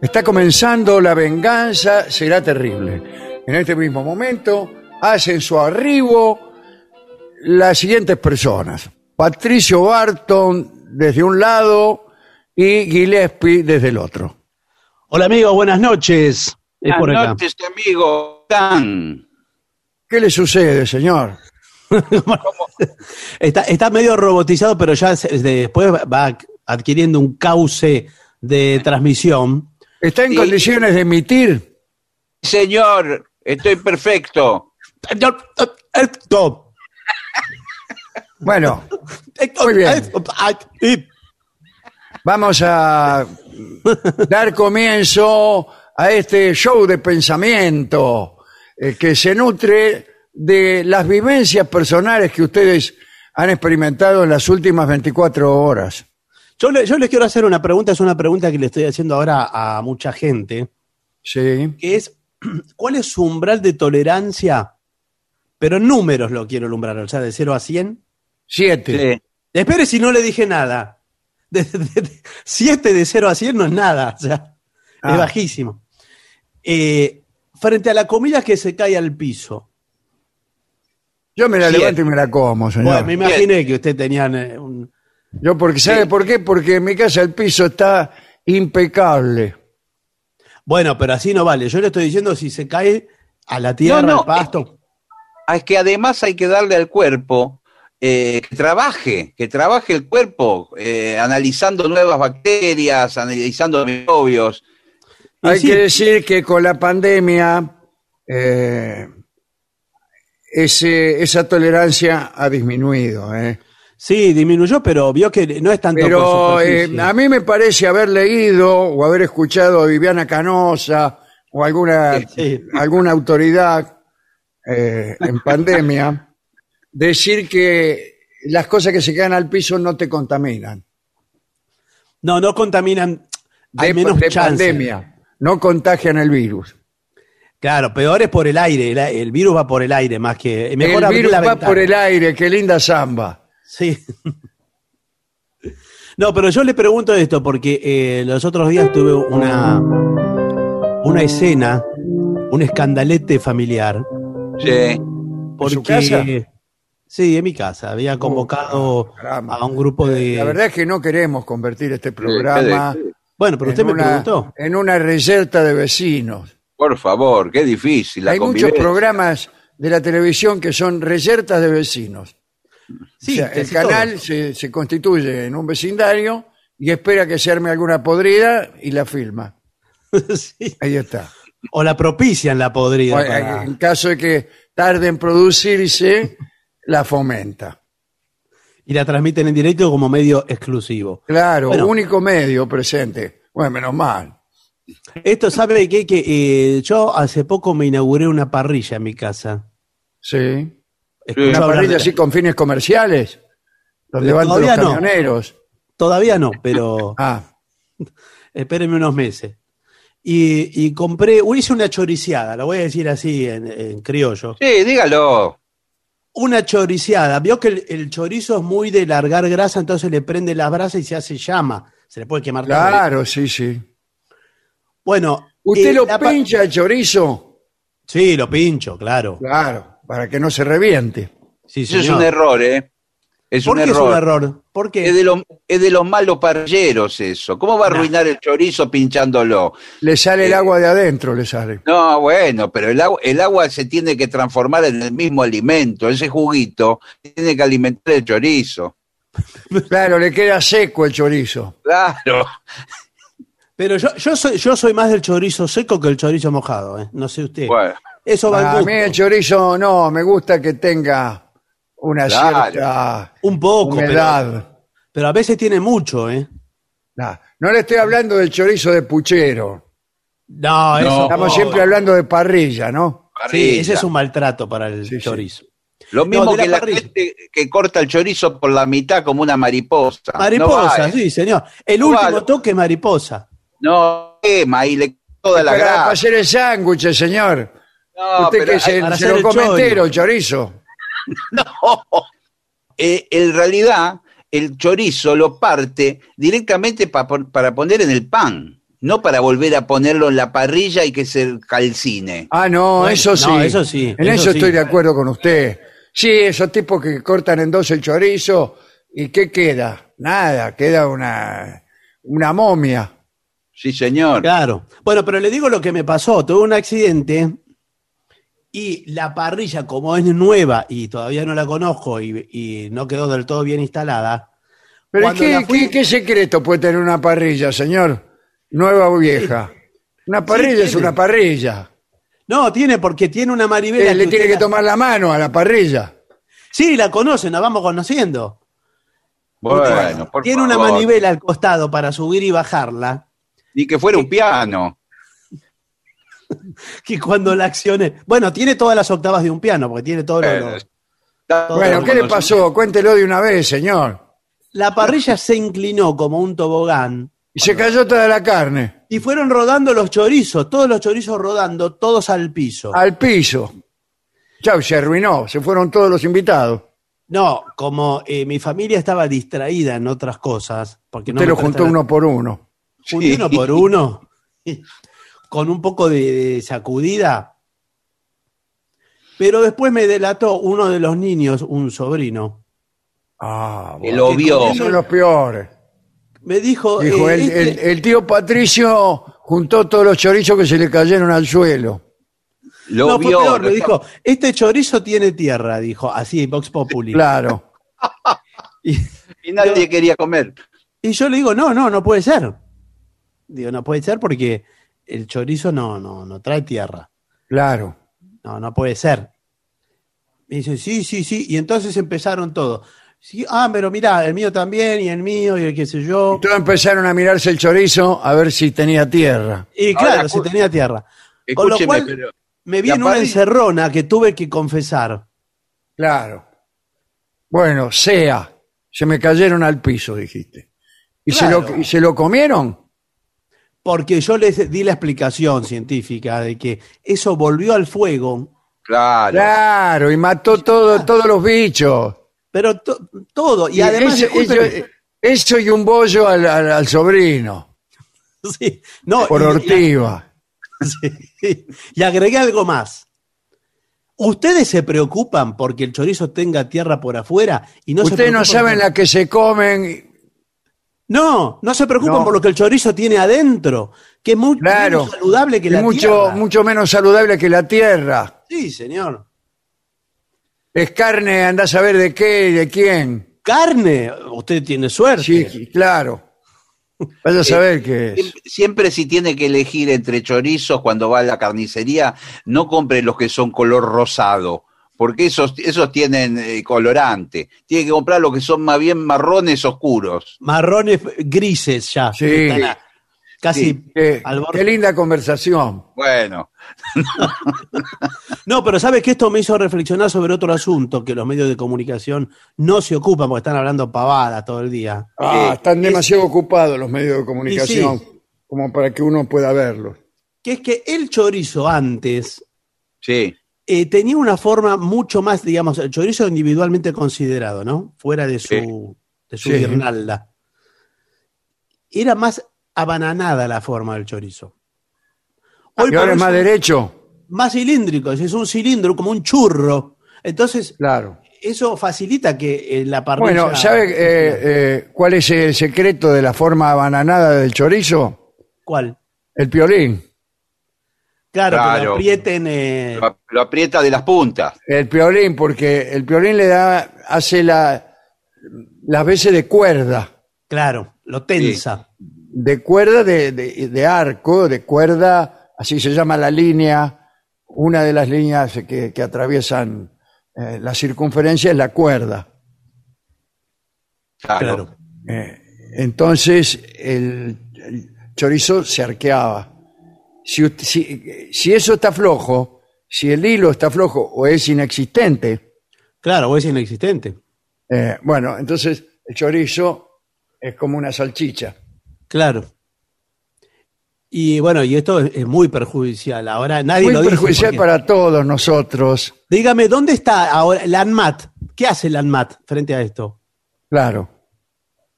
Está comenzando La venganza será terrible. En este mismo momento hacen su arribo las siguientes personas. Patricio Barton desde un lado y Gillespie desde el otro. Hola amigos, buenas noches. Es por Buenas acá. noches, amigo. Tan. ¿Qué le sucede, señor? Está, está medio robotizado, pero ya se- después va adquiriendo un cauce de transmisión. ¿Está en Sí. condiciones de emitir? Señor, estoy perfecto. Bueno, Muy bien. vamos a dar comienzo a este show de pensamiento eh, que se nutre de las vivencias personales que ustedes han experimentado en las últimas 24 horas. Yo, le- yo les quiero hacer una pregunta, es una pregunta que le estoy haciendo ahora a mucha gente, Sí. que es, ¿cuál es su umbral de tolerancia? Pero en números lo quiero el umbral, o sea, de 0 a 100. Siete. Sí. Espere si no le dije nada. 7 de 0 a 100 no es nada, o sea, Ah. es bajísimo. Eh, frente a la comida que se cae al piso. Yo me la Siete. levanto y me la como, señor. Bueno, me imaginé que usted tenía eh, un... Yo porque, ¿sabe Sí. por qué? Porque en mi casa el piso está impecable. Bueno, pero así no vale. Yo le estoy diciendo si se cae a la tierra, No, no, al pasto. Ah, Es que además hay que darle al cuerpo eh, que trabaje, que trabaje el cuerpo, eh, analizando nuevas bacterias, analizando microbios. Hay sí, que decir que con la pandemia eh, ese, esa tolerancia ha disminuido. ¿eh? Sí, disminuyó, pero vio que no es tanto Pero por eh, a mí me parece haber leído o haber escuchado a Viviana Canosa o alguna, Sí. alguna autoridad eh, en pandemia decir que las cosas que se quedan al piso no te contaminan. No, no contaminan. Hay de, menos de chance. pandemia. No contagian el virus. Claro, peor es por el aire. El, el virus va por el aire más que. Mejor el virus la va por el aire, qué linda samba. Sí. No, pero yo le pregunto esto porque eh, los otros días tuve una, una escena, un escandalete familiar, Sí. Porque, su casa? Sí, en mi casa. Había convocado a un grupo de... La verdad es que no queremos convertir este programa Bueno, pero usted en, me una, preguntó. en una reyerta de vecinos. Por favor, qué difícil la Hay muchos programas de la televisión que son reyertas de vecinos. Sí, O sea, el canal se, se constituye en un vecindario y espera que se arme alguna podrida y la filma. Sí. Ahí está. O la propician la podrida. O, para- En caso de que tarde en producirse, la fomenta. Y la transmiten en directo como medio exclusivo. Claro, Bueno. único medio presente. Bueno, menos mal. Esto sabe que, que eh, yo hace poco me inauguré una parrilla en mi casa. Sí. Una parrilla así con fines comerciales, donde van todos los Todavía no. camioneros. Todavía no, pero Ah, espérenme unos meses. Y, y compré, hice una choriciada, lo voy a decir así en, en criollo. Sí, dígalo. Una choriciada. Vio que el, el chorizo es muy de largar grasa, entonces le prende las brasas y se hace llama. Se le puede quemar claro, sí, sí. Bueno. ¿Usted eh, lo pincha el chorizo? Sí, lo pincho, claro. Claro, para que no se reviente. Sí, Eso es un error, ¿eh? Es ¿Por un qué error. es un error? ¿Por qué? Es de, los, es de los malos parrilleros eso. ¿Cómo va a Nah. arruinar el chorizo pinchándolo? Le sale el Eh. agua de adentro, le sale. No, bueno, pero el agua, el agua se tiene que transformar en el mismo alimento. Ese juguito tiene que alimentar el chorizo. Claro, le queda seco el chorizo. Claro. Pero yo, yo, soy, yo soy más del chorizo seco que el chorizo mojado, ¿eh? No sé usted. Bueno, Eso va A al mí el chorizo no, me gusta que tenga una Claro. cierta Un poco, pero, humedad. pero a veces tiene mucho, ¿eh? No, no le estoy hablando del chorizo de puchero. No, eso. Estamos siempre hablando de parrilla, ¿no? Sí, parrilla. ese es un maltrato para el Sí, sí. chorizo. Lo mismo No, de la que la parrilla. gente que corta el chorizo por la mitad como una mariposa. Mariposa, no, sí, señor. El No último vale. toque mariposa. No quema y le toda la para, para grasa. hacer el sándwich, señor. No, Usted pero que se, para se hacer lo el come chollo. entero, el chorizo. No. Eh, en realidad, el chorizo lo parte directamente pa- para poner en el pan, no para volver a ponerlo en la parrilla y que se calcine. Ah, no, Bueno, eso sí. no, eso sí, En eso eso, sí. estoy de acuerdo con usted. Sí, esos tipos que cortan en dos el chorizo, ¿y qué queda? Nada, queda una, una momia. Sí, señor. Claro. Bueno, pero le digo lo que me pasó. Tuve un accidente y la parrilla, como es nueva y todavía no la conozco y, y no quedó del todo bien instalada. Pero ¿qué, fui- qué- qué secreto puede tener una parrilla, señor? Nueva o vieja. Una parrilla es una parrilla. No, tiene porque tiene una manivela. Eh, le que tiene que la- tomar la mano a la parrilla. Sí, la conocen, la vamos conociendo. Bueno, por tiene una manivela al costado para subir y bajarla. Ni que fuera un piano. Que cuando la accione. Bueno, tiene todas las octavas de un piano, porque tiene todos Bueno, los. Todo Bueno, ¿qué le pasó? Cuéntelo de una vez, señor. La parrilla se inclinó como un tobogán Y se cayó toda la carne. y fueron rodando los chorizos, todos los chorizos rodando, todos al piso. Al piso. Chau, se arruinó. Se fueron todos los invitados. No, como eh, mi familia estaba distraída en otras cosas, porque no Usted me lo juntó uno por uno. junté Sí. uno por uno, con un poco de, de sacudida. Pero después me delató uno de los niños, un sobrino. Ah, Que bueno. lo vio. Son los peores. Me dijo, Dijo, eh, el, este- el- el tío Patricio juntó todos los chorizos que se le cayeron al suelo. Lo no, fue vio. peor, lo me dijo, este chorizo tiene tierra, dijo, así, Vox Populi. Claro. Y, Y nadie quería comer. y yo le digo, no, no, no puede ser. Digo, no puede ser porque el chorizo no, no, no trae tierra. Claro. No, no puede ser. Me dice, sí, sí, sí. Y entonces empezaron todo. Sí, ah, pero mira, el mío también, y el mío, y el qué sé yo. Todos empezaron a mirarse el chorizo a ver si tenía tierra. Y Ahora, claro, si tenía tierra. Con lo Escúcheme, cual, pero me vi en una encerrona que tuve que confesar. Claro. Bueno, sea. Se me cayeron al piso, dijiste. ¿Y, se, lo, ¿Y se lo comieron? Porque yo les di la explicación científica de que eso volvió al fuego, claro. Claro, y mató todo, todos los bichos. pero to- todo. Y, además, eso, discúlpeme, eso- eso y un bollo al, al- al sobrino, sí, no, por y- y- ortiva. Sí. Y agregué algo más. Ustedes se preocupan porque el chorizo tenga tierra por afuera y no se Ustedes no saben la que se comen. No, no se preocupan No. por lo que el chorizo tiene adentro, que es mucho Claro. menos saludable que la mucho, tierra. mucho menos saludable que la tierra. Sí, señor. Es carne, anda a saber de qué y de quién. Carne, usted tiene suerte. Sí, claro. Vaya a saber qué es. Siempre, siempre si tiene que elegir entre chorizos cuando va a la carnicería, no compre los que son color rosado, porque esos, esos tienen eh, colorante. Tiene que comprar los que son más bien marrones oscuros. Marrones grises ya. Sí. Están casi Sí. Qué, al borde. qué linda conversación. Bueno, No, pero sabe que esto me hizo reflexionar sobre otro asunto que los medios de comunicación no se ocupan porque están hablando pavadas todo el día. Ah, Eh, están es- demasiado ocupados los medios de comunicación como para que uno pueda verlos. Que es que el chorizo antes sí. Eh, tenía una forma mucho más, digamos, el chorizo individualmente considerado, ¿no? Fuera de su, Sí. de su Sí. guirnalda. Era más abananada la forma del chorizo. Hoy y ahora por es más derecho. más cilíndrico, es un cilindro como un churro. Entonces, Claro. eso facilita que eh, la parrilla... Bueno, ¿sabe eh, eh, cuál es el secreto de la forma bananada del chorizo? ¿Cuál? El piolín. Claro, que lo aprieten... eh, Lo, lo aprieta de las puntas. El piolín, porque el piolín le da, hace la, las veces de cuerda. claro, lo tensa. De cuerda de, de- de arco, de cuerda, así se llama la línea, una de las líneas que, que atraviesan eh, la circunferencia es la cuerda. Claro. Claro. Eh, entonces el, el chorizo se arqueaba. Si, ut- si- si eso está flojo, si el hilo está flojo o es inexistente, Claro, o es inexistente. eh, bueno, entonces el chorizo es como una salchicha. Claro. Y bueno, y esto es, muy perjudicial. Ahora nadie Muy lo dice. perjudicial porque- para todos nosotros, Dígame, ¿dónde está ahora el ANMAT? ¿Qué hace el ANMAT frente a esto? claro.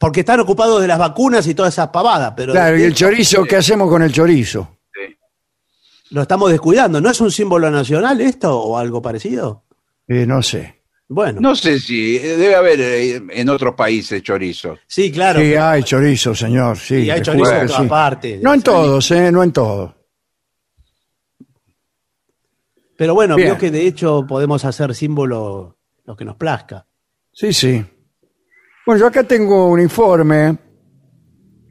Porque están ocupados de las vacunas y todas esas pavadas, pero Claro, y el chorizo, ¿qué hacemos con el chorizo? Lo estamos descuidando. ¿No es un símbolo nacional esto o algo parecido? Eh, no sé. Bueno, No sé si eh, debe haber eh, en otros países chorizos. sí, claro. Sí, hay chorizo, señor. Sí, y hay chorizo en todas sí. partes. No en todos, ¿eh? No en todos. Pero bueno, Bien. veo que de hecho podemos hacer símbolo lo que nos plazca. Sí, sí. Bueno, yo acá tengo un informe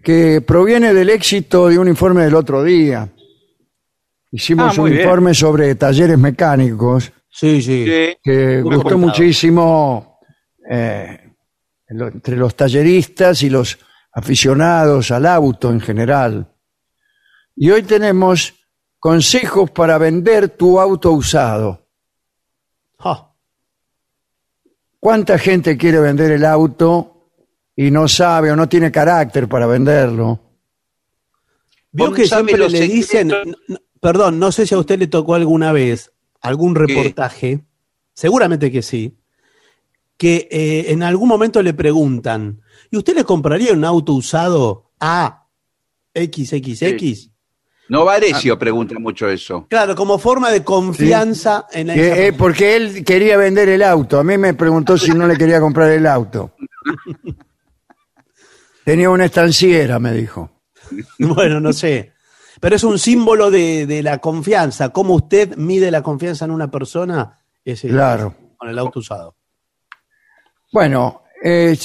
que proviene del éxito de un informe del otro día. Hicimos Ah, un bien. informe sobre talleres mecánicos Sí, sí. que Muy gustó contado. muchísimo eh, entre los talleristas y los aficionados al auto en general. Y hoy tenemos consejos para vender tu auto usado. ¿Cuánta gente quiere vender el auto y no sabe o no tiene carácter para venderlo? Vos que siempre le dicen, secretos. Perdón, no sé si a usted le tocó alguna vez algún reportaje, seguramente que sí, que eh, en algún momento le preguntan, ¿y usted le compraría un auto usado a XXX? Novarecio pregunta mucho eso. Claro, como forma de confianza en Que, esa eh, porque él quería vender el auto. A mí me preguntó si no le quería comprar el auto. Tenía una estanciera, me dijo. Bueno, no sé. Pero es un símbolo de, de la confianza. ¿Cómo usted mide la confianza en una persona? Es el- Claro. con el auto usado. Bueno, eh,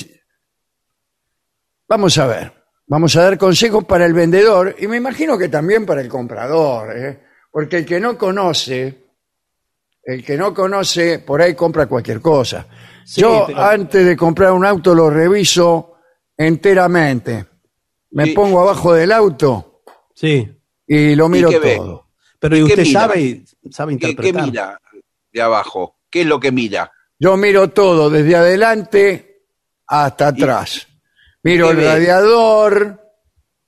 vamos a ver. Vamos a dar consejos para el vendedor y me imagino que también para el comprador, ¿eh? porque el que no conoce, el que no conoce, por ahí compra cualquier cosa. Sí, Yo pero- antes de comprar un auto lo reviso enteramente. Me Sí. pongo abajo del auto Sí. Y lo miro qué ve? todo. Pero ¿y ¿Y qué usted mira? sabe, sabe ¿Qué, interpretar? qué mira de abajo? ¿Qué es lo que mira? Yo miro todo, desde adelante hasta atrás. Miro el ve? radiador,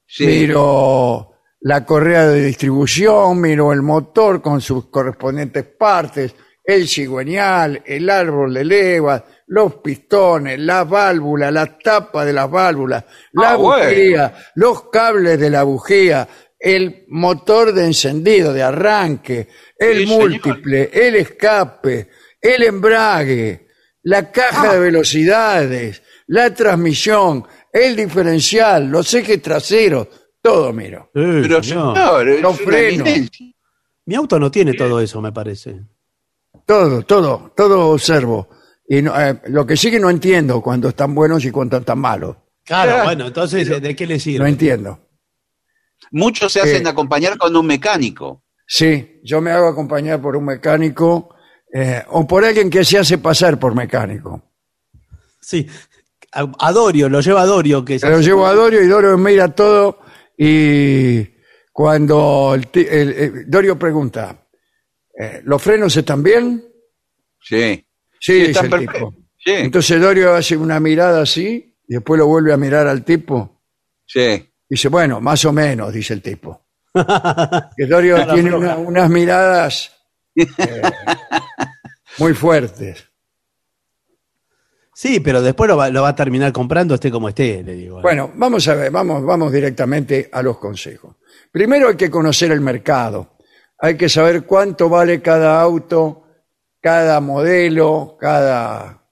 Sí. miro la correa de distribución, miro el motor con sus correspondientes partes, el cigüeñal, el árbol de levas, los pistones, las válvulas, la tapa de las válvulas, la Ah, bueno. bujía, los cables de la bujía, el motor de encendido, de arranque, el Sí, señor. múltiple, el escape, el embrague, la caja Ah. de velocidades, la transmisión, el diferencial, los ejes traseros, todo miro. Pero señor. señor, es Los frenos. Mi auto no tiene todo eso, me parece. Todo, todo, todo observo. Y no- eh, lo que sí que no entiendo cuando están buenos y cuando están malos. Claro, Claro. bueno, entonces, ¿de qué le No sirve? entiendo. Muchos se hacen Eh. acompañar con un mecánico. Sí, yo me hago acompañar por un mecánico eh, o por alguien que se hace pasar por mecánico. Sí. A, a Dorio, lo lleva a Dorio, que Se lo llevo a Dorio y Dorio mira todo y cuando el ti- el- el- Dorio pregunta, eh, ¿los frenos están bien? Sí. Sí, Sí, dice están el perfectos. tipo. Sí, Entonces Dorio hace una mirada así y después lo vuelve a mirar al tipo. sí. Dice, bueno, más o menos, dice el tipo. Que Dorio tiene una- unas miradas eh, muy fuertes. Sí, pero después lo va, lo va a terminar comprando esté como esté, le digo. Bueno, vamos a ver, vamos, vamos directamente a los consejos. Primero hay que conocer el mercado. Hay que saber cuánto vale cada auto, cada modelo, cada,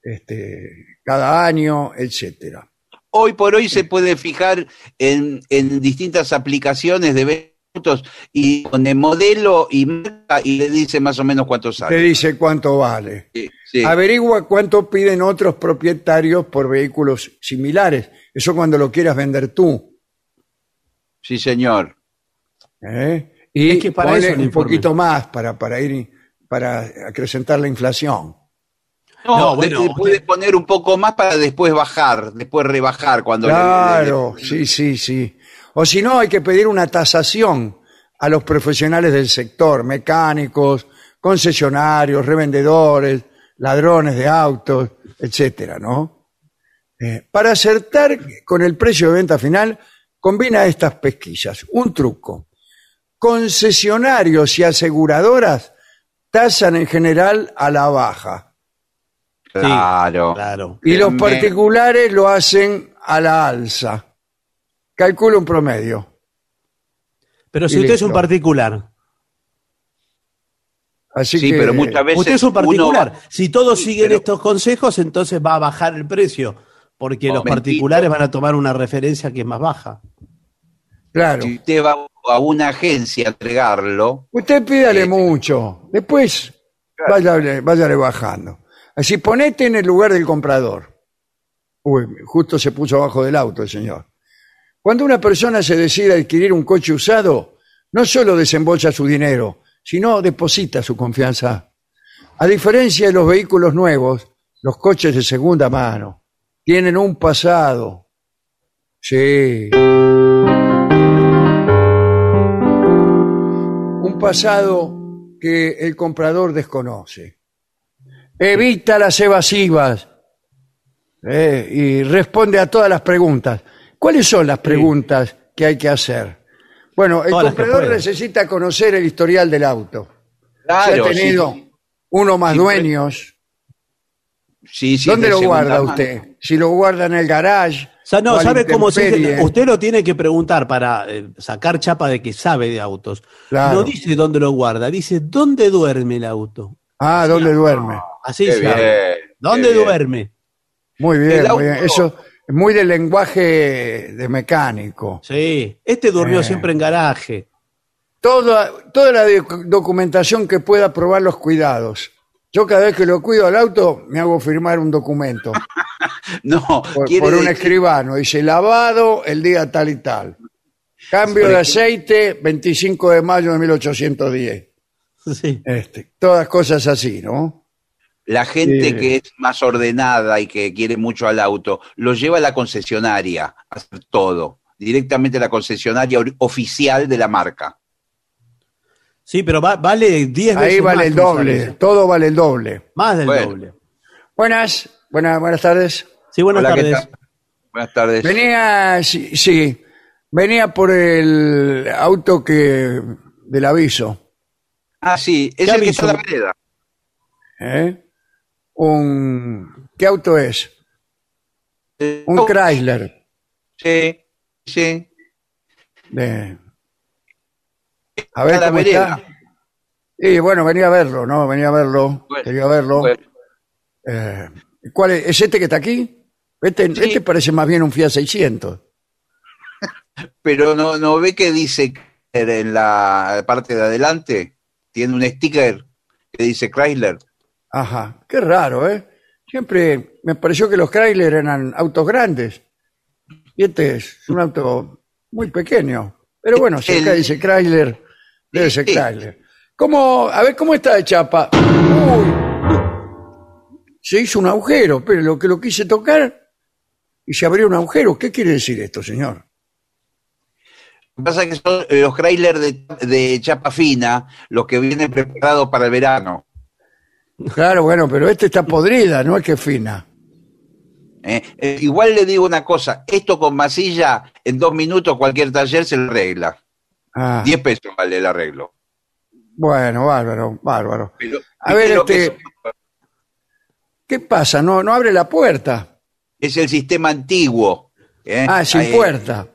este, cada año, etcétera. Hoy por hoy se puede fijar en, en distintas aplicaciones de autos y pone modelo y marca y le dice más o menos cuánto Te sale. dice cuánto vale. Sí, sí. Averigua cuánto piden otros propietarios por vehículos similares. Eso cuando lo quieras vender tú. Sí, señor. ¿eh? Y Es que para ponle eso un informe. poquito más para, para ir para acrecentar la inflación. No, No, bueno, de- puede poner un poco más para después bajar, después rebajar cuando le- Claro, sí, sí, sí. O si no, hay que pedir una tasación a los profesionales del sector, mecánicos, concesionarios, revendedores, ladrones de autos, etcétera, ¿no? Eh, para acertar con el precio de venta final, combina estas pesquisas. Un truco. Concesionarios y aseguradoras tasan en general a la baja. Claro. Claro. Y los particulares lo hacen a la alza. Calcula un promedio. Pero si Y usted es un particular, Así Sí, que, pero muchas veces usted es un particular. si todos Sí, siguen pero- estos consejos, entonces va a bajar el precio, porque los particulares van a tomar una referencia que es más baja. Claro. Si usted va a una agencia a entregarlo, Usted pídale Eh, mucho. Después váyale, váyale bajando. Así ponete en el lugar del comprador. Uy, justo se puso abajo del auto el señor. Cuando una persona se decide adquirir un coche usado, no solo desembolsa su dinero, sino deposita su confianza. A diferencia de los vehículos nuevos, los coches de segunda mano tienen un pasado. Sí. Un pasado que el comprador desconoce. Evita las evasivas eh, y responde a todas las preguntas. ¿Cuáles son las preguntas que hay que hacer? Bueno, el Todas las que comprador pueda. necesita conocer el historial del auto. claro, si ha tenido sí, uno más Sí, dueños. sí, sí, ¿Dónde de lo segunda guarda mano. usted? Si lo guarda en el garage. O sea, no, a la ¿sabe cómo se dice? Usted lo tiene que preguntar para eh, sacar chapa de que sabe de autos. Claro. No dice dónde lo guarda, dice dónde duerme el auto. Ah, ¿dónde duerme? Así Qué se bien, ¿Dónde bien. duerme? Muy bien, muy bien. Eso es muy del lenguaje de mecánico. Sí, este durmió Eh. siempre en garaje. Toda, toda la doc- documentación que pueda probar los cuidados. Yo cada vez que lo cuido al auto me hago firmar un documento No, por, quiere por un decir- escribano. Dice lavado el día tal y tal. Cambio de aceite 25 de mayo de 1810. Sí. Este, todas cosas así, ¿no? La gente Sí. que es más ordenada y que quiere mucho al auto, lo lleva a la concesionaria a hacer todo, directamente a la concesionaria oficial de la marca. Sí, pero va- vale 10 veces Ahí vale más el doble, todo vale el doble. Más del Bueno. doble. Buenas, buenas, buenas tardes. Sí, buenas Hola, ¿qué tardes. Buenas tardes. Venía, sí, sí, venía por el auto que del aviso. Ah, sí, es ¿Qué el que está en la vereda. ¿eh? Un, ¿Qué auto es? Un Oh, Chrysler Sí, sí. de, A ver la cómo vereda. está. Y bueno, venía a verlo, ¿no? Venía a verlo. Bueno, Quería verlo. Bueno, Eh, ¿Cuál es? ¿Es este que está aquí? Este, Sí. este parece más bien un Fiat 600. pero no, no ve que dice en la parte de adelante, tiene un sticker que dice Chrysler. Ajá, qué raro, ¿eh? Siempre me pareció que los Chrysler eran autos grandes. Y este es un auto muy pequeño. Pero bueno, si acá dice Chrysler, debe ser. Chrysler. ¿Cómo? A ver, ¿cómo está de chapa? Uy. Se hizo un agujero, pero lo que lo quise tocar y se abrió un agujero. ¿Qué quiere decir esto, señor? Lo que pasa es que son los Chrysler de, de chapa fina, los que vienen preparados para el verano. Claro, bueno, pero este está podrida, no es que fina. ¿eh? Eh, igual le digo una cosa, esto con masilla, en dos minutos cualquier taller se lo arregla. Ah, 10 pesos vale el arreglo. bueno, bárbaro, bárbaro. Pero- A ver, que este- ¿Qué pasa? No, no abre la puerta. es, el sistema antiguo. ¿eh? Ah, sin Ahí- puerta.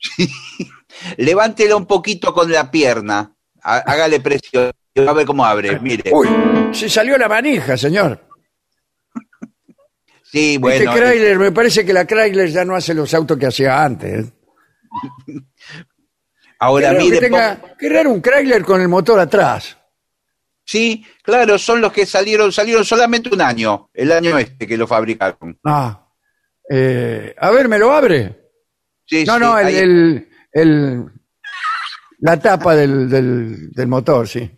Levántela un poquito con la pierna, há- hágale presión, a ver cómo abre, mire. Uy, se salió la manija, señor. Sí, bueno, este Chrysler, me parece que la Chrysler ya no hace los autos que hacía antes. ahora mire, que tenga- pon- qué raro un Chrysler con el motor atrás. sí, claro, son los que salieron, salieron solamente un año, el año este que lo fabricaron. Ah, eh, a ver, ¿me lo abre? Sí, No, sí, no, el, ahí- el- el- la tapa del, del- del motor, sí.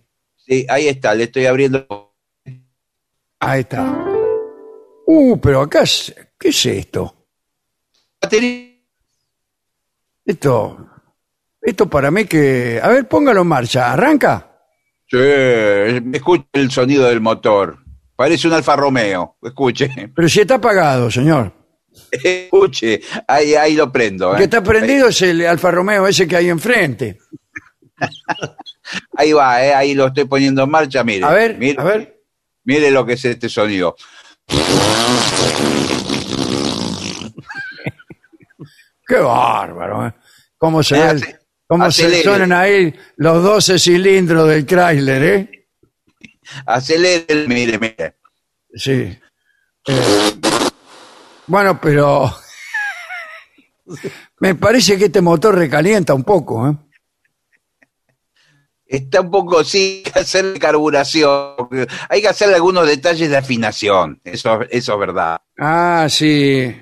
Sí, ahí está, le estoy abriendo. Ahí está. Uh, pero acá, es- ¿qué es esto? Batería. Esto, esto para mí que... A ver, póngalo en marcha. ¿Arranca? Sí, escuche el sonido del motor. Parece un Alfa Romeo. Escuche, Pero si está apagado, señor. escuche. Ahí, ahí lo prendo. El ¿eh? que está prendido es el Alfa Romeo ese que hay enfrente. Ahí va, ¿eh? ahí lo estoy poniendo en marcha. Mire, A ver, mire, a ver. mire lo que es este sonido. Qué bárbaro, ¿eh? ¿Cómo se, Eh, ve- ace- cómo se suenan ahí los 12 cilindros del Chrysler, eh? Acelere, mire, mire. Sí. Eh, bueno, pero me parece que este motor recalienta un poco, ¿eh? Está un poco, sí, hay que hacerle carburación. Hay que hacerle algunos detalles de afinación. Eso, eso es verdad. Ah, sí.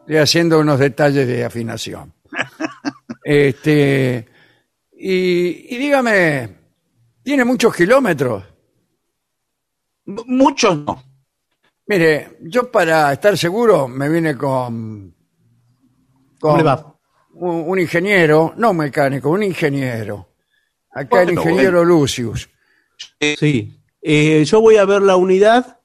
Estoy haciendo unos detalles de afinación. Este, y, y dígame, ¿tiene muchos kilómetros? M- Muchos no. Mire, yo para estar seguro me vine con, ¿Cómo con le va? un, un ingeniero, no un mecánico, un ingeniero. Acá el Bueno, ingeniero Lucius. Sí. Eh, yo voy a ver la unidad,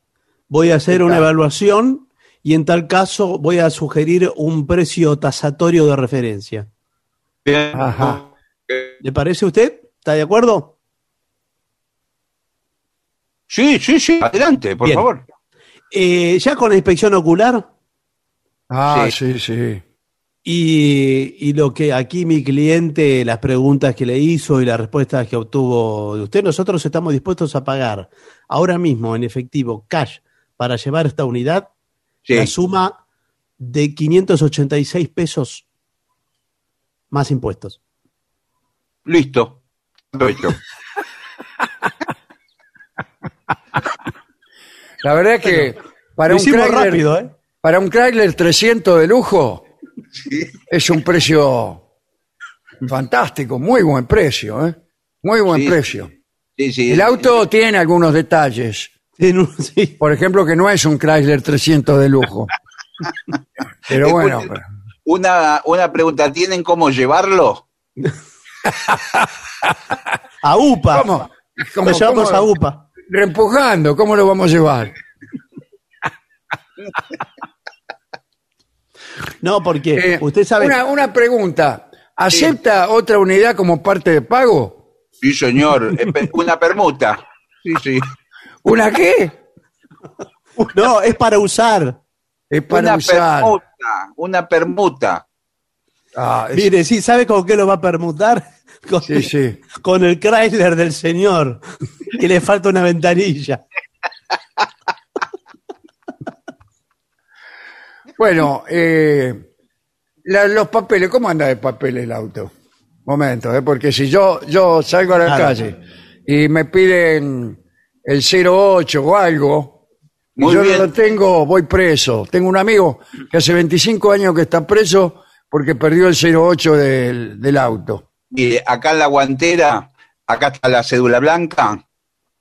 voy a hacer una evaluación y en tal caso voy a sugerir un precio tasatorio de referencia. Ajá. ¿Le parece a usted? ¿Está de acuerdo? Sí, sí, sí. Adelante, por Bien. favor. Eh, ya con la inspección ocular Ah, Sí. sí, sí. y, y lo que aquí mi cliente, las preguntas que le hizo y las respuestas que obtuvo de usted, nosotros estamos dispuestos a pagar ahora mismo en efectivo, cash, para llevar esta unidad, Sí. la suma de 586 pesos más impuestos. Listo. Lo hecho. La verdad es que para Lo un, hicimos Chrysler, rápido, ¿eh? para un Chrysler 300 de lujo es un precio fantástico, muy buen precio, ¿eh? Muy buen Sí. precio. Sí, sí. El auto tiene algunos detalles. En un- sí. Por ejemplo, que no es un Chrysler 300 de lujo. Pero bueno, Una, una pregunta, ¿tienen cómo llevarlo? A UPA. ¿cómo? ¿Cómo- Lo llevamos cómo? a UPA. Reempujando, ¿cómo lo vamos a llevar? No, porque Eh, usted sabe. Una, una pregunta. ¿Acepta otra unidad como parte de pago? Sí, señor. Eh, Una permuta. Sí, sí. ¿Una qué? No, es para usar. Es para una usar. permuta, una permuta. Ah, es- Mire, sí, ¿sabe con qué lo va a permutar? Con, Sí, sí. con el Chrysler del señor, que le falta una ventanilla. Bueno, eh, la- los papeles, ¿cómo anda de papel el auto? Momento, ¿eh? porque si yo, yo salgo a la Claro. calle y me piden el 08 o algo, y yo bien. no lo tengo, voy preso. Tengo un amigo que hace 25 años que está preso porque perdió el 08 del, del auto. Mire, acá en la guantera, acá está la cédula blanca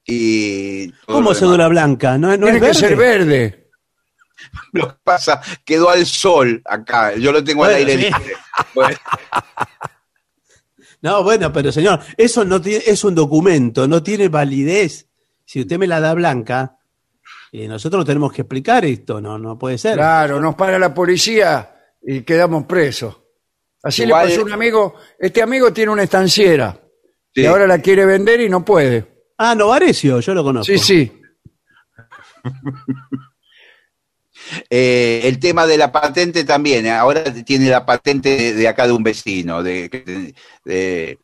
y... ¿Cómo cédula blanca? ¿No, no Tiene es que verde? ser verde. Lo que pasa, quedó al sol acá. Yo lo tengo al aire sí. libre. Bueno, No, bueno, pero señor, eso no tiene, es un documento, no tiene validez. Si usted me la da blanca, eh, nosotros tenemos que explicar esto, no, no puede ser. Claro, nos para la policía y quedamos presos. Así Igual- le pasó a un amigo. Este amigo tiene una estanciera Sí. y ahora la quiere vender y no puede. Ah, Novarecio, yo lo conozco. Sí, sí. eh, el tema de la patente también. eh, Ahora tiene la patente de, de acá de un vecino, de, de- de-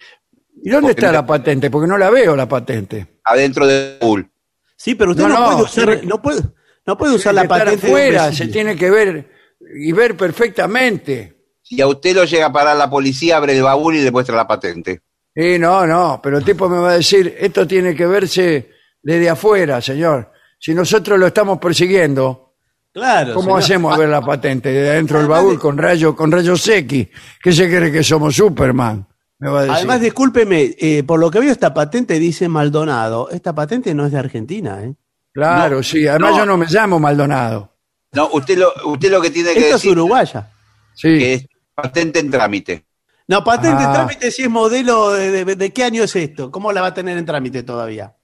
¿Y dónde Porque está la patente? Porque no la veo la patente. adentro de Bull. Sí, pero usted No, no, no, puede usar, tiene- no puede, no puede usar la Tiene que estar patente. de un afuera, vecino. se tiene que ver y ver perfectamente. Si a usted lo llega a parar la policía, abre el baúl y le muestra la patente. Y no, no, pero el tipo me va a decir, esto tiene que verse desde afuera, señor. Si nosotros lo estamos persiguiendo, Claro. ¿cómo señor. hacemos a ver la patente? De adentro del baúl con rayo, con rayos X. ¿Qué se cree que somos Superman? Me va a decir. Además, discúlpeme, eh, por lo que veo esta patente dice Maldonado. Esta patente no es de Argentina, ¿eh? claro, no, sí. Además no. yo no me llamo Maldonado. No, usted lo, usted lo que tiene que Esto es decir uruguaya. Sí. que es patente en trámite. No, patente Ah. en trámite si es modelo, de, de- de qué año es esto? ¿Cómo la va a tener en trámite todavía?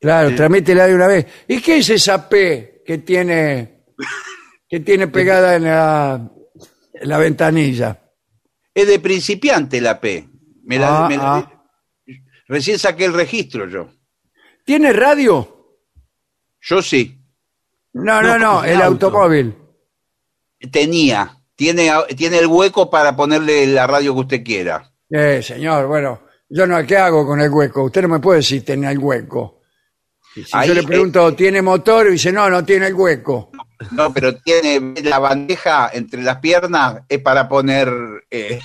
Claro, tramítela de una vez. ¿Y qué es esa P que tiene, que tiene pegada en la, en la ventanilla? Es de principiante la P. Me la- Ah, me la- ah. Recién saqué el registro yo. ¿Tiene radio? Yo sí. No, No, no, el el auto. automóvil. Tenía. Tiene, tiene el hueco para ponerle la radio que usted quiera. Eh, señor, bueno, yo no, ¿qué hago con el hueco? Usted no me puede decir tiene el hueco. Si Ahí, yo le eh, pregunto, ¿tiene motor? Y dice, no, no tiene el hueco. No, pero tiene la bandeja entre las piernas, es para poner eh,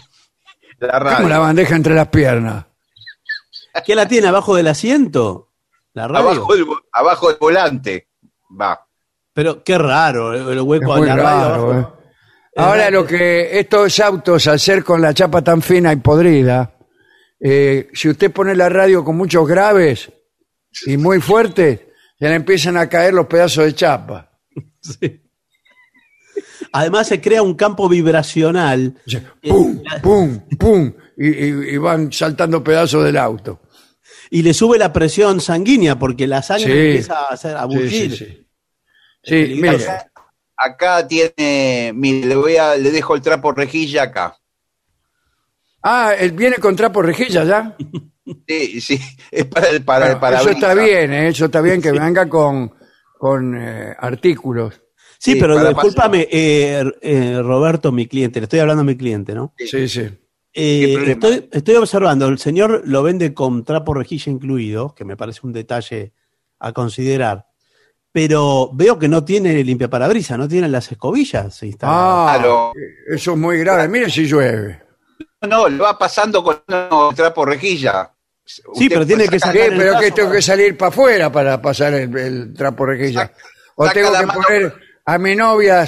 la radio. Como la bandeja entre las piernas. ¿Qué la tiene abajo del asiento? La radio. abajo, del, abajo del volante. Va. Pero qué raro, el hueco de muy la radio. raro, abajo. ¿eh? Ahora lo que estos autos al ser con la chapa tan fina y podrida, eh, si usted pone la radio con muchos graves y muy fuertes, se le empiezan a caer los pedazos de chapa. Sí. Además se crea un campo vibracional. ¡Pum! ¡Pum! ¡Pum! Y, y- y van saltando pedazos del auto. y le sube la presión sanguínea porque la sangre Sí. empieza a, hacer, a Sí, sí, sí. Sí, mire, Acá tiene, mire, le voy a, le dejo el trapo rejilla acá. Ah, él viene con trapo rejilla ya. Sí, sí, es para el para el Bueno, eso parabrisas. está bien, ¿eh? eso está bien que venga con, con eh, artículos. Sí, Sí, pero para discúlpame, eh, eh, Roberto, mi cliente, le estoy hablando a mi cliente, ¿no? Sí, sí. Eh, estoy, estoy observando, el señor lo vende con trapo rejilla incluido, que me parece un detalle a considerar, pero veo que no tiene limpiaparabrisas, no tiene las escobillas instaladas. Ah, Claro. eso es muy grave. Mire si llueve. No, lo va pasando con un trapo rejilla. Sí, pero tiene que Sí, sacar el pero brazo que tengo que salir para afuera para pasar el, el trapo rejilla. Saca- O tengo que mano. poner a mi novia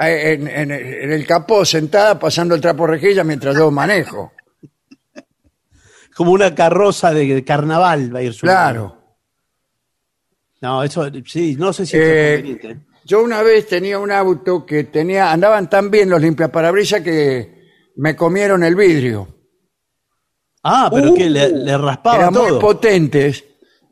en, en- en el capó sentada pasando el trapo rejilla mientras yo manejo. Como una carroza de carnaval va a ir subiendo. Claro. No, eso sí, no sé si es Eh, conveniente. Yo una vez tenía un auto que tenía, andaban tan bien los limpiaparabrisas que me comieron el vidrio. Ah, pero uh, que le, le raspaba Eran muy potentes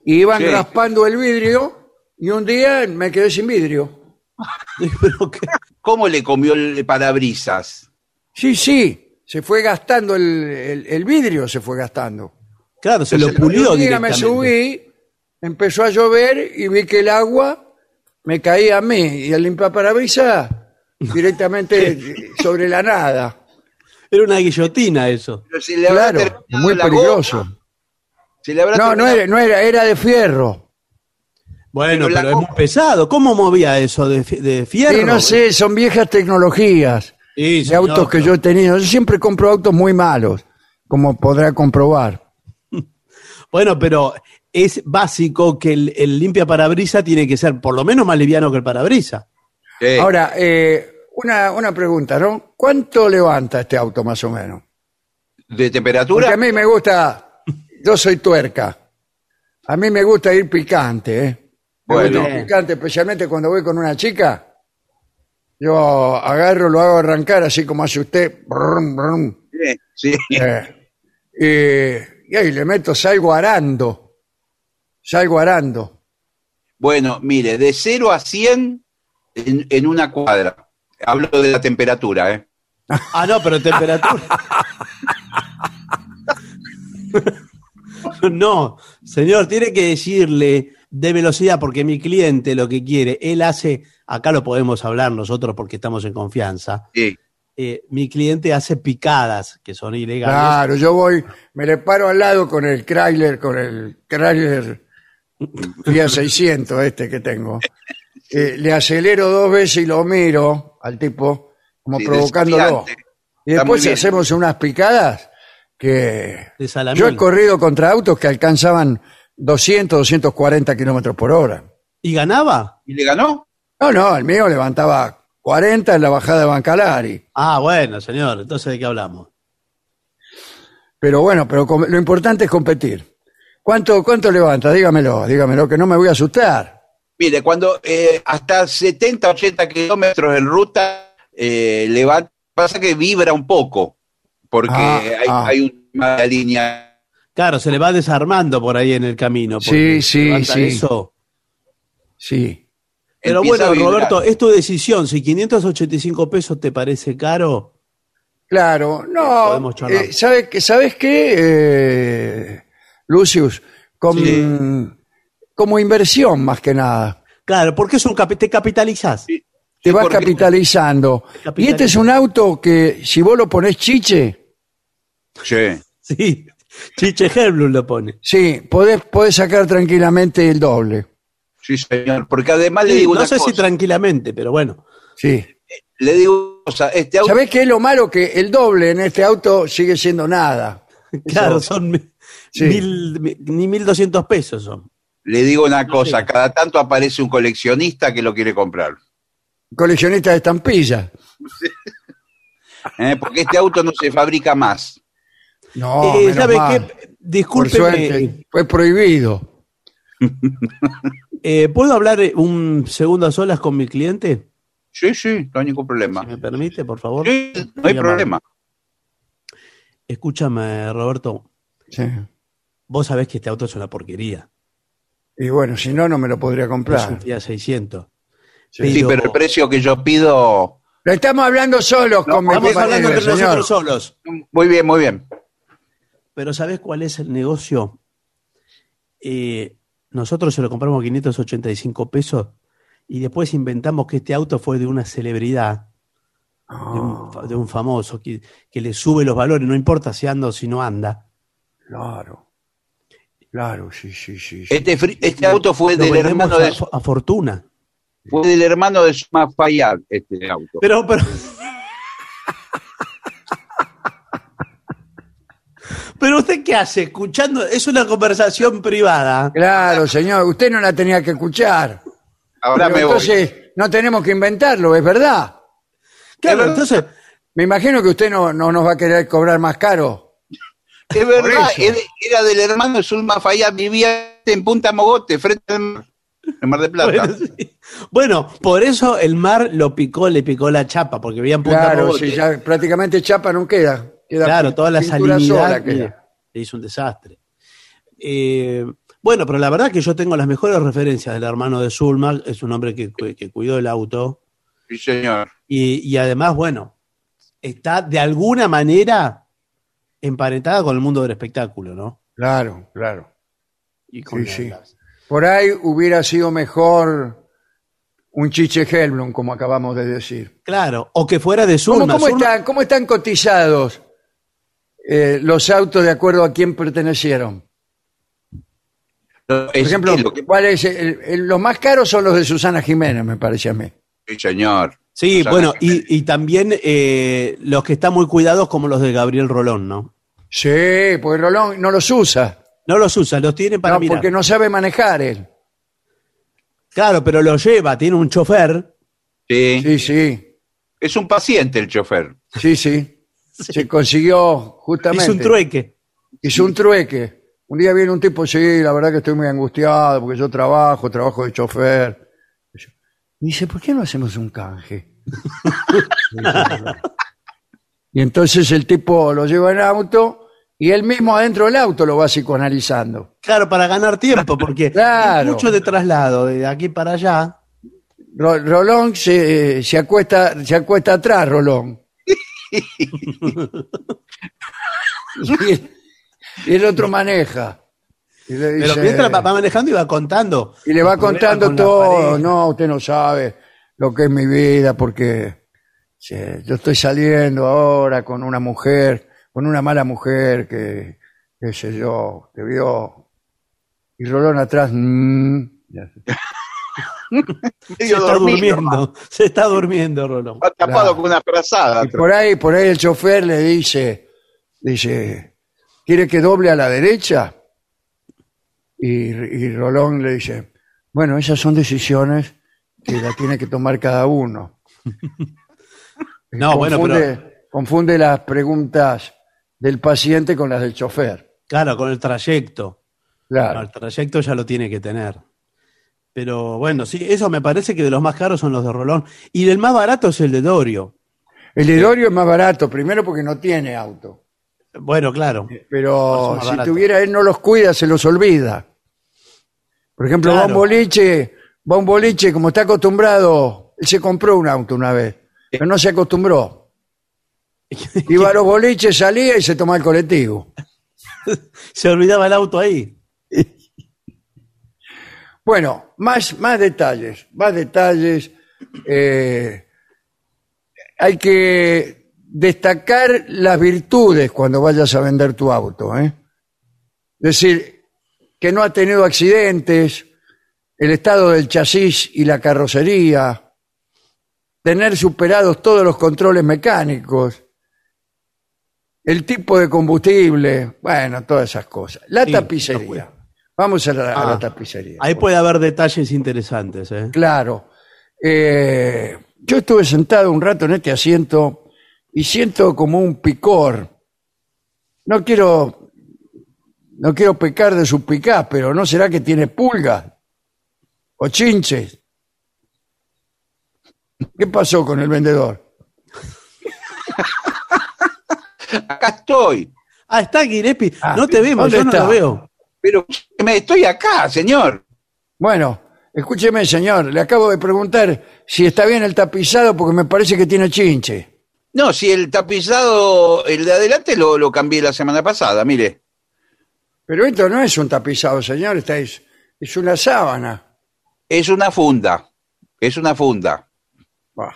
y iban Sí. raspando el vidrio y un día me quedé sin vidrio. Pero que- ¿Cómo le comió el parabrisas? Sí, sí, se fue gastando el, el- el vidrio, se fue gastando. claro, se lo pulió un día me subí, empezó a llover y vi que el agua me caía a mí y el limpiaparabrisas directamente sobre la nada. Era una guillotina eso. Pero si le habrá Claro, muy peligroso. goma. Si le habrá No, no era, no era, era de fierro. Bueno, Pero es muy pesado. ¿Cómo movía eso? ¿De, de fierro? Sí, no sé, son viejas tecnologías Sí, de señor, autos que pero- yo he tenido. Yo siempre compro autos muy malos, como podrá comprobar. Bueno, pero es básico que el, el limpia parabrisa tiene que ser por lo menos más liviano que el parabrisa. Sí. Ahora, eh, una, una pregunta, ¿no? ¿Cuánto levanta este auto más o menos? ¿De Porque temperatura? a mí me gusta, yo soy tuerca, a mí me gusta ir picante, ¿eh? Me Bueno. gusta ir picante, especialmente cuando voy con una chica. Yo agarro, lo hago arrancar así como hace usted. brum, brum, Sí, sí. eh, y, y ahí le meto, salgo arando. Salgo arando. Bueno, mire, de 0 a 100 en, en una cuadra. Hablo de la temperatura, ¿eh? Ah, no, pero temperatura. no, señor, tiene que decirle de velocidad, porque mi cliente lo que quiere, él hace, acá lo podemos hablar nosotros porque estamos en confianza. Sí. eh, mi cliente hace picadas que son ilegales. Claro, yo voy, me le paro al lado con el Chrysler, con el Chrysler Fiat 600 este que tengo. Eh, le acelero dos veces y lo miro al tipo, como Sí, provocándolo. Y después hacemos unas picadas que... de. Yo he corrido contra autos que alcanzaban 200, 240 kilómetros por hora. ¿Y ganaba? ¿Y le ganó? No, no, el mío levantaba 40 en la bajada de Bancalari. Ah, bueno, señor, entonces de qué hablamos. Pero bueno, pero lo importante es competir. ¿Cuánto, cuánto levanta? Dígamelo, dígamelo, que no me voy a asustar. Mire, cuando eh, hasta 70, 80 kilómetros en ruta, eh, levanta, pasa que vibra un poco, porque Ah, hay, ah. hay una línea. Claro, se le va desarmando por ahí en el camino. Sí, sí, sí. Eso. Sí. Pero empieza bueno. Roberto, es tu decisión. Si 585 pesos te parece caro, Claro, no. Podemos charlar. eh, ¿sabe qué, ¿Sabes qué, eh, Lucius? Con- Sí. Como inversión más que nada. claro, porque es un capi- te capitalizás. Te Sí, vas capitalizando. Capitaliza. Y este es un auto que si vos lo ponés chiche, Sí. Sí, Chiche Herblum lo pone. sí, podés, podés sacar tranquilamente el doble. Sí, señor. Porque además le digo no una sé cosa. si tranquilamente, pero bueno. Sí. Le digo una cosa. Este auto, ¿Sabés qué es lo malo? Que el doble en este auto sigue siendo nada. Claro, son Sí. mil, mi- ni 1.200 pesos son. le digo una cosa. sé. Cada tanto aparece un coleccionista que lo quiere comprar. Coleccionista de estampillas. ¿eh? Porque este auto no se fabrica más. No, Eh, menos ¿Sabe mal. qué? Por Discúlpeme, suerte, fue prohibido. eh, ¿puedo hablar eh, un segundo a solas con mi cliente? Sí, sí, no hay ningún problema. Si me permite, por favor. Sí, no hay problema. Escúchame, Roberto. Sí. Vos sabés que este auto es una porquería. Y bueno, si no, no me lo podría Es un comprar. Fiat 600. Sí. Sí, pero el precio que yo pido. Lo estamos hablando solos con mi Estamos hablando entre señor. nosotros solos. Muy bien, muy bien. Pero ¿sabés cuál es el negocio? Eh, nosotros se lo compramos a 585 pesos y después inventamos que este auto fue de una celebridad, de, un, fa- de un famoso, que, que le sube los valores, no importa si anda o si no anda. Claro. Claro, sí, sí, sí. sí. Este, este auto fue Lo del hermano de, a, a fortuna. fue del hermano de Suma Fayad, este auto. Pero, pero. Pero usted qué hace escuchando, es una conversación privada. Claro, señor, usted no la tenía que escuchar. Ahora Pero me voy. entonces, no tenemos que inventarlo, es verdad. Claro, entonces, Me imagino que usted no, no nos va a querer cobrar más caro. Es verdad, era, era del hermano de Zulma Fayad, vivía en Punta Mogote, frente al mar, en Mar de Plata. bueno, sí. Bueno, por eso el mar lo picó, le picó la chapa, porque había en Punta Claro, Mogote. sí, ya prácticamente chapa no queda. queda Claro, toda la salinidad le hizo un desastre. Eh, bueno, pero la verdad que yo tengo las mejores referencias del hermano de Zulma, es un hombre que, que cuidó el auto, Sí, señor. y, y además, bueno, está de alguna manera emparentada con el mundo del espectáculo, ¿no? Claro, claro. Y con Sí, sí. Por ahí hubiera sido mejor un chiche Helblum, como acabamos de decir. Claro, o que fuera de ¿Cómo, Zulma. cómo están, cómo están cotizados eh, los autos de acuerdo a quién pertenecieron? Por ejemplo, es lo que- ¿cuál es el- el- los más caros son los de Susana Jiménez, me parece a mí. Sí, señor. Sí, bueno, y, y también eh, los que están muy cuidados como los de Gabriel Rolón, ¿no? Sí, porque Rolón no los usa. No los usa, los tiene para No, mirar. porque no sabe manejar él. Claro, pero los lleva, tiene un chofer. Sí. Sí, sí, Es un paciente el chofer. sí, sí. Se consiguió justamente. Es un trueque. Hizo un trueque. Un día viene un tipo, sí, la verdad que estoy muy angustiado porque yo trabajo, trabajo de chofer. Y dice, ¿por qué no hacemos un canje? y entonces el tipo lo lleva en auto y él mismo adentro del auto lo va psicoanalizando. Claro, para ganar tiempo, porque Claro. hay mucho de traslado de aquí para allá. Ro- Rolón se, se acuesta, se acuesta atrás, Rolón. y, el, y el otro maneja. Y le Pero dice- mientras va manejando y va contando. Y le va contando con todo. No, usted no sabe lo que es mi vida porque sí, yo estoy saliendo ahora con una mujer, con una mala mujer que, qué sé yo, que vio. Y Rolón atrás. mm, ya. Se está durmiendo, se está durmiendo, Rolón. Está tapado Claro. con una frazada. Y por ahí, por ahí el chofer le dice, dice, ¿quiere que doble a la derecha? Y, y Rolón le dice, bueno, esas son decisiones que la tiene que tomar cada uno. No, bueno, confunde, pero confunde las preguntas del paciente con las del chofer. claro, con el trayecto. Claro. El trayecto ya lo tiene que tener. Pero bueno, sí, eso me parece que de los más caros son los de Rolón. Y del más barato es el de Dorio. El de Dorio es más barato, primero porque no tiene auto. Bueno, claro. Pero eso más si barato. tuviera él no los cuida, se los olvida. Por ejemplo, va a un Claro. boliche, va a un boliche, como está acostumbrado, él se compró un auto una vez, pero no se acostumbró. Iba a los boliches, salía y se tomaba el colectivo. Se olvidaba el auto ahí. Bueno, más, más detalles, más detalles. eh, hay que destacar las virtudes cuando vayas a vender tu auto. ¿eh? Es decir, que no ha tenido accidentes, el estado del chasis y la carrocería, tener superados todos los controles mecánicos, el tipo de combustible, bueno, todas esas cosas. La Sí, tapicería. Vamos a la, a la Ah, tapicería. Ahí puede haber detalles interesantes. ¿eh? Claro. Eh, yo estuve sentado un rato en este asiento y siento como un picor. No quiero, no quiero pecar de su picaz, pero ¿no será que tiene pulgas o chinches? ¿Qué pasó con el vendedor? Acá estoy. Ah, está Guirepi. Ah, no te vemos, ¿dónde yo no está? lo veo. Pero me estoy acá, señor. Bueno, escúcheme, señor, le acabo de preguntar si está bien el tapizado porque me parece que tiene chinche. No, si el tapizado, el de adelante lo, lo cambié la semana pasada, mire. Pero esto no es un tapizado, señor, esta es, es una sábana. Es una funda. Es una funda. Bah,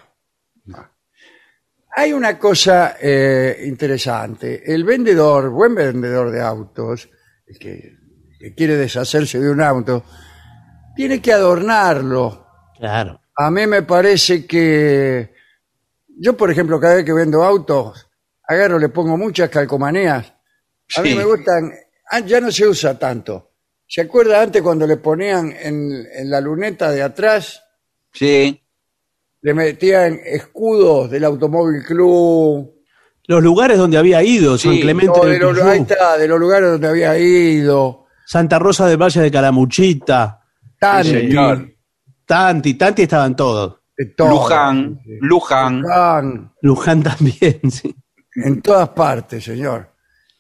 bah. Hay una cosa eh, interesante. El vendedor, buen vendedor de autos, el que, que quiere deshacerse de un auto, tiene que adornarlo. Claro. A mí me parece que yo, por ejemplo, cada vez que vendo autos, agarro, le pongo muchas calcomanías. A mí Sí. me gustan, ah, ya no se usa tanto. ¿Se acuerda antes cuando le ponían en, en la luneta de atrás, Sí. le metían escudos del Automóvil Club? Los lugares donde había ido, San Sí, Clemente No, del de los, Tuyú, ahí está, de los lugares donde había ido. Santa Rosa del Valle de Calamuchita, Tanti, Sí, señor. Tanti, Tanti estaban todos. De todo. Luján, Sí. Luján. Luján, Luján también, sí. en todas partes, señor.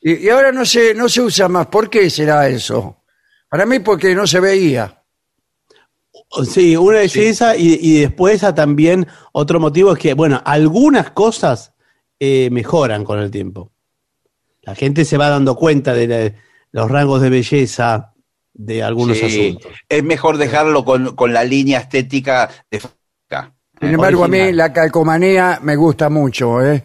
Y, y ahora no se, no se usa más. ¿Por qué será eso? Para mí porque no se veía. Sí, una es Sí. esa y, y después también otro motivo es que, bueno, algunas cosas eh, mejoran con el tiempo. La gente se va dando cuenta de la- los rangos de belleza de algunos Sí. asuntos. Es mejor dejarlo con, con la línea estética de Sin embargo, a mí la calcomanía me gusta mucho. ¿eh?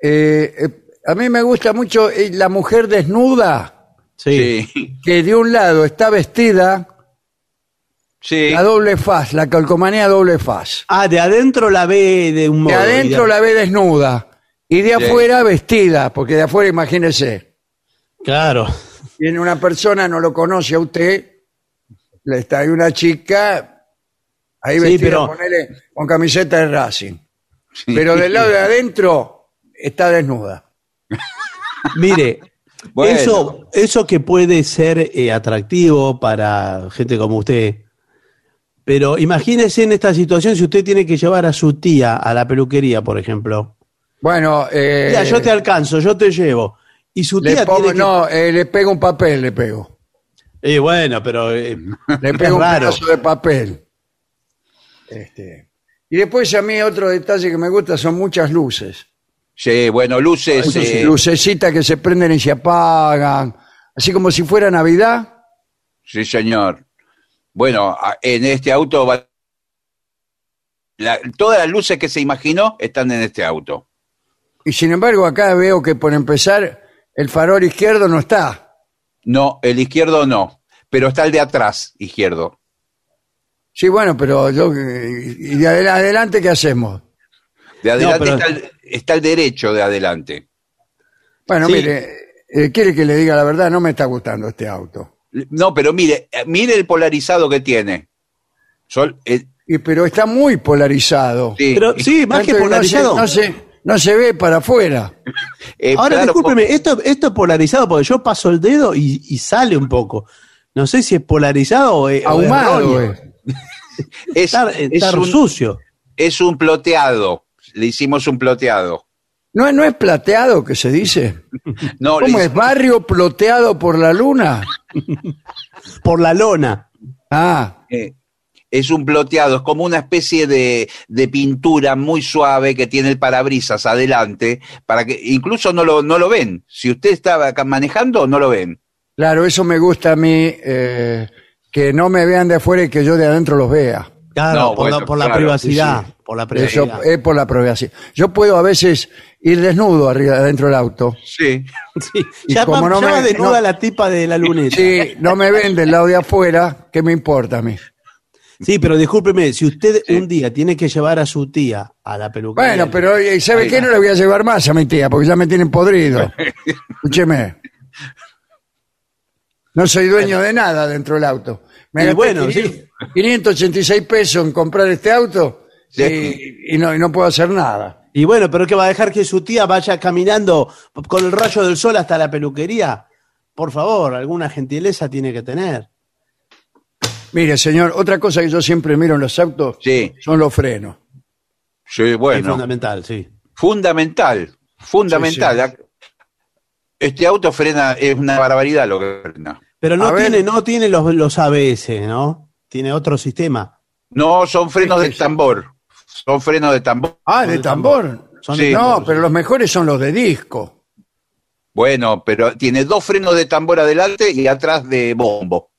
Eh, eh, a mí me gusta mucho eh, la mujer desnuda, Sí. Que de un lado está vestida, sí. la doble faz, la calcomanía doble faz. Ah, de adentro la ve de un De modo. adentro y de- la ve desnuda y de Sí. afuera vestida, porque de afuera imagínese, Claro. viene una persona, no lo conoce a usted, le está ahí una chica, ahí Sí, pero- ponele, con camiseta de Racing. Pero del lado de adentro está desnuda. Mire, Bueno. eso, eso que puede ser eh, atractivo para gente como usted. Pero imagínese en esta situación si usted tiene que llevar a su tía a la peluquería, por ejemplo. Bueno, eh, Tía, yo te alcanzo, yo te llevo. Y su le tía pongo, tiene que... no, eh, le pego un papel, le pego. Eh, bueno, pero... eh, Le pego un raro. pedazo de papel. Este, y después a mí otro detalle que me gusta son muchas luces. Sí, bueno, luces. eh, Lucecitas que se prenden y se apagan. Así como si fuera Navidad. Sí, señor. Bueno, en este auto va. la- todas las luces que se imaginó están en este auto. Y sin embargo acá veo que por empezar el farol izquierdo no está. No, el izquierdo no, pero está el de atrás, izquierdo. Sí, bueno, pero yo... ¿Y de adel- adelante qué hacemos? De adelante pero- está, el, está el derecho de adelante. Bueno, Sí. mire, eh, quiere que le diga la verdad, no me está gustando este auto. No, pero mire, eh, mire el polarizado que tiene. Sol, eh, Y, pero está muy polarizado. sí, Pero sí, más que no polarizado. No se, no se ve para afuera. eh, Ahora, claro, discúlpeme, esto, esto es polarizado porque yo paso el dedo y, y sale un poco. No sé si es polarizado o es, o es Ahumado. erróneo. eh. es, Está, es está un, sucio. es un ploteado. Le hicimos un ploteado. ¿No, ¿No es plateado que se dice? No, ¿Cómo es? ¿Barrio ploteado por la luna? Por la lona. Ah, eh, es un ploteado, es como una especie de, de pintura muy suave que tiene el parabrisas adelante, para que incluso no lo, no lo ven. Si usted estaba acá manejando, no lo ven. claro, eso me gusta a mí, eh, que no me vean de afuera y que yo de adentro los vea. Claro, No, por, la, bueno, por la privacidad. sí, Por la Eso privacidad. es por la privacidad. Yo puedo a veces ir desnudo arriba, adentro del auto. Sí. Sí, Y ya como va, no ya me- va desnuda no- la tipa de la luneta. Si no me ven del lado de afuera, ¿qué me importa a mí? Sí, pero discúlpeme, si usted Sí. un día tiene que llevar a su tía a la peluquería. Bueno, pero ¿sabe qué? No le voy a llevar más a mi tía, porque ya me tienen podrido. Escúcheme. No soy dueño de nada dentro del auto. Me Y bueno, 500 sí. 586 pesos en comprar este auto Sí. y, y no, y no puedo hacer nada. Y bueno, pero que va a dejar que su tía vaya caminando con el rayo del sol hasta la peluquería. Por favor, alguna gentileza tiene que tener. Mire, señor, otra cosa que yo siempre miro en los autos Sí, son los frenos. sí, Es bueno. fundamental, sí. Fundamental, fundamental. Sí, Este auto frena, es una barbaridad lo que frena. Pero no A ver. tiene, no tiene los, los ABS, ¿no? Tiene otro sistema. No, son frenos de tambor. Son frenos de tambor. Ah, de tambor. Son Sí. No, pero los mejores son los de disco. Bueno, pero tiene dos frenos de tambor adelante y atrás de bombo.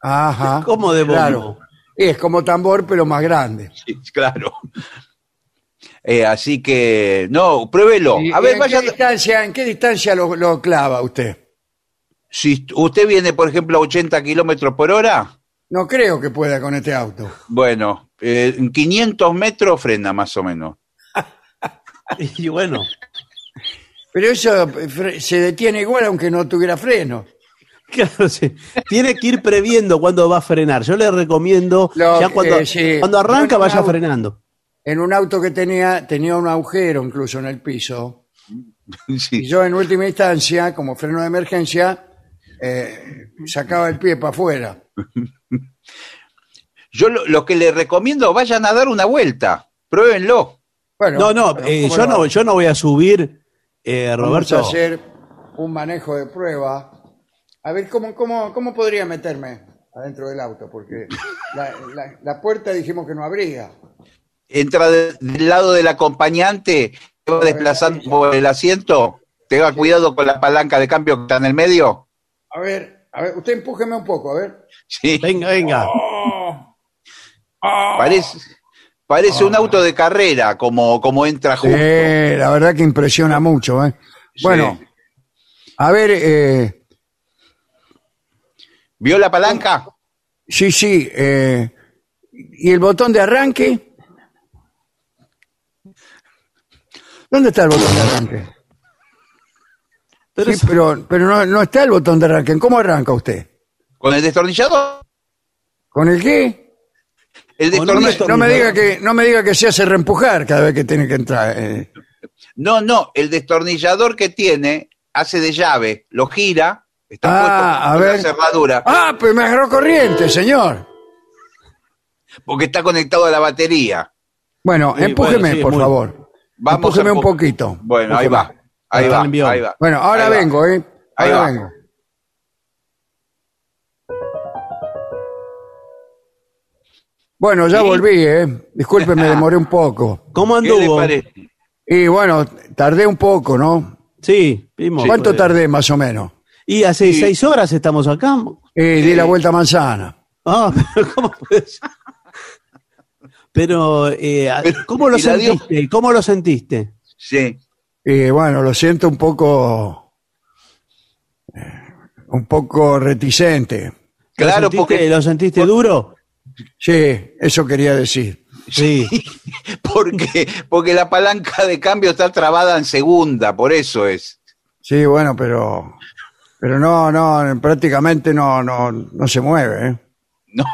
Ajá. ¿Cómo de bombo? Claro. Es como tambor, pero más grande. Sí, claro. Eh, así que, no, pruébelo. ¿Y- A ver, en, vaya. qué distancia, ¿En qué distancia lo, lo clava usted? Si usted viene, por ejemplo, a 80 kilómetros por hora, No creo que pueda con este auto. bueno, eh, en 500 metros frena más o menos. Y bueno, Pero eso se detiene igual aunque no tuviera freno. claro, sí. tiene que ir previendo cuándo va a frenar. Yo le recomiendo, Lo ya que- cuando, sí. cuando arranca, Yo en un vaya auto- frenando. En un auto que tenía, tenía un agujero incluso en el piso. Y yo en última instancia, como freno de emergencia, eh, sacaba el pie para afuera. Yo lo, lo que le recomiendo, vayan a dar una vuelta. Pruébenlo. Bueno, No, no, eh, ¿cómo yo no? yo no voy a subir, eh, Vamos Roberto. a hacer un manejo de prueba. A ver, ¿cómo, cómo, cómo podría meterme adentro del auto? Porque la, la- la puerta dijimos que no abría. Entra de- del lado del acompañante, te va desplazando por el asiento. Tenga cuidado con la palanca de cambio que está en el medio. A ver, a ver, usted empújeme un poco, a ver. Sí, Venga, venga. Oh. parece, Parece un auto de carrera, como, como entra justo. Eh, la verdad que impresiona mucho. ¿eh? Bueno, a ver, eh, ¿Vio la palanca? sí, sí. eh, ¿Y el botón de arranque? ¿Dónde está el botón de arranque? Pero Sí, eso- pero, pero no, no está el botón de arranque. ¿Cómo arranca usted? ¿Con el destornillador? ¿Con el qué? El Con destornillador. No me diga que, no me diga que se hace reempujar cada vez que tiene que entrar. eh. No, no, el destornillador que tiene hace de llave, lo gira, está Ah, puesto a en ver. la cerradura, Ah, pues me agarró corriente, señor. porque está conectado a la batería. Bueno, Sí, empújeme, bueno, sí, por muy- favor. Vamos empújeme a un poquito. Bueno, ahí va, ahí va, envió. ahí va. Bueno, ahora Ahí va. vengo, ¿eh? Ahí Ahora va. vengo. Bueno, ya ¿Sí? volví, ¿eh? Disculpe, me demoré un poco. ¿Cómo ¿Qué le anduvo? parece? Y bueno, tardé un poco, ¿no? Sí, vimos. ¿Cuánto Pues, tardé, más o menos? Y hace Sí. seis horas estamos acá. Eh, di la vuelta a manzana. Ah, pero ¿cómo puede ser? Pero, eh, ¿cómo lo sentiste? ¿Cómo lo sentiste? Sí. Y bueno, lo siento un poco. eh, un poco reticente. ¿Lo Claro, sentiste, porque, ¿Lo sentiste duro? Sí, eso quería decir. Sí. porque, porque la palanca de cambio está trabada en segunda, por eso es. Sí, bueno, pero. Pero no, no, prácticamente no, no, no se mueve, ¿eh? No,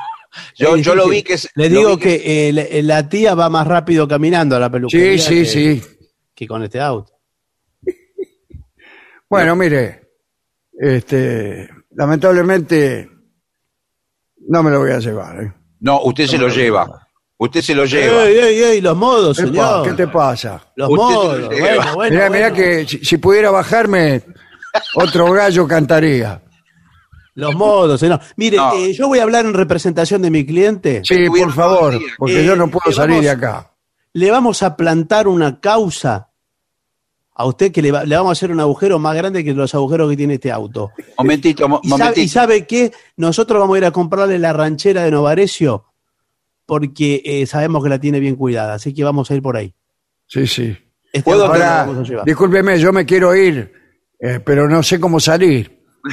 yo, yo lo vi que... Le lo digo que, eh, la, la tía va más rápido caminando a la peluquería. Sí, sí, que, sí. Que con este auto. Bueno, mire, este, lamentablemente no me lo voy a llevar. ¿eh? No, usted se lo lleva. Usted se lo lleva. ¡Ey, ey, ey! Los modos, Epa, señor. ¿Qué te pasa? Los Usted se lo modos. Bueno, bueno. mirá, mirá que si, si pudiera bajarme, otro gallo cantaría. Los modos, señor. Mire, No. eh, yo voy a hablar en representación de mi cliente. Sí, por favor, porque Eh, yo no puedo eh, salir vamos- de acá. Le vamos a plantar una causa a usted que le, va- le vamos a hacer un agujero más grande que los agujeros que tiene este auto. Momentito, mo- Y sabe, momentito. y sabe qué? Nosotros vamos a ir a comprarle la ranchera de Novarecio porque eh, sabemos que la tiene bien cuidada, así que vamos a ir por ahí. Sí, sí. Este ¿Puedo Ahora, discúlpeme, yo me quiero ir, eh, pero no sé cómo salir.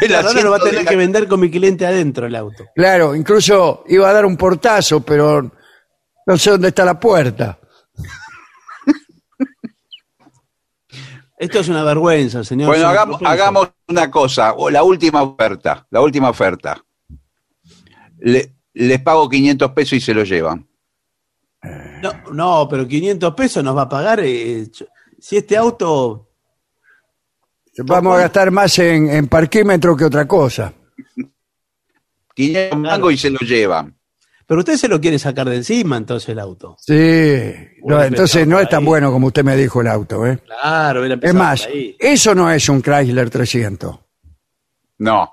Claro, ahora lo va a tener la- que vender con mi cliente adentro el auto. Claro, incluso iba a dar un portazo, pero no sé dónde está la puerta. Esto es una vergüenza, señor. Bueno, hagamos, una cosa, o la última oferta, la última oferta. Le- les pago 500 pesos y se lo llevan. No, no, pero 500 pesos nos va a pagar. eh, si este auto. Vamos a gastar más en, en parquímetro que otra cosa. 500 mangos y se lo llevan. Pero usted se lo quiere sacar de encima, entonces el auto. Sí, no, Bueno, entonces no es tan ahí. bueno como usted me dijo el auto. ¿eh? Claro, Es más, ahí. eso no es un Chrysler 300. No,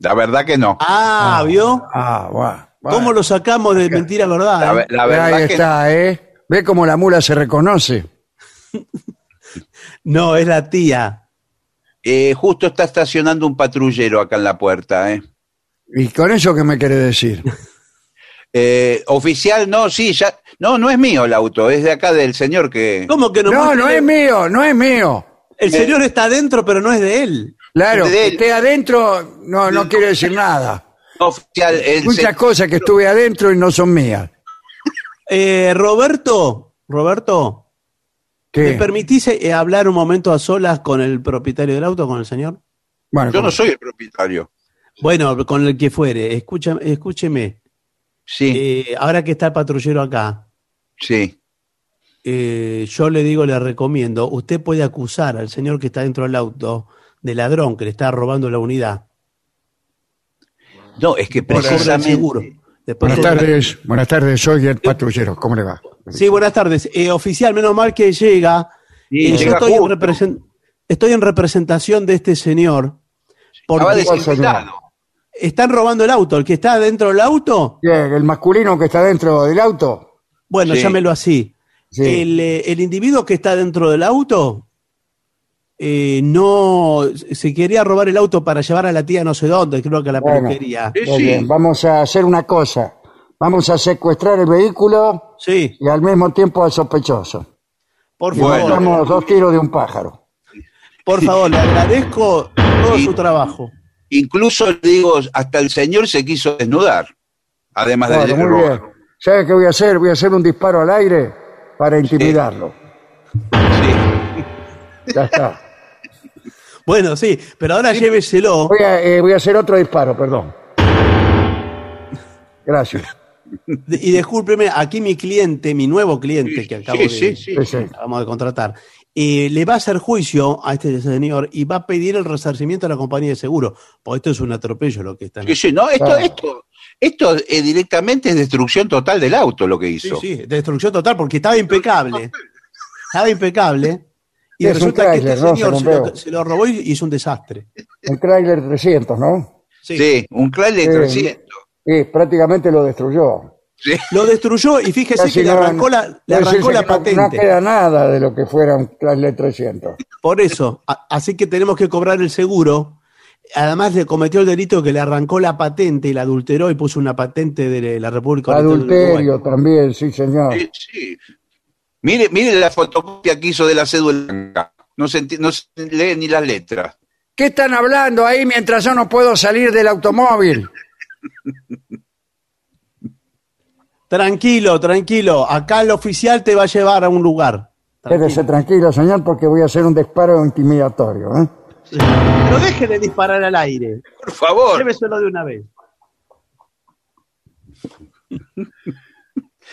la verdad que no. Ah, ¿vio? Ah, guau, guau. ¿Cómo lo sacamos de mentira La, verdad? ve- eh? la verdad Ahí que está, ¿eh? ¿Ve cómo la mula se reconoce? No, es la tía. eh, justo está estacionando un patrullero acá en la puerta. ¿eh? ¿Y con eso qué me quiere decir? Eh, oficial, no, sí, ya. No, no es mío el auto, es de acá del señor que. ¿Cómo que no? No, no es mío, no es mío. El señor está adentro, pero no es de él. Claro, De que él. esté adentro no, no quiere decir nada. Oficial, el Muchas se- cosas que estuve adentro y no son mías. Eh, Roberto, Roberto, ¿me ¿Qué? permitís eh, hablar un momento a solas con el propietario del auto, con el señor? Bueno, Yo ¿cómo? no soy el propietario. Bueno, con el que fuere. Escúchame, escúcheme. Sí, Eh, ahora que está el patrullero acá, sí. eh, yo le digo, le recomiendo, usted puede acusar al señor que está dentro del auto de ladrón que le está robando la unidad. No, es que precisamente. seguro. Después Buenas tardes, buenas tardes, soy el patrullero. ¿Cómo le va? Sí, buenas tardes. Eh, oficial, menos mal que llega. Sí, Eh, yo estoy en, estoy representación de este señor. Estaba Porque desinvitado. Están robando el auto. El que está dentro del auto, Bien, ¿El masculino que está dentro del auto? bueno, Sí. llámelo así. Sí. El, eh, el individuo que está dentro del auto eh, no se quería robar el auto para llevar a la tía no sé dónde, creo que a la Bueno. peluquería. Sí, bien, vamos a hacer una cosa. Vamos a secuestrar el vehículo Sí, y al mismo tiempo al sospechoso. por Y favor. matamos dos tiros de un pájaro. Por favor, le agradezco todo Sí. su trabajo. Incluso, le digo, hasta el señor se quiso desnudar. Además de muy bien. ¿Sabe qué voy a hacer? Voy a hacer un disparo al aire para intimidarlo. Sí. Ya está. Bueno, sí, pero ahora lléveselo. Voy a, eh, voy a hacer otro disparo, perdón. Gracias. Y discúlpeme, aquí mi cliente, mi nuevo cliente que acabo sí, de, sí, sí. Sí. acabamos de contratar, eh, le va a hacer juicio a este señor y va a pedir el resarcimiento a la compañía de seguro. Porque esto es un atropello lo que están Sí, sí, no, esto, Claro. esto, esto eh, directamente es destrucción total del auto lo que hizo. sí, destrucción total porque estaba impecable. Estaba impecable. Y Es resulta que este señor Se se lo, se lo robó y hizo un desastre. El tráiler 300, ¿no? Sí. Sí, un Chrysler Sí. 300. Sí, prácticamente lo destruyó. Lo destruyó y fíjese Casi que le no- arrancó la, le arrancó la no- patente. No, queda nada de lo que fuera un Chrysler 300. Por eso, a- así que tenemos que cobrar el seguro. Además le cometió el delito que le arrancó la patente y la adulteró y puso una patente de la República del Adulterio también, sí, señor. Sí, sí. Mire, mire la fotocopia que hizo de la cédula. No se, no se lee ni las letras. ¿Qué están hablando ahí mientras yo no puedo salir del automóvil? Tranquilo, tranquilo. Acá el oficial te va a llevar a un lugar. Quédese tranquilo, señor, porque voy a hacer un disparo intimidatorio. ¿eh? Pero deje de disparar al aire. Por favor. Lléveselo de una vez.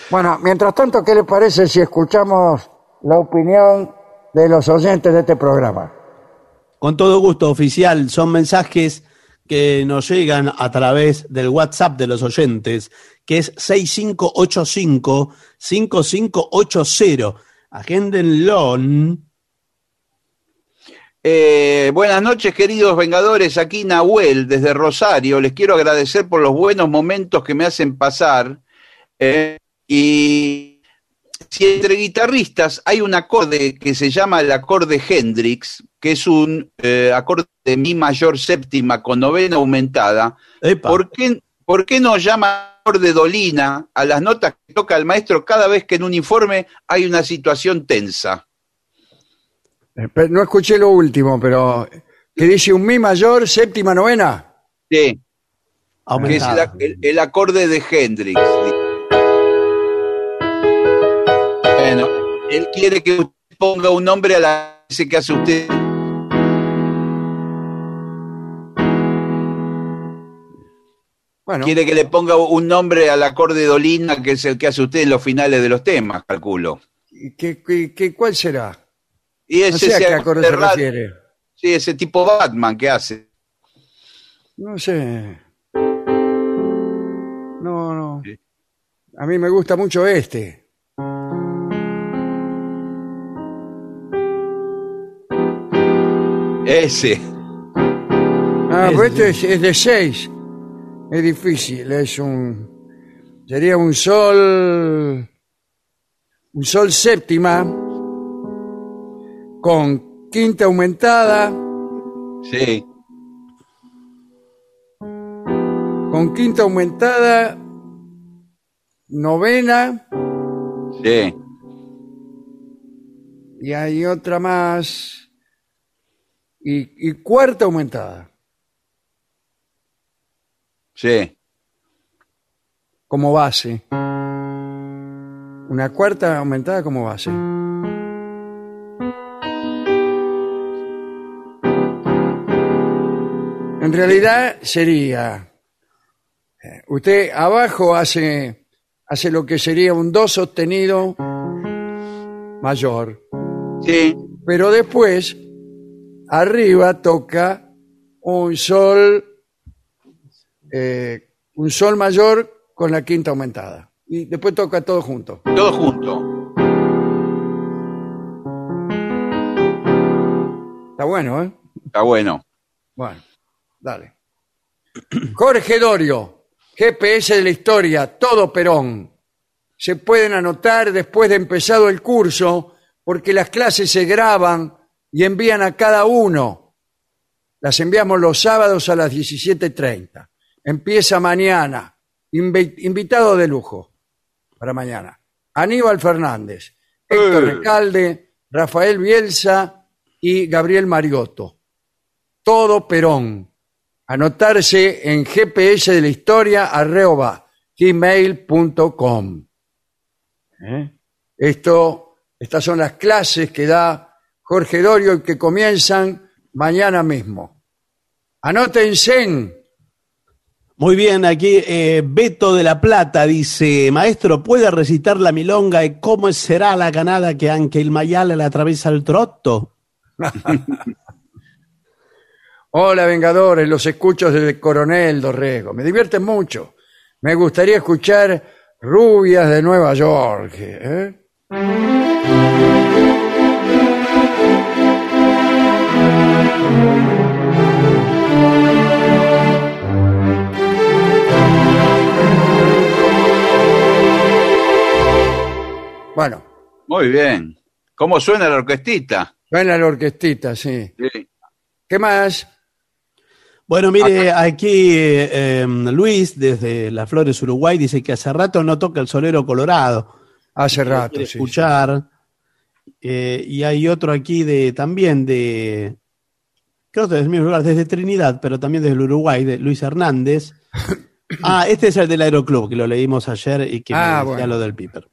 Bueno, mientras tanto, ¿qué le parece si escuchamos la opinión de los oyentes de este programa? Con todo gusto, oficial. Son mensajes que nos llegan a través del WhatsApp de los oyentes, que es 6585-5580. Agéndenlo. Eh, buenas noches, queridos Vengadores. Aquí Nahuel, desde Rosario. Les quiero agradecer por los buenos momentos que me hacen pasar. Eh, y si entre guitarristas hay un acorde que se llama el acorde Hendrix, que es un eh, acorde de mi mayor séptima con novena aumentada, Epa. ¿por qué, por qué no llama acorde Dolina a las notas que toca el maestro cada vez que en un informe hay una situación tensa? Eh, No escuché lo último, pero que dice un mi mayor, séptima, novena. Sí. que es el, el- el acorde de Hendrix. Bueno, él quiere que usted ponga un nombre a la que hace usted. Bueno, Quiere que le ponga un nombre al acorde de Dolina, que es el que hace usted en los finales de los temas, calculo. ¿y ¿qué, qué- qué- cuál será? Y No es a ese qué acorde se refiere. Sí, ese tipo Batman que hace. No sé. No, no. Sí. A mí me gusta mucho este. Ese. Ah, Es- pues este es, es de seis. Es difícil, es un... Sería un sol... Un sol séptima con quinta aumentada, Sí. con quinta aumentada, novena Sí. y hay otra más y, y cuarta aumentada Sí. como base. Una cuarta aumentada como base. En realidad sería, eh, usted abajo hace, hace lo que sería un do sostenido mayor, Sí. pero después arriba toca un sol, eh, un sol mayor con la quinta aumentada. Y después toca todo junto. Todo junto. Está bueno, ¿eh? Está bueno. Bueno, dale. Jorge Dorio, GPS de la historia, todo Perón. Se pueden anotar después de empezado el curso porque las clases se graban y envían a cada uno. Las enviamos los sábados a las 17.30. Empieza mañana Invi- invitado de lujo para mañana. Aníbal Fernández, Héctor Eh. Recalde, Rafael Bielsa y Gabriel Mariotto. Todo Perón. Anotarse en GPS de la historia arroba gmail.com. ¿Eh? Esto, estas son las clases que da Jorge Dorio y que comienzan mañana mismo. Anótense. Muy bien, aquí eh, Beto de la Plata dice, maestro, ¿puede recitar la milonga y cómo será la ganada que anche il maiale la atraviesa el trotto? Hola, Vengadores, los escucho desde Coronel Dorrego. Me divierten mucho. Me gustaría escuchar Rubias de Nueva York. ¿eh? Bueno, Muy bien. ¿Cómo suena la orquestita? suena la orquestita, sí. Sí. ¿Qué más? Bueno, mire, aquí eh, em, Luis, desde Las Flores, Uruguay, dice que hace rato no toca el solero colorado. Hace rato, quiere sí, escuchar. Eh, y hay otro aquí de también de, creo que es el mismo lugar, desde Trinidad, pero también desde el Uruguay, de Luis Hernández. Ah, este es el del Aeroclub, que lo leímos ayer y que Ah, me decía bueno. lo del Piper.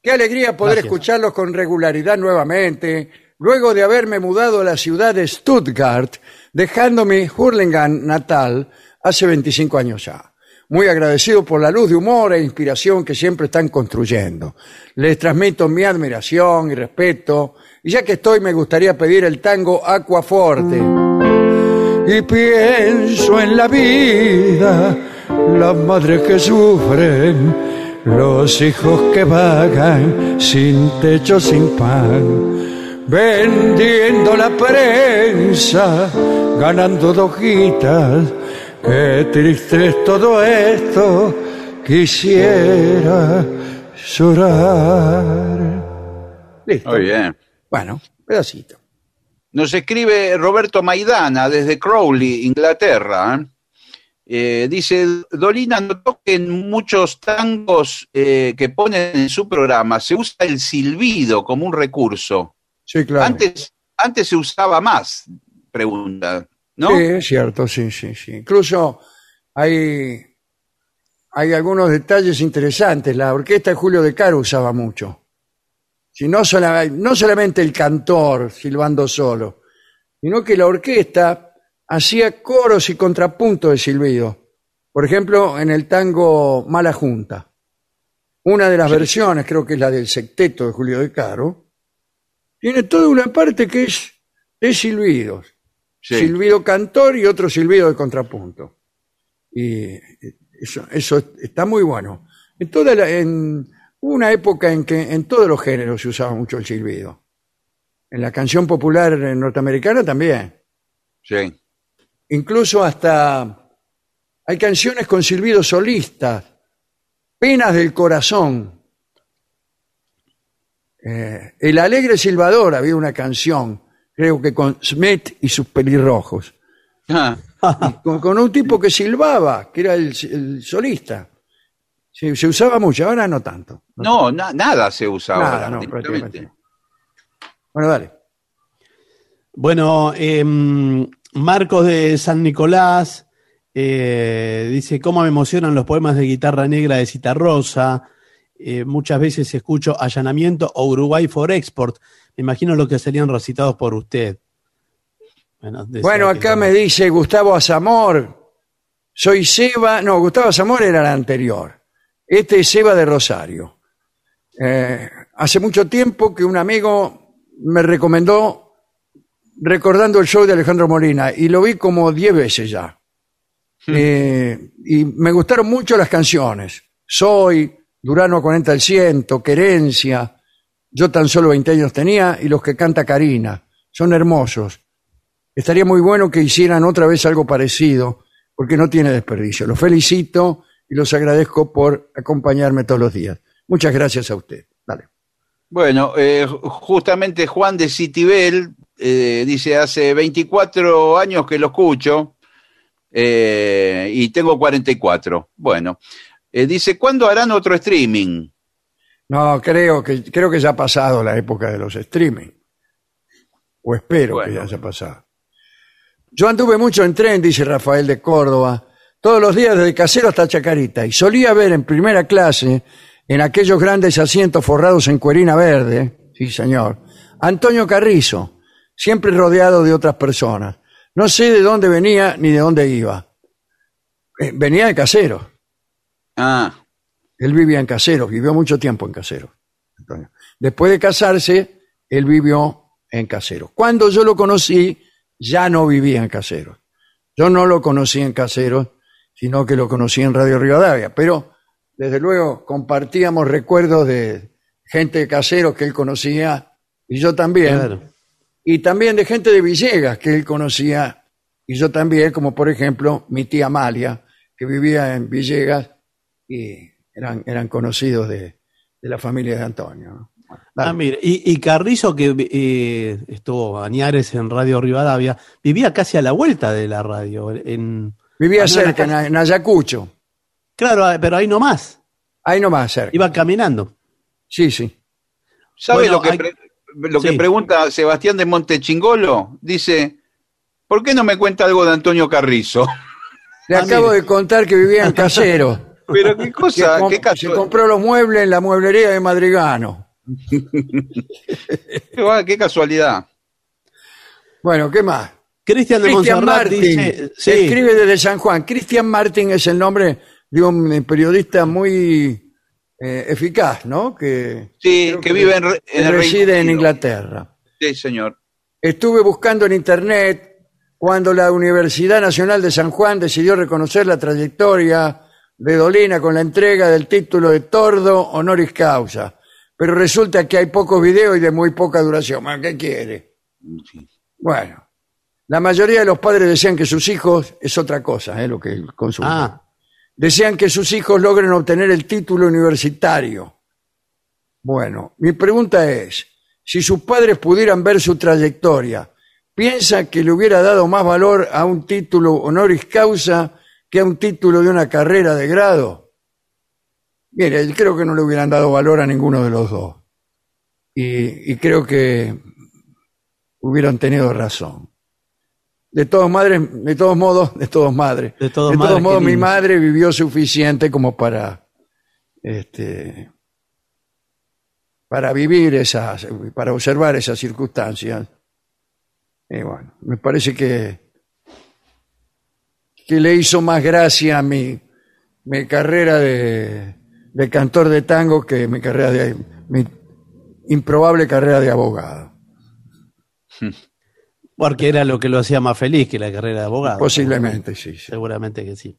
Qué alegría poder Gracias. escucharlos con regularidad nuevamente, luego de haberme mudado a la ciudad de Stuttgart, dejando mi Hurlingham natal hace 25 años ya. Muy agradecido por la luz de humor e inspiración que siempre están construyendo. Les transmito mi admiración y respeto, y ya que estoy me gustaría pedir el tango Aquaforte. Y pienso en la vida, las madres que sufren, los hijos que vagan sin techo, sin pan, vendiendo la prensa, ganando dojitas. Qué triste es todo esto, quisiera llorar. Listo. Muy bien. Bueno, pedacito. Nos escribe Roberto Maidana desde Crowley, Inglaterra. ¿eh? Eh, dice, Dolina notó que en muchos tangos eh, que ponen en su programa se usa el silbido como un recurso. Sí, claro. Antes, antes se usaba más, pregunta, ¿no? Sí, es cierto, sí, sí, sí. Incluso hay, hay algunos detalles interesantes. La orquesta de Julio De Caro usaba mucho. Si no, sola- no solamente el cantor silbando solo, sino que la orquesta hacía coros y contrapuntos de silbido. Por ejemplo, en el tango Mala Junta. Una de las versiones, creo que es la del secteto de Julio De Caro, tiene toda una parte que es de silbidos Sí. silbido cantor y otro silbido de contrapunto. Y eso, eso está muy bueno. En toda la- en una época en que en todos los géneros se usaba mucho el silbido. En la canción popular norteamericana también. Sí. Incluso hasta hay canciones con silbido solista. Penas del corazón. Eh, el alegre silbador había una canción, creo que con Smith y sus pelirrojos. Ah, con, con un tipo que silbaba, que era el, el solista. Sí, se usaba mucho, ahora no tanto. no, na- nada se usa Nada, ahora. no, prácticamente. Bueno, dale. Bueno, em, Marcos de San Nicolás eh, dice, ¿cómo me emocionan los poemas de guitarra negra de Citarrosa? Eh, muchas veces escucho Allanamiento o Uruguay for Export. Me imagino lo que serían recitados por usted. Bueno, acá me dice Gustavo Azamor. Soy Seba. No, Gustavo Azamor era el anterior. Este es Seba de Rosario. Eh, hace mucho tiempo que un amigo me recomendó recordando el show de Alejandro Molina y lo vi como 10 veces ya. Eh, y me gustaron mucho las canciones. Soy, Durano 40 al ciento, Querencia, Yo tan solo 20 años tenía y los que canta Karina. Son hermosos. Estaría muy bueno que hicieran otra vez algo parecido, porque no tiene desperdicio. Los felicito y los agradezco por acompañarme todos los días. Muchas gracias a usted. Dale. Bueno, eh, ju- justamente Juan de Citibel eh, dice, hace 24 años que lo escucho eh, y tengo 44. Bueno, Eh, dice, ¿cuándo harán otro streaming? No, creo que, creo que ya ha pasado la época de los streaming. O espero que ya haya pasado. Yo anduve mucho en tren, dice Rafael de Córdoba, todos los días desde Casero hasta Chacarita, y solía ver en primera clase, en aquellos grandes asientos forrados en cuerina verde, sí señor, Antonio Carrizo, siempre rodeado de otras personas. No sé de dónde venía ni de dónde iba. Eh, venía de Casero. Ah, Él vivía en Caseros, vivió mucho tiempo en Caseros. Antonio. Después de casarse, él vivió en Caseros. Cuando yo lo conocí, ya no vivía en Caseros. Yo no lo conocí en Caseros, sino que lo conocí en Radio Rivadavia. Pero, desde luego, compartíamos recuerdos de gente de Caseros que él conocía, y yo también. Claro. Y también de gente de Villegas que él conocía, y yo también, como por ejemplo mi tía Amalia, que vivía en Villegas y eran, eran conocidos de, de la familia de Antonio. ¿no? Bueno, dale. Ah, mire, y, y Carrizo, que eh, estuvo Añares en Radio Rivadavia, vivía casi a la vuelta de la radio. En, Vivía cerca, en, en Ayacucho. Claro, ah, pero ahí nomás. Ahí nomás cerca. Iba caminando. Sí, sí. ¿sabe Bueno, lo, que hay- lo que Sí. pregunta Sebastián de Montechingolo? Dice, ¿por qué no me cuenta algo de Antonio Carrizo? Le Ah, acabo de contar que vivía en Caseros. Pero qué que cosa, com- qué se caso, compró los muebles en la mueblería de Madrigano. qué casualidad. Bueno, ¿qué más? Cristian de Cristian dice. Sí, escribe desde San Juan. Cristian Martin es el nombre de un periodista muy eh, eficaz, ¿no? Que Sí, que vive en, en el reside Reino en. Inglaterra. Sí, señor. Estuve buscando en internet cuando la Universidad Nacional de San Juan decidió reconocer la trayectoria de Dolina con la entrega del título de Tordo Honoris Causa. Pero resulta que hay pocos videos y de muy poca duración. ¿Qué quiere? Bueno, la mayoría de los padres desean que sus hijos, es otra cosa, ¿eh? lo que él consulta. Ah, Desean que sus hijos logren obtener el título universitario. Bueno, mi pregunta es, si sus padres pudieran ver su trayectoria, ¿piensa que le hubiera dado más valor a un título honoris causa que a un título de una carrera de grado? Mire, creo que no le hubieran dado valor a ninguno de los dos. Y, y creo que hubieran tenido razón. De todos madres, de todos modos, de todos madres. De todos modos, mi lindo. madre vivió suficiente como para este para vivir esas, para observar esas circunstancias. Y bueno, me parece que que le hizo más gracia mi, mi carrera de, de cantor de tango que mi carrera de mi improbable carrera de abogado. porque era lo que lo hacía más feliz que la carrera de abogado. Posiblemente, sí. sí. Seguramente que sí.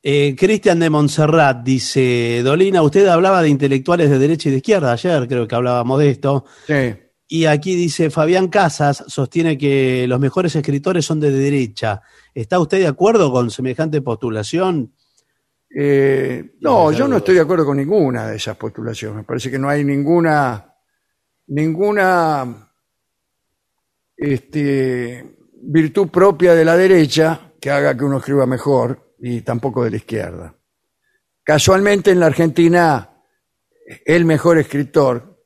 Eh, Cristian de Montserrat dice, Dolina, usted hablaba de intelectuales de derecha y de izquierda ayer, creo que hablábamos de esto. Sí. Y aquí dice, Fabián Casas sostiene que los mejores escritores son de derecha. ¿Está usted de acuerdo con semejante postulación? Eh, no, yo no estoy de acuerdo con ninguna de esas postulaciones. Me parece que no hay ninguna, ninguna este, virtud propia de la derecha que haga que uno escriba mejor y tampoco de la izquierda. Casualmente en la Argentina el mejor escritor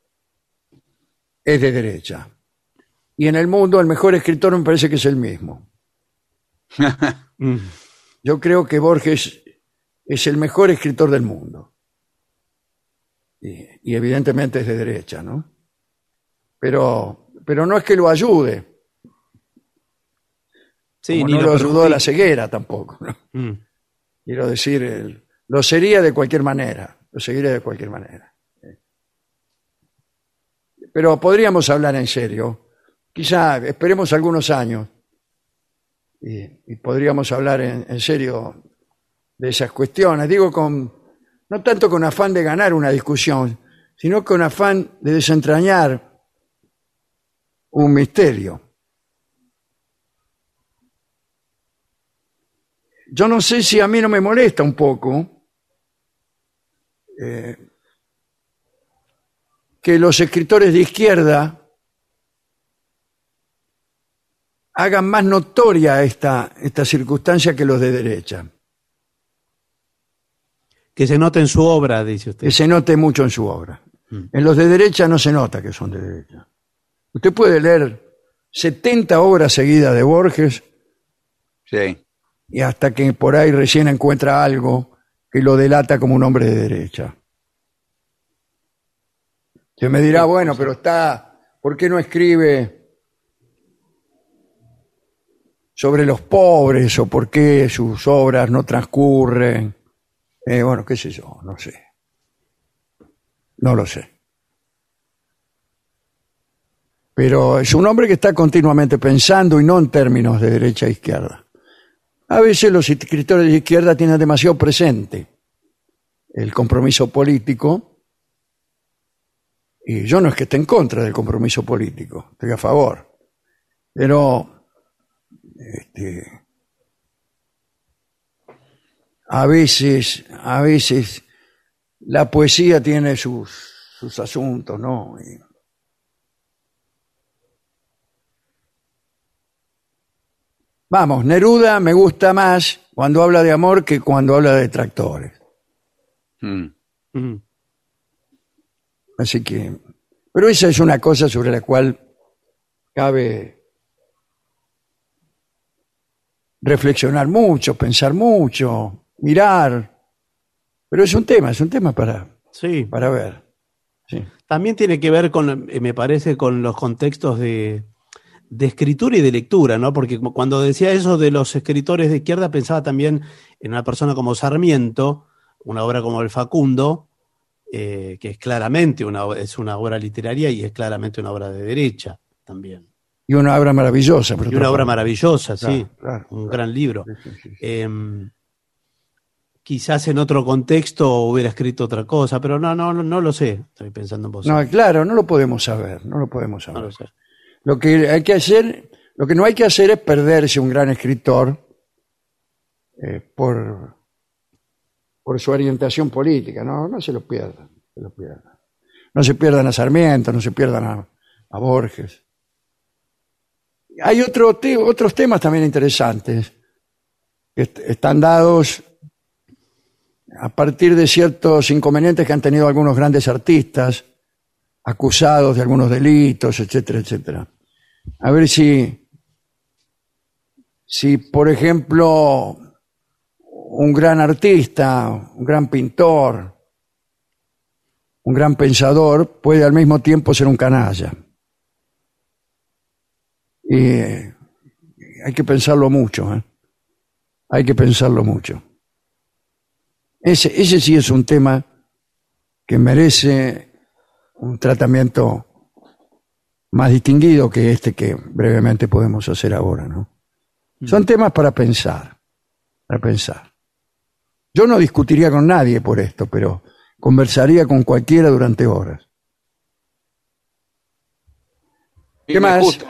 es de derecha. Y en el mundo el mejor escritor me parece que es el mismo. Mm. Yo creo que Borges es el mejor escritor del mundo. Y, y evidentemente es de derecha, ¿no? Pero, pero no es que lo ayude. Sí, como ni no lo lo ayudó a la ceguera tampoco. ¿no? Mm. Quiero decir, lo sería de cualquier manera. Lo seguiría de cualquier manera. Pero podríamos hablar en serio. Quizá esperemos algunos años y, y podríamos hablar en, en serio de esas cuestiones. Digo, con no tanto con afán de ganar una discusión, sino con afán de desentrañar un misterio. Yo no sé si a mí no me molesta un poco eh, que los escritores de izquierda hagan más notoria esta, esta circunstancia que los de derecha. Que se note en su obra, dice usted. que se note mucho en su obra. En los de derecha no se nota que son de derecha. Usted puede leer 70 obras seguidas de Borges Sí. y hasta que por ahí recién encuentra algo que lo delata como un hombre de derecha. Se me dirá, bueno, pero está, ¿por qué no escribe sobre los pobres o por qué sus obras no transcurren? Eh, bueno, qué sé yo, no sé. No lo sé. Pero es un hombre que está continuamente pensando y no en términos de derecha e izquierda. A veces los escritores de izquierda tienen demasiado presente el compromiso político. Y yo no es que esté en contra del compromiso político, estoy a favor. Pero este, a veces, a veces la poesía tiene sus, sus asuntos, ¿no? Vamos, Neruda me gusta más cuando habla de amor que cuando habla de tractores. Mm. Mm. Así que, pero esa es una cosa sobre la cual cabe reflexionar mucho, pensar mucho, mirar. Pero es un tema, es un tema para, Sí. para ver. Sí. También tiene que ver con, eh, me parece, con los contextos de, de escritura y de lectura, ¿no? Porque cuando decía eso de los escritores de izquierda, pensaba también en una persona como Sarmiento, una obra como El Facundo, eh, que es claramente una, es una obra literaria y es claramente una obra de derecha también. Y una obra maravillosa. por Y una obra maravillosa, sí, Claro, un claro. gran libro. Sí, sí, sí, sí. Eh, quizás en otro contexto hubiera escrito otra cosa, pero no, no, no, no lo sé. Estoy pensando en vos. No, claro, no lo podemos saber, no lo podemos No saber. lo sé. Lo que hay que hacer, lo que no hay que hacer es perderse un gran escritor eh, por, por su orientación política. No, no se lo pierdan, se lo pierdan. No se pierdan a Sarmiento, no se pierdan a, Borges. Hay otro otros temas también interesantes que est- están dados a partir de ciertos inconvenientes que han tenido algunos grandes artistas acusados de algunos delitos, etcétera, etcétera. A ver si, si por ejemplo, un gran artista, un gran pintor, un gran pensador puede al mismo tiempo ser un canalla. Y eh, hay que pensarlo mucho, ¿eh? Hay que pensarlo mucho. Ese, ese sí es un tema que merece un tratamiento más distinguido que este que brevemente podemos hacer ahora, ¿no? Son temas para pensar, para pensar. Yo no discutiría con nadie por esto, pero conversaría con cualquiera durante horas. ¿Qué Mire, más? justo,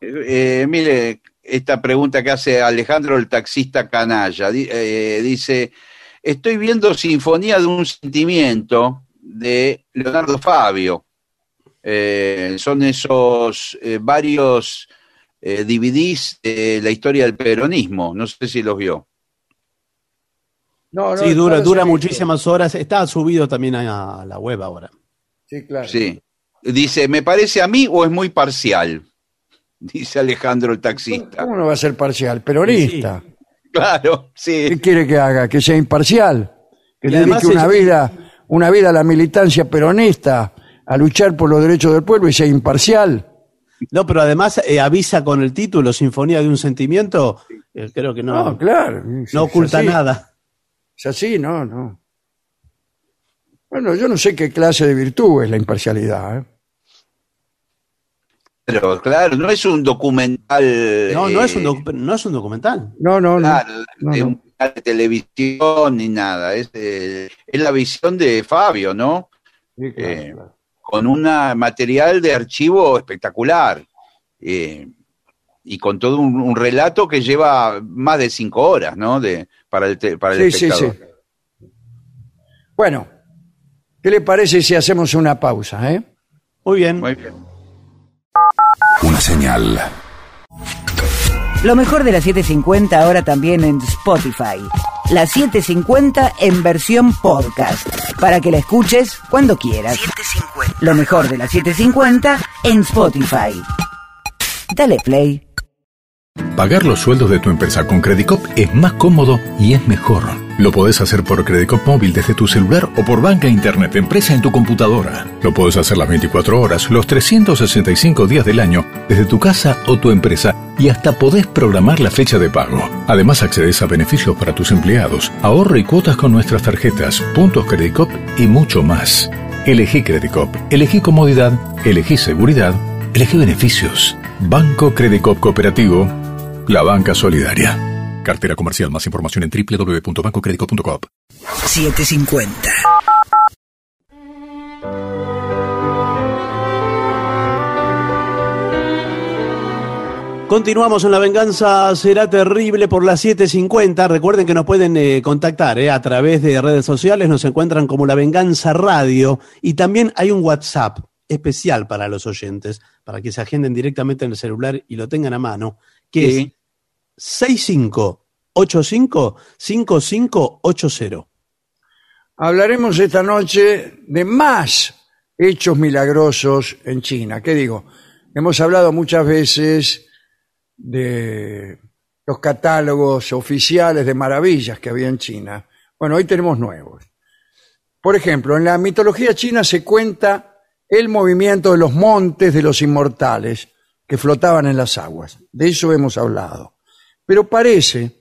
eh, mire, esta pregunta que hace Alejandro el taxista canalla. Eh, dice, estoy viendo Sinfonía de un Sentimiento de Leonardo Fabio. Eh, son esos eh, varios eh, DVDs de la historia del peronismo. No sé si los vio. No, no, Sí, dura, no dura muchísimas horas. Está subido también a, la web ahora. Sí, claro. Sí. Dice, ¿me parece a mí o es muy parcial? Dice Alejandro el taxista. ¿Cómo no va a ser parcial? Peronista. Claro, sí. ¿Qué quiere que haga? ¿Que sea imparcial? ¿Que Y además dedique una es- vida, una vida a la militancia peronista, a luchar por los derechos del pueblo y sea imparcial? No, pero además eh, avisa con el título Sinfonía de un Sentimiento. eh, creo que no, No, claro. es- no es oculta nada. Es así, no, no. Bueno, yo no sé qué clase de virtud es la imparcialidad. ¿eh? Pero claro, no es un documental. No, no es, un eh, docu- no es un documental. No, no, no. claro, no, no. De televisión ni nada. Es, eh, es la visión de Fabio, ¿no? Sí, claro, eh, claro. Con un material de archivo espectacular. eh, y con todo un, un relato que lleva más de cinco horas, ¿no? De, para el, te- para el Sí, sí, espectador. sí. Bueno, ¿qué le parece si hacemos una pausa? Eh? Muy bien. Muy bien. Una señal. Lo mejor de la 750 ahora también en Spotify. La 750 en versión podcast, para que la escuches cuando quieras. Lo mejor de la 750 en Spotify. Dale play. Pagar los sueldos de tu empresa con Credicop es más cómodo y es mejor. Lo podés hacer por Credicop móvil desde tu celular o por banca internet empresa en tu computadora. Lo podés hacer las 24 horas, los 365 días del año, desde tu casa o tu empresa y hasta podés programar la fecha de pago. Además accedes a beneficios para tus empleados, ahorro y cuotas con nuestras tarjetas, puntos Credicop y mucho más. Elegí Credicop, elegí comodidad, elegí seguridad, elegí beneficios. Banco Credicop Cooperativo, la banca solidaria. Cartera comercial. Más información en www.bancocredico.com. 750. Continuamos en La Venganza Será Terrible por las 7.50. Recuerden que nos pueden eh, contactar eh, a través de redes sociales. Nos encuentran como La Venganza Radio. Y también hay un WhatsApp especial para los oyentes, para que se agenden directamente en el celular y lo tengan a mano, que es 6585-5580. Hablaremos esta noche de más hechos milagrosos en China. ¿Qué digo? Hemos hablado muchas veces de los catálogos oficiales de maravillas que había en China. Bueno, hoy tenemos nuevos. Por ejemplo, en la mitología china se cuenta el movimiento de los montes de los inmortales que flotaban en las aguas. De eso hemos hablado. Pero parece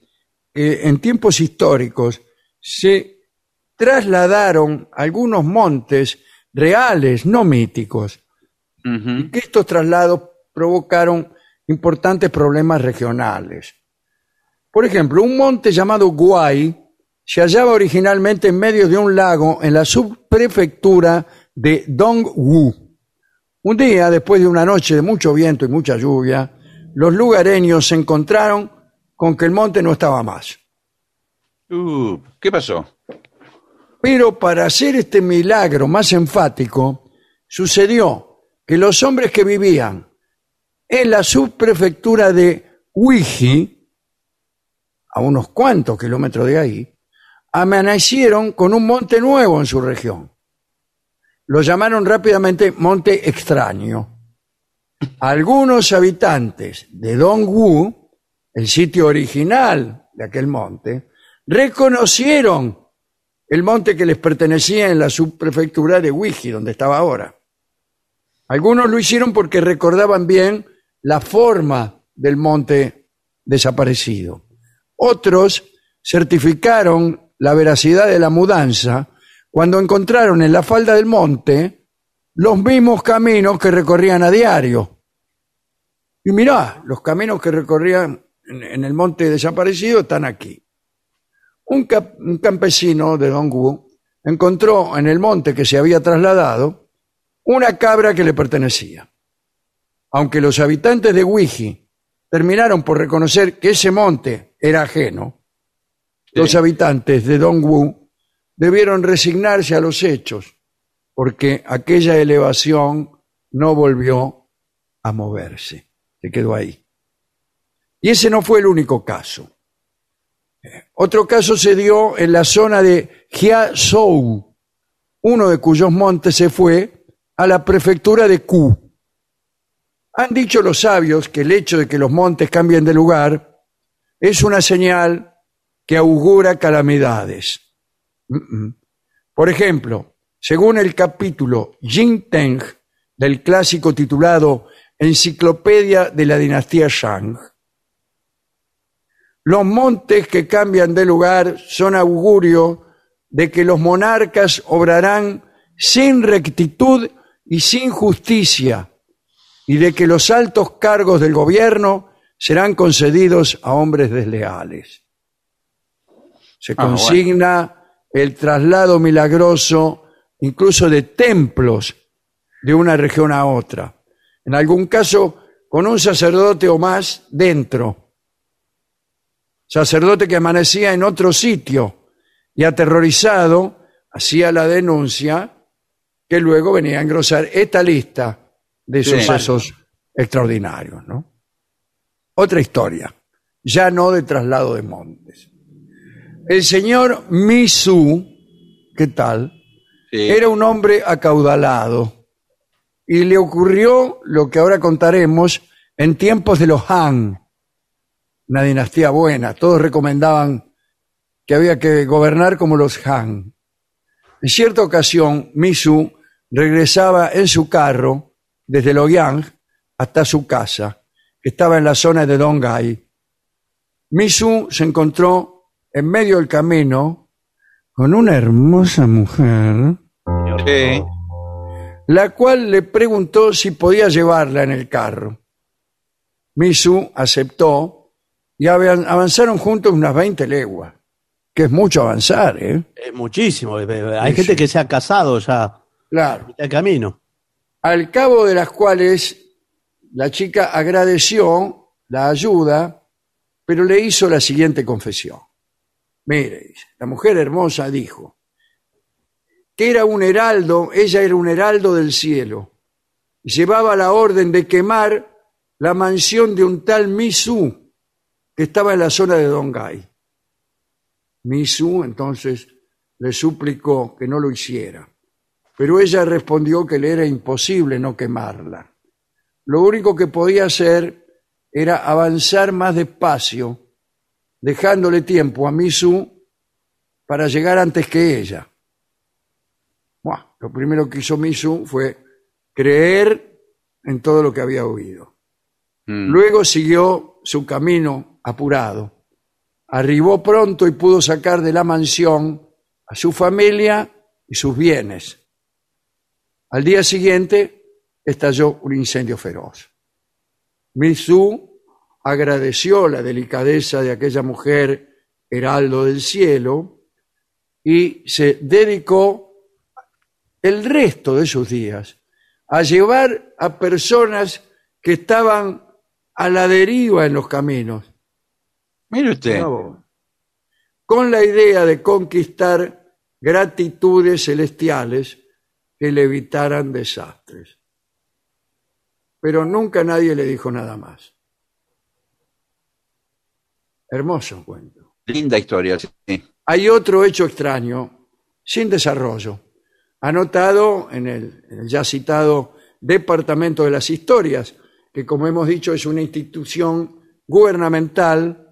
que en tiempos históricos se trasladaron algunos montes reales, no míticos, y que estos traslados provocaron importantes problemas regionales. Por ejemplo, un monte llamado Guay se hallaba originalmente en medio de un lago en la subprefectura de Dongwu. Un día, después de una noche de mucho viento y mucha lluvia, los lugareños se encontraron con que el monte no estaba más. Uh, ¿Qué pasó? Pero para hacer este milagro más enfático, sucedió que los hombres que vivían en la subprefectura de Uiji, a unos cuantos kilómetros de ahí, amanecieron con un monte nuevo en su región. Lo llamaron rápidamente Monte Extraño. Algunos habitantes de Dongwu el sitio original de aquel monte, reconocieron el monte que les pertenecía en la subprefectura de Wiji, donde estaba ahora. Algunos lo hicieron porque recordaban bien la forma del monte desaparecido. Otros certificaron la veracidad de la mudanza cuando encontraron en la falda del monte los mismos caminos que recorrían a diario. Y mirá, los caminos que recorrían en, el monte desaparecido están aquí. Un, campesino de Dongwu encontró en el monte que se había trasladado una cabra que le pertenecía. Aunque los habitantes de Wiji terminaron por reconocer que ese monte era ajeno, los habitantes de Dongwu debieron resignarse a los hechos, porque aquella elevación no volvió a moverse, se quedó ahí. Y ese no fue el único caso. Otro caso se dio en la zona de Jiazhou, uno de cuyos montes se fue a la prefectura de Ku. Han dicho los sabios que el hecho de que los montes cambien de lugar es una señal que augura calamidades. Por ejemplo, según el capítulo Jing Teng del clásico titulado Enciclopedia de la dinastía Shang, los montes que cambian de lugar son augurio de que los monarcas obrarán sin rectitud y sin justicia, y de que los altos cargos del gobierno serán concedidos a hombres desleales. Se ah, consigna el traslado milagroso incluso de templos de una región a otra. En algún caso, con un sacerdote o más dentro sacerdote que amanecía en otro sitio y aterrorizado hacía la denuncia que luego venía a engrosar esta lista de sucesos extraordinarios. ¿no? Otra historia, ya no de traslado de montes. El señor Misu, ¿qué tal? Sí. Era un hombre acaudalado y le ocurrió lo que ahora contaremos en tiempos de los Han, una dinastía buena. Todos recomendaban que había que gobernar como los Han. En cierta ocasión, Misu regresaba en su carro desde Loyang hasta su casa, que estaba en la zona de Dongai. Misu se encontró en medio del camino con una hermosa mujer, Sí. la cual le preguntó si podía llevarla en el carro. Misu aceptó y avan- avanzaron juntos unas 20 leguas, que es mucho avanzar, ¿eh? Es muchísimo. eh, eh, Hay Sí, gente sí. que se ha casado ya Claro. el camino. al cabo de las cuales la chica agradeció la ayuda, pero le hizo la siguiente confesión. Mire, la mujer hermosa dijo que era un heraldo, ella era un heraldo del cielo, y llevaba la orden de quemar la mansión de un tal Misu, que estaba en la zona de Dongai. Misu entonces le suplicó que no lo hiciera pero ella respondió que le era imposible no quemarla. Lo único que podía hacer era avanzar más despacio, dejándole tiempo a Misu para llegar antes que ella. Buah, lo primero que hizo Misu fue creer en todo lo que había oído. Mm. Luego siguió su camino apurado. Arribó pronto y pudo sacar de la mansión a su familia y sus bienes. Al día siguiente estalló un incendio feroz. Misu agradeció la delicadeza de aquella mujer heraldo del cielo y se dedicó el resto de sus días a llevar a personas que estaban a la deriva en los caminos, Mire usted. con la idea de conquistar gratitudes celestiales que le evitaran desastres. Pero nunca nadie le dijo nada más. Hermoso cuento. Linda historia, sí. Hay otro hecho extraño, sin desarrollo, anotado en el, en el ya citado Departamento de las Historias, que como hemos dicho es una institución gubernamental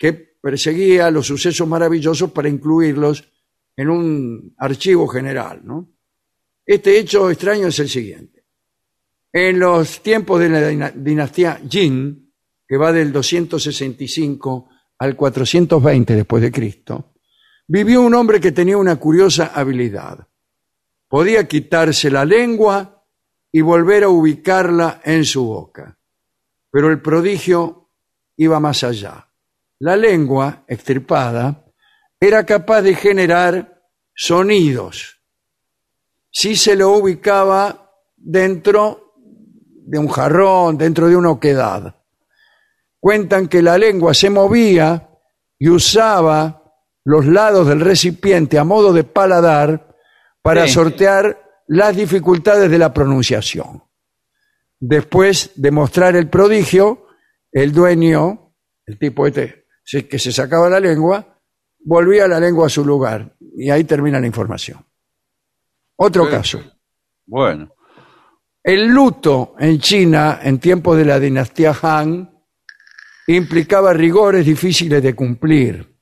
que perseguía los sucesos maravillosos para incluirlos en un archivo general. ¿no? Este hecho extraño es el siguiente. En los tiempos de la dina- dinastía Jin, que va del 265 al 420 después de Cristo, vivió un hombre que tenía una curiosa habilidad. Podía quitarse la lengua y volver a ubicarla en su boca. Pero el prodigio iba más allá. La lengua, extirpada, era capaz de generar sonidos si se lo ubicaba dentro de un jarrón, dentro de una oquedad. Cuentan que la lengua se movía y usaba los lados del recipiente a modo de paladar para Sí. sortear las dificultades de la pronunciación. Después de mostrar el prodigio, el dueño, el tipo este se- que se sacaba la lengua, volvía la lengua a su lugar. Y ahí termina la información. Otro Sí. caso. Bueno. El luto en China en tiempos de la dinastía Han implicaba rigores difíciles de cumplir.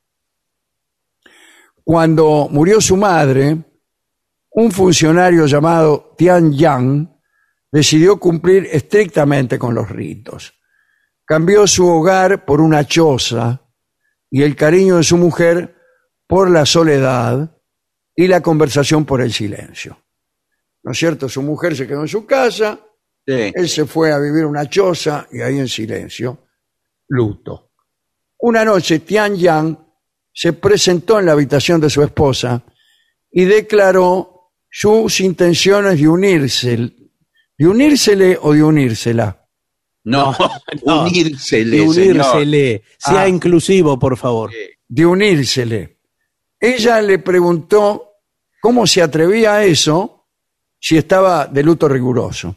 Cuando murió su madre, un funcionario llamado Tian Yang decidió cumplir estrictamente con los ritos. Cambió su hogar por una choza y el cariño de su mujer por la soledad y la conversación por el silencio. ¿No es cierto? Su mujer se quedó en su casa, Sí. él se fue a vivir una choza y ahí en silencio, luto. Una noche Tian Yang se presentó en la habitación de su esposa y declaró sus intenciones de unirse, de unírsele o de unírsela. No, no. unírsele, De señor. unírsele. Sea Ah. inclusivo, por favor. de unírsele. Ella le preguntó cómo se atrevía a eso si estaba de luto riguroso.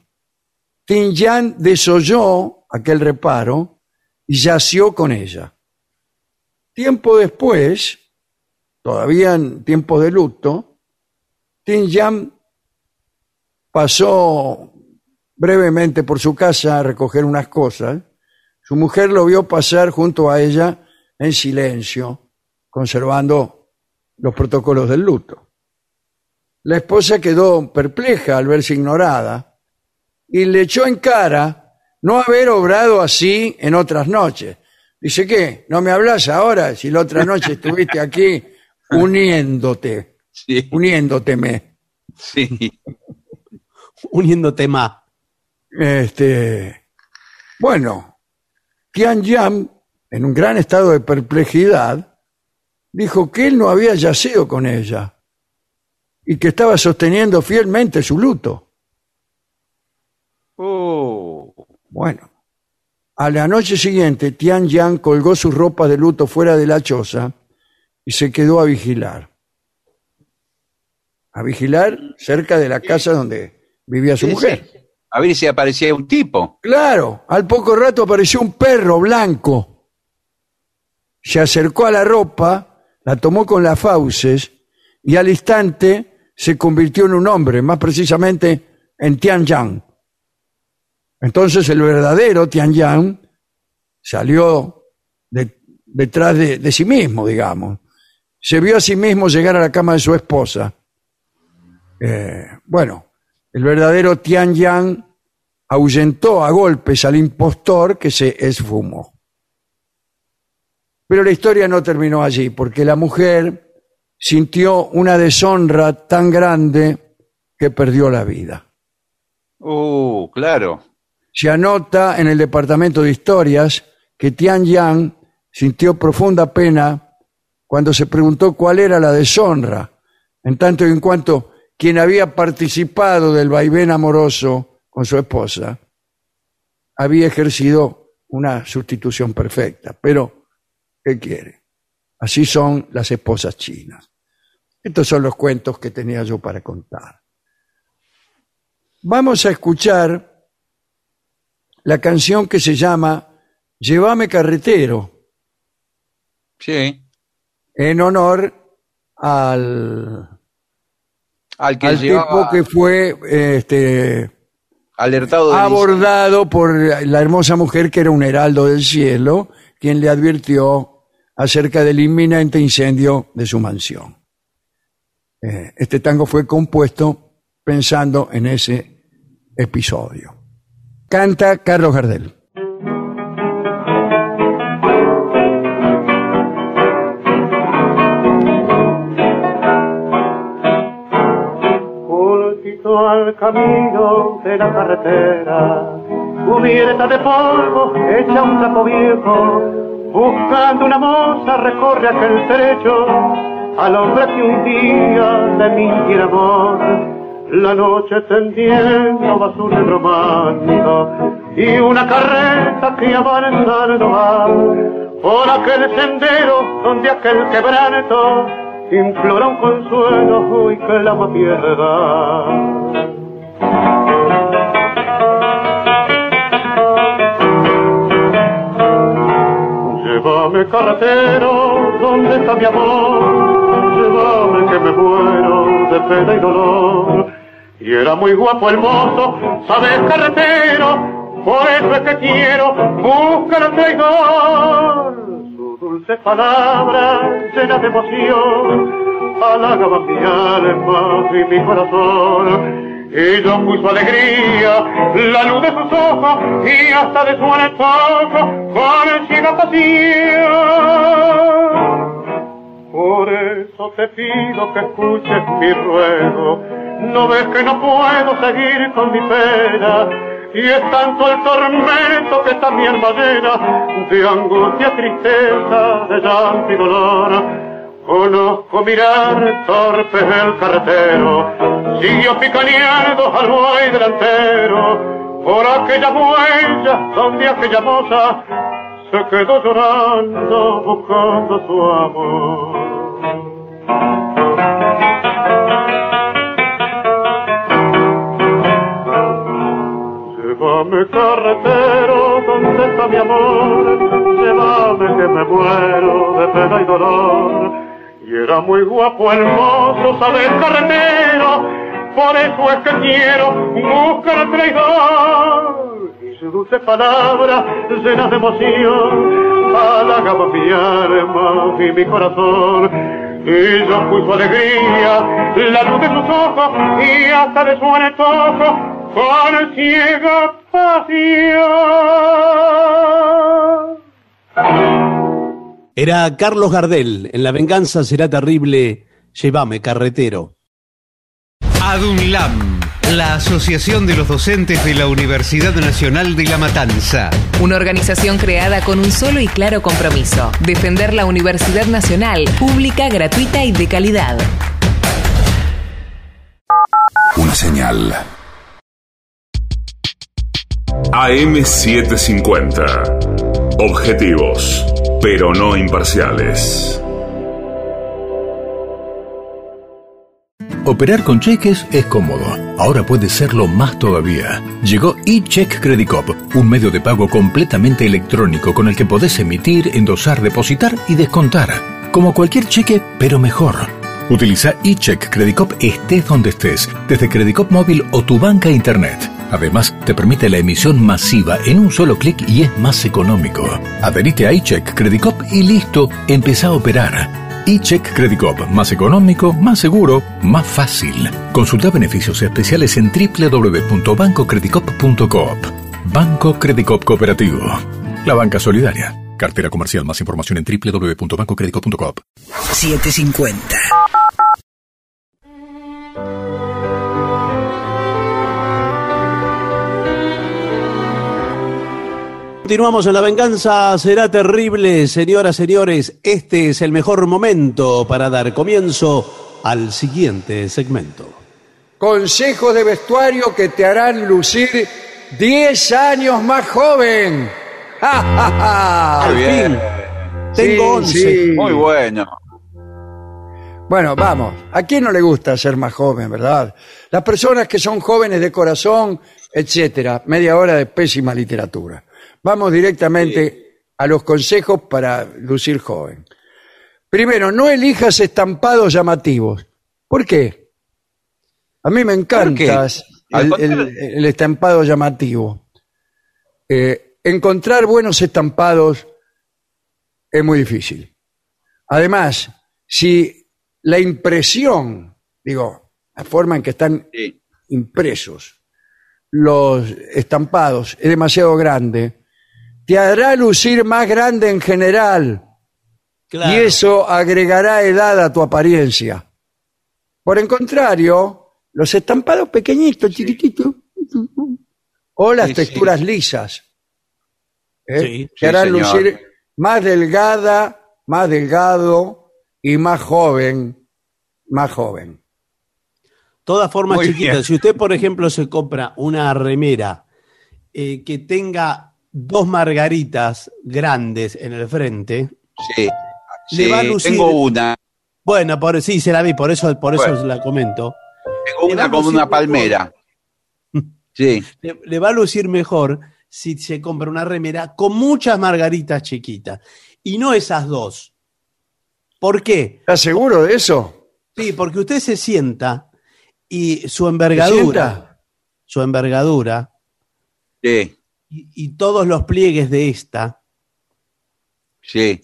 Tin Yan desoyó aquel reparo y yació con ella. Tiempo después, todavía en tiempos de luto, Tin Yan pasó brevemente por su casa a recoger unas cosas. Su mujer lo vio pasar junto a ella en silencio, conservando los protocolos del luto. La esposa quedó perpleja al verse ignorada y le echó en cara no haber obrado así en otras noches. Dice, ¿qué? ¿No me hablas ahora si la otra noche estuviste aquí uniéndote? Sí. Uniéndoteme. Sí. Uniéndote más. Este, bueno, Tian Yan, en un gran estado de perplejidad, dijo que él no había yacido con ella y que estaba sosteniendo fielmente su luto. Oh. Bueno, a la noche siguiente, Tian Yan colgó sus ropas de luto fuera de la choza y se quedó a vigilar. A vigilar cerca de la casa donde vivía su Sí, mujer. A ver si aparecía un tipo. Claro, al poco rato apareció un perro blanco. Se acercó a la ropa, la tomó con las fauces y al instante se convirtió en un hombre, más precisamente en Tian Yang. Entonces el verdadero Tian Yang salió de- detrás de, de sí mismo, digamos. Se vio a sí mismo llegar a la cama de su esposa. Eh, bueno, el verdadero Tian Yang ahuyentó a golpes al impostor que se esfumó. Pero la historia no terminó allí, porque la mujer sintió una deshonra tan grande que perdió la vida. Uh, claro. Se anota en el departamento de historias que Tian Yang sintió profunda pena cuando se preguntó cuál era la deshonra, en tanto y en cuanto quien había participado del vaivén amoroso con su esposa había ejercido una sustitución perfecta. Pero, ¿qué quiere? Así son las esposas chinas. Estos son los cuentos que tenía yo para contar. Vamos a escuchar la canción que se llama Llévame carretero, Sí. en honor al, Al que al tipo que fue este, alertado de abordado por la hermosa mujer que era un heraldo del cielo, quien le advirtió acerca del inminente incendio de su mansión. Eh, este tango fue compuesto pensando en ese episodio. Canta Carlos Gardel. Al camino de la carretera, cubierta de polvo, hecha un trapo viejo, buscando una moza recorre aquel trecho, al hombre que un día le mintiera amor, la noche tendiendo va su manto, y una carreta que avanzando va, por aquel sendero donde aquel quebranto implora un consuelo y clama piedad. Llévame carretero, ¿dónde está mi amor? Llévame que me muero de pena y dolor. Y era muy guapo el mozo, ¿sabes carretero? Por eso es que quiero buscar al traidor. Dulce palabra llena de emoción halagaba mi alma y mi corazón. Y yo su alegría, la luz de sus ojos y hasta de su antojo con ciega pasión. Por eso te pido que escuches mi ruego. No ves que no puedo seguir con mi pena. Y es tanto el tormento que está mi alma de angustia, tristeza, de llanto y dolor. Conozco mirar torpe el carretero, siguió picaneando al buey delantero, por aquella huella donde aquella moza se quedó llorando buscando su amor. Llévame carretero, ¿dónde está mi amor? Llévame que me muero de pena y dolor. Y era muy guapo el mozo, sabes, carretero, por eso es que quiero buscar traidor. Y su dulce palabra, llena de emoción, halagaba mi alma y mi corazón. Yo fui su alegría, la luz de sus ojos y hasta de su antojo con ciega pasión. Era Carlos Gardel, en La venganza será terrible, llévame carretero. ADUNLAM, la Asociación de los Docentes de la Universidad Nacional de La Matanza. Una organización creada con un solo y claro compromiso, defender la Universidad Nacional, pública, gratuita y de calidad. Una señal. AM750. Objetivos, pero no imparciales. Operar con cheques es cómodo. Ahora puede serlo más todavía. Llegó eCheck Credit Cop, un medio de pago completamente electrónico con el que podés emitir, endosar, depositar y descontar. Como cualquier cheque, pero mejor. Utiliza eCheck Credit Cop estés donde estés, desde Credit Cop móvil o tu banca internet. Además, te permite la emisión masiva en un solo clic y es más económico. Adherite a iCheck Credit Cop y listo, empezá a operar. iCheck Credit Cop, más económico, más seguro, más fácil. Consulta beneficios especiales en www.bancocreditcop.coop. Banco Credit Cop Cooperativo. La banca solidaria. Cartera comercial. Más información en www.bancocreditcop.coop. 750. Continuamos en La Venganza Será Terrible, señoras, señores. Este es el mejor momento para dar comienzo al siguiente segmento. Consejos de vestuario que te harán lucir 10 años más joven. ¡Ja, ja, ja! Al fin, tengo Sí, 11. sí. Muy bueno. Bueno, vamos. ¿A quién no le gusta ser más joven, verdad? Las personas que son jóvenes de corazón, etcétera. Media hora de pésima literatura. Vamos directamente a los consejos para lucir joven. Primero, no elijas estampados llamativos. ¿Por qué? A mí me encanta el- el estampado llamativo. Eh, encontrar buenos estampados es muy difícil. Además, si la impresión, digo, la forma en que están impresos los estampados es demasiado grande, te hará lucir más grande en general Claro. y eso agregará edad a tu apariencia. Por el contrario, los estampados pequeñitos, chiquititos, o las Sí, sí. texturas lisas, ¿eh? Sí, te sí, señor. lucir más delgada, más delgado y más joven, más joven. Todas formas Muy chiquitas. bien. Si usted, por ejemplo, se compra una remera eh, que tenga dos margaritas grandes en el frente, Sí. Le Sí, va a lucir- tengo una. bueno, por, sí, se la vi, por eso, por eso Bueno. la comento. Tengo una como una mejor. palmera. Sí. Le, le va a lucir mejor si se compra una remera con muchas margaritas chiquitas y no esas dos. ¿Por qué? ¿Estás seguro de eso? Sí, porque usted se sienta y su ¿Te envergadura, su envergadura Sí. y, y todos los pliegues de esta Sí.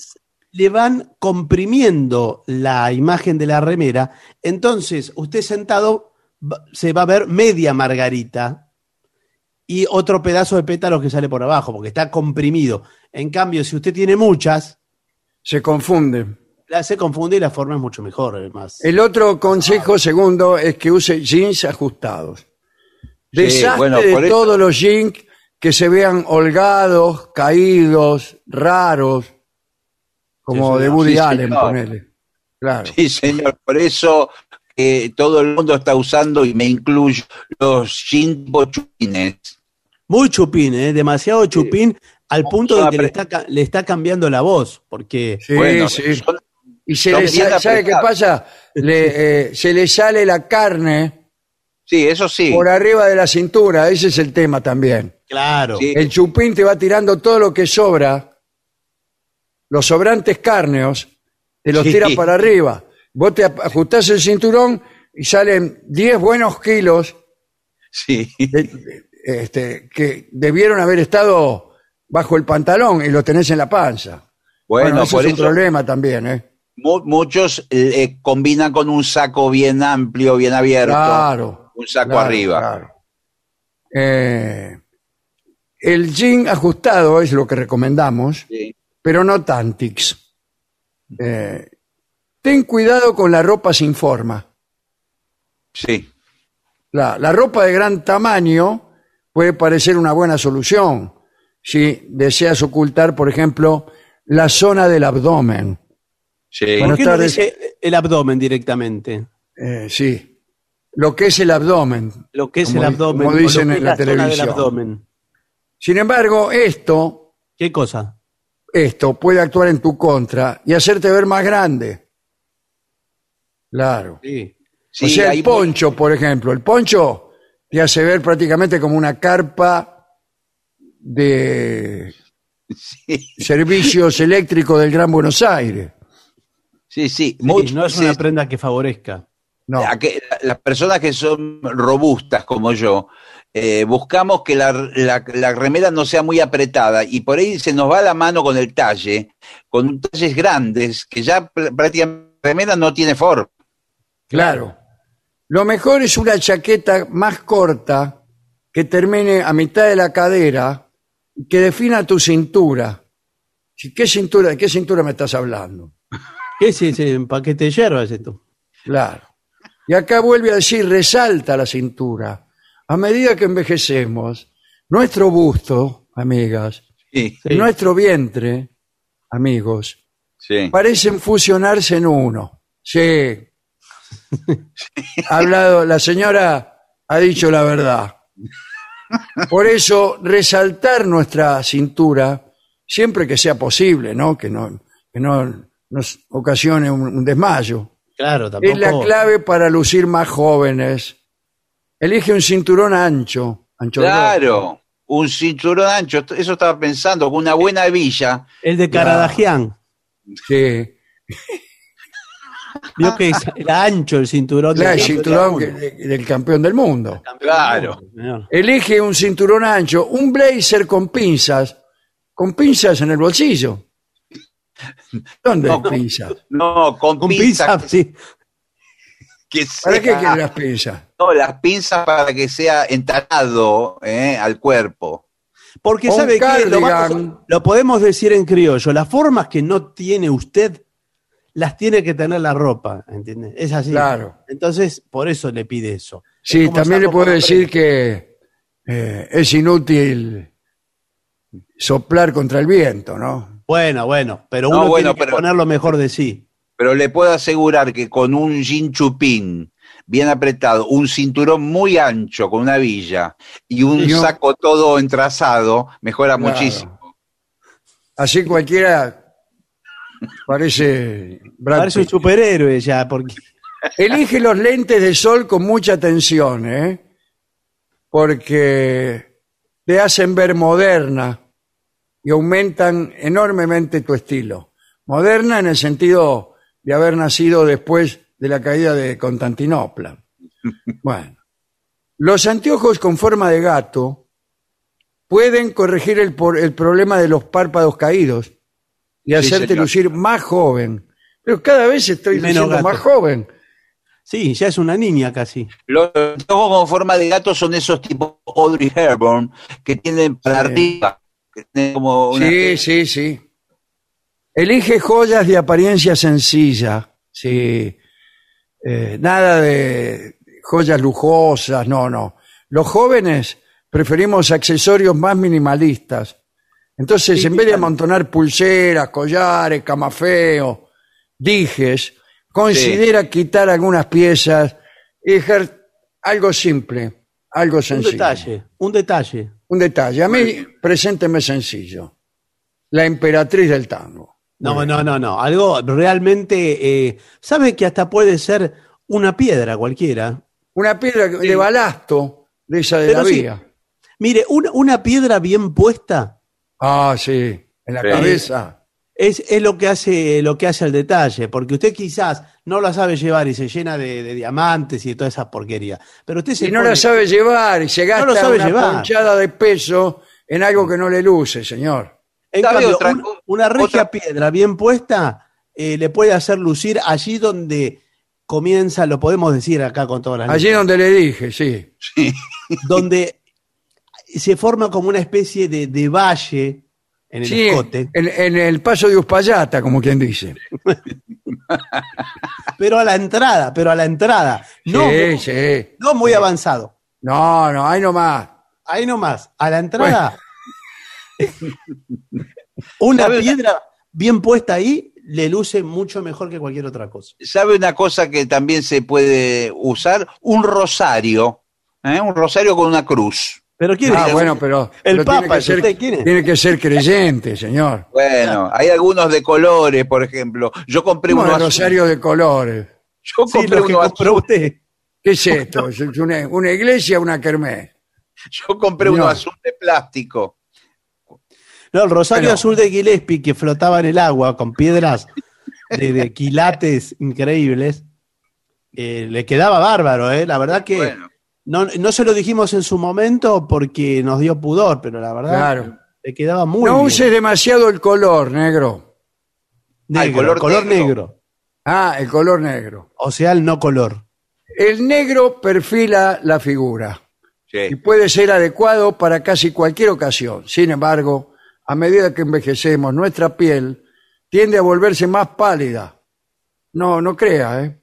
le van comprimiendo la imagen de la remera, entonces usted sentado se va a ver media margarita y otro pedazo de pétalos que sale por abajo, porque está comprimido. En cambio, si usted tiene muchas, Se confunde. la se confunde y la forma es mucho mejor, además. El otro consejo segundo es que use jeans ajustados. Desastre bueno, de eso- todos los jeans que se vean holgados, caídos, raros, como Sí, de. Woody Sí, Allen, señor. ponele. Claro. Sí, señor. Por eso eh, todo el mundo está usando, y me incluyo, los jeans bochines. Muy chupín, ¿eh? demasiado chupín, al punto de que le está, le está cambiando la voz, porque Sí, Bueno, sí. son- Y se le bien sa- ¿sabe qué pasa? Le, eh, se le sale la carne sí, eso sí. por arriba de la cintura, ese es el tema también. claro, Sí. El chupín te va tirando todo lo que sobra, los sobrantes cárneos, te los Sí. tira para arriba. Vos te ajustás el cinturón y salen 10 buenos kilos Sí. de- de- este, que debieron haber estado bajo el pantalón y lo tenés en la panza. Bueno, eso por es un eso problema también, ¿eh? mu- muchos eh, eh, combinan con un saco bien amplio, bien abierto. Claro. Un saco claro, arriba. claro. Eh, el jean ajustado es lo que recomendamos, Sí. pero no Tantix. Eh, ten cuidado con la ropa sin forma. Sí. La, la ropa de gran tamaño puede parecer una buena solución si deseas ocultar, por ejemplo, la zona del abdomen. Sí. Bueno, ¿Por qué no dice el abdomen directamente? Eh, sí, lo que es el abdomen. Lo que es Como el abdomen. como o lo dicen que en la zona del televisión. abdomen. Sin embargo, esto, ¿Qué cosa? esto puede actuar en tu contra y hacerte ver más grande. Claro. Sí. Sí, o sea, el poncho, por ejemplo. El poncho te hace ver prácticamente como una carpa de Sí, servicios eléctricos del Gran Buenos Aires. sí. sí. No es una prenda que favorezca. No, a que- las personas que son robustas como yo, eh, buscamos que la, la- la remera no sea muy apretada y por ahí se nos va la mano con el talle, con talles grandes, que ya pr- prácticamente la remera no tiene forma. claro. Lo mejor es una chaqueta más corta que termine a mitad de la cadera y que defina tu cintura. ¿Qué cintura, ¿De qué cintura me estás hablando? ¿Qué es ese paquete de hierba ese tú? Claro. Y acá vuelve a decir, resalta la cintura. A medida que envejecemos, nuestro busto, amigas, Sí, y nuestro vientre, amigos, sí. parecen fusionarse en uno. Sí. Ha hablado, la señora ha dicho la verdad. Por eso, resaltar nuestra cintura, siempre que sea posible, ¿no? Que no, que no nos ocasione un, un desmayo. Claro, tampoco. Es la clave para lucir más jóvenes. Elige un cinturón ancho. ancho Claro, un cinturón ancho, eso estaba pensando, con una buena hebilla. El de Caradagian. Sí. Vio que es- era ancho el cinturón. Claro, el del- cinturón del campeón del mundo. Claro. Elige un cinturón ancho, un blazer con pinzas, con pinzas en el bolsillo. ¿Dónde hay No, pinzas? No, con, Con pinzas pinzas, sí. que ¿Para qué sea- quieren las pinzas? No, las pinzas para que sea entalado eh, al cuerpo. Porque Un sabe que lo, lo podemos decir en criollo, las formas que no tiene usted las tiene que tener la ropa, ¿entiende? Es así. Claro. Entonces, por eso le pide eso. Sí, también le puedo decir que eh, es inútil soplar contra el viento, ¿no? Bueno, bueno, pero No, uno bueno, tiene que pero- poner lo mejor de sí. Pero le puedo asegurar que con un jean chupín bien apretado, un cinturón muy ancho con una villa y un saco todo entrazado, mejora Claro. muchísimo. Así cualquiera parece Brad Parece un Pitt. superhéroe ya, porque Elige los lentes de sol con mucha atención, ¿eh? Porque te hacen ver moderna y aumentan enormemente tu estilo. Moderna en el sentido de haber nacido después de la caída de Constantinopla. Bueno, los anteojos con forma de gato pueden corregir el, por- el problema de los párpados caídos y hacerte señor. lucir más joven. Pero cada vez estoy Menos luciendo gato. más joven. sí, ya es una niña casi. Los ojos con forma de gato son esos tipo Audrey Hepburn que tienen para Sí. arriba, que tienen como una Sí, sí, sí. Elige joyas de apariencia sencilla. Sí. Eh, nada de joyas lujosas, no, no. Los jóvenes preferimos accesorios más minimalistas. Entonces, Sí, en vez de amontonar pulseras, collares, camafeos, dijes, considera quitar algunas piezas y dejar algo simple, algo Un sencillo. detalle, un detalle. Un detalle. A mí, presénteme sencillo. La emperatriz del tango. No, no, no, no. Algo realmente. Eh, ¿Sabe que hasta puede ser una piedra cualquiera? Una piedra de balasto, de esa de Pero la vía. Mire, una, una piedra bien puesta Ah, sí, en la Sí. cabeza. Es, es lo que hace lo que hace el detalle, porque usted quizás no la sabe llevar y se llena de, de diamantes y de toda esa porquería. Pero usted se Si no pone- la sabe llevar y se gasta sabe una llevar. ponchada de peso en algo que no le luce, señor. En ¿Sabe cambio, otra un- co- una regia otra- piedra bien puesta eh, le puede hacer lucir allí donde comienza, lo podemos decir acá con todas las Allí donde le dije, sí. donde se forma como una especie de, de valle en el Sí, escote, en, en el paso de Uspallata, como quien dice. pero a la entrada, pero a la entrada, no, sí, muy- sí. no muy avanzado. No, no, ahí nomás. Ahí nomás, a la entrada. una ¿Sabe? piedra bien puesta ahí le luce mucho mejor que cualquier otra cosa. ¿Sabe una cosa que también se puede usar? Un rosario. ¿eh? Un rosario con una cruz. Pero quiere Ah, bueno, pero, El pero Papa, tiene, que ¿es ser, usted quién es? tiene que ser creyente, señor. Bueno, hay algunos de colores, por ejemplo. Yo compré uno azul. rosario de colores. Yo Sí, compré que uno compró azul. usted. ¿Qué es esto? ¿Es una, una iglesia o una kermés? Yo compré uno No. azul de plástico. No, el rosario Bueno. azul de Gillespie que flotaba en el agua con piedras de, de quilates increíbles, eh, le quedaba bárbaro, ¿eh? La verdad que Bueno, no, no se lo dijimos en su momento porque nos dio pudor, pero la verdad Claro. le quedaba muy No bien. uses demasiado el color negro. Negro, Ah, el color color negro. negro. Ah, el color negro. O sea, el no color. El negro perfila la figura y sí. puede ser adecuado para casi cualquier ocasión. Sin embargo, a medida que envejecemos, nuestra piel tiende a volverse más pálida. No, no crea, ¿eh?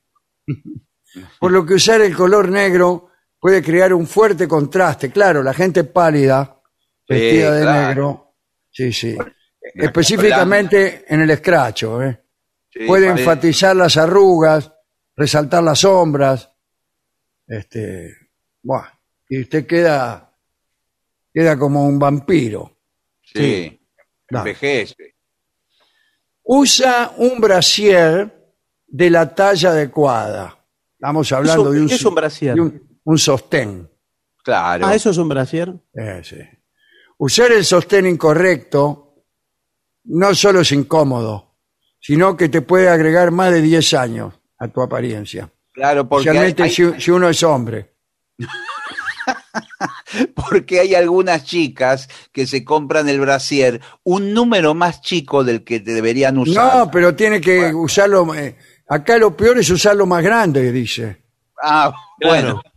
Por lo que usar el color negro puede crear un fuerte contraste. Claro, la gente pálida, vestida de claro. negro, sí, sí. Específicamente en el escracho, ¿eh? Sí, puede enfatizar las arrugas, resaltar las sombras, este, buah, y usted queda, queda como un vampiro. Sí. Da. Envejece. Usa un brasier de la talla adecuada. Estamos hablando de un, qué es un brasier? de un, un sostén. Claro. Ah, eso es un brasier. Eh, sí. Usar el sostén incorrecto no solo es incómodo, sino que te puede agregar más de 10 años a tu apariencia. Claro, porque hay, Especialmente hay- si, si uno es hombre. porque hay algunas chicas que se compran el brasier un número más chico del que te deberían usar. No, pero tiene que usarlo. eh, acá lo peor es usarlo más grande, dice. Ah, bueno. Claro.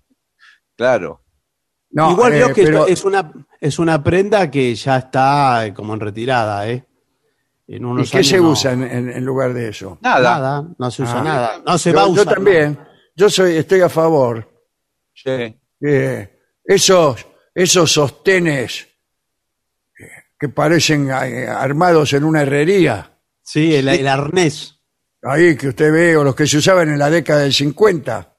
No, Igual eh, veo que pero- es una es una prenda que ya está eh, como en retirada, ¿eh? En ¿Y qué años se no. usa en, en- en lugar de eso? Nada. Nada, no se usa Ah. nada. No se yo, va a yo usar. también. Yo soy, estoy a favor. Sí. Eh, esos, esos sostenes eh, que parecen eh, armados en una herrería, Sí, el, el arnés. ahí que usted ve, o los que se usaban en la década del 50.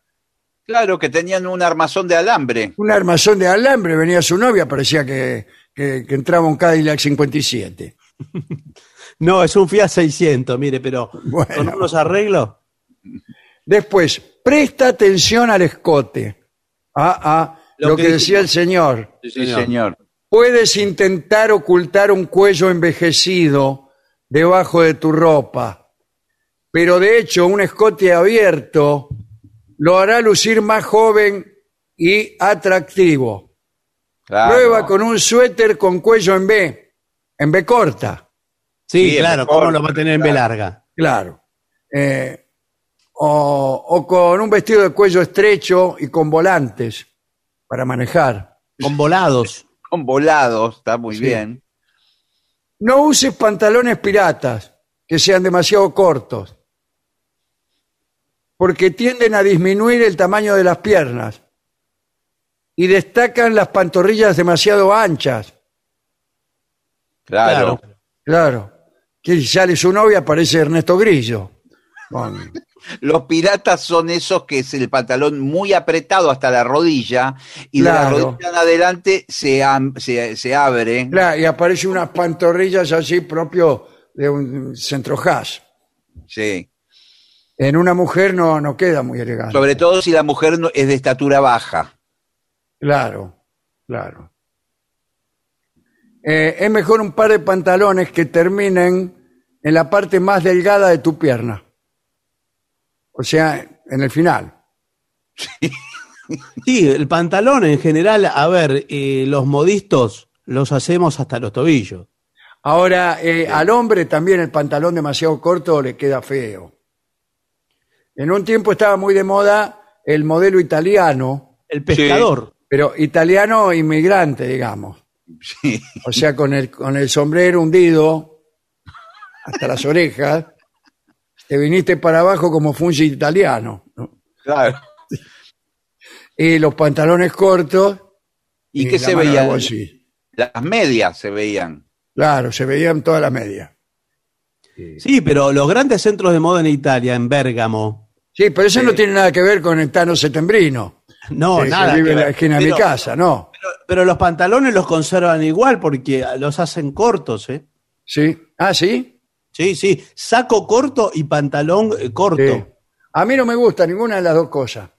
Claro, que tenían un armazón de alambre. Un armazón de alambre, venía su novia, parecía que, que, que entraba un Cadillac 57. No, es un Fiat 600, mire, pero Bueno. con unos arreglos. Después, presta atención al escote. Ah, ah, lo, Lo que, que decía el señor. Sí, señor. Puedes intentar ocultar un cuello envejecido debajo de tu ropa, pero de hecho un escote abierto lo hará lucir más joven y atractivo. Claro. Prueba con un suéter con cuello en B, en B corta, Sí, Sí, claro, ¿cómo lo va a tener en B claro. larga? claro. Eh, o, o con un vestido de cuello estrecho y con volantes para manejar. Con volados. Con volados, está muy Sí. bien. No uses pantalones piratas que sean demasiado cortos, porque tienden a disminuir el tamaño de las piernas y destacan las pantorrillas demasiado anchas. Claro. Claro. Que sale su novia, parece Ernesto Grillo. Los piratas son esos que es el pantalón muy apretado hasta la rodilla y de la rodilla en adelante se, se, se abre. Claro, y aparece unas pantorrillas así propio de un centro hash. Sí. En una mujer no, no queda muy elegante. Sobre todo si la mujer no- es de estatura baja. Claro, claro. Eh, es mejor un par de pantalones que terminen en la parte más delgada de tu pierna. O sea, en el final. Sí, el pantalón en general, a ver, eh, los modistos los hacemos hasta los tobillos. Ahora, eh, al hombre también el pantalón demasiado corto le queda feo. En un tiempo estaba muy de moda el modelo italiano, El pescador. pero italiano inmigrante, digamos. Sí. O sea, con el, con el sombrero hundido hasta las orejas, te viniste para abajo como fungi italiano. ¿no? Claro. Y los pantalones cortos. ¿Y qué la se manga veía? bolsillo. Las medias se veían. Claro, se veían todas las medias. Sí, pero los grandes centros de moda en Italia, en Bérgamo, Sí, pero eso no tiene nada que ver con el Tano Setembrino. no, que nada. vive que en la de mi casa, no. Pero los pantalones los conservan igual porque los hacen cortos, ¿eh? Sí. Ah, sí. Sí, sí, saco corto y pantalón eh, corto. Sí. A mí no me gusta ninguna de las dos cosas.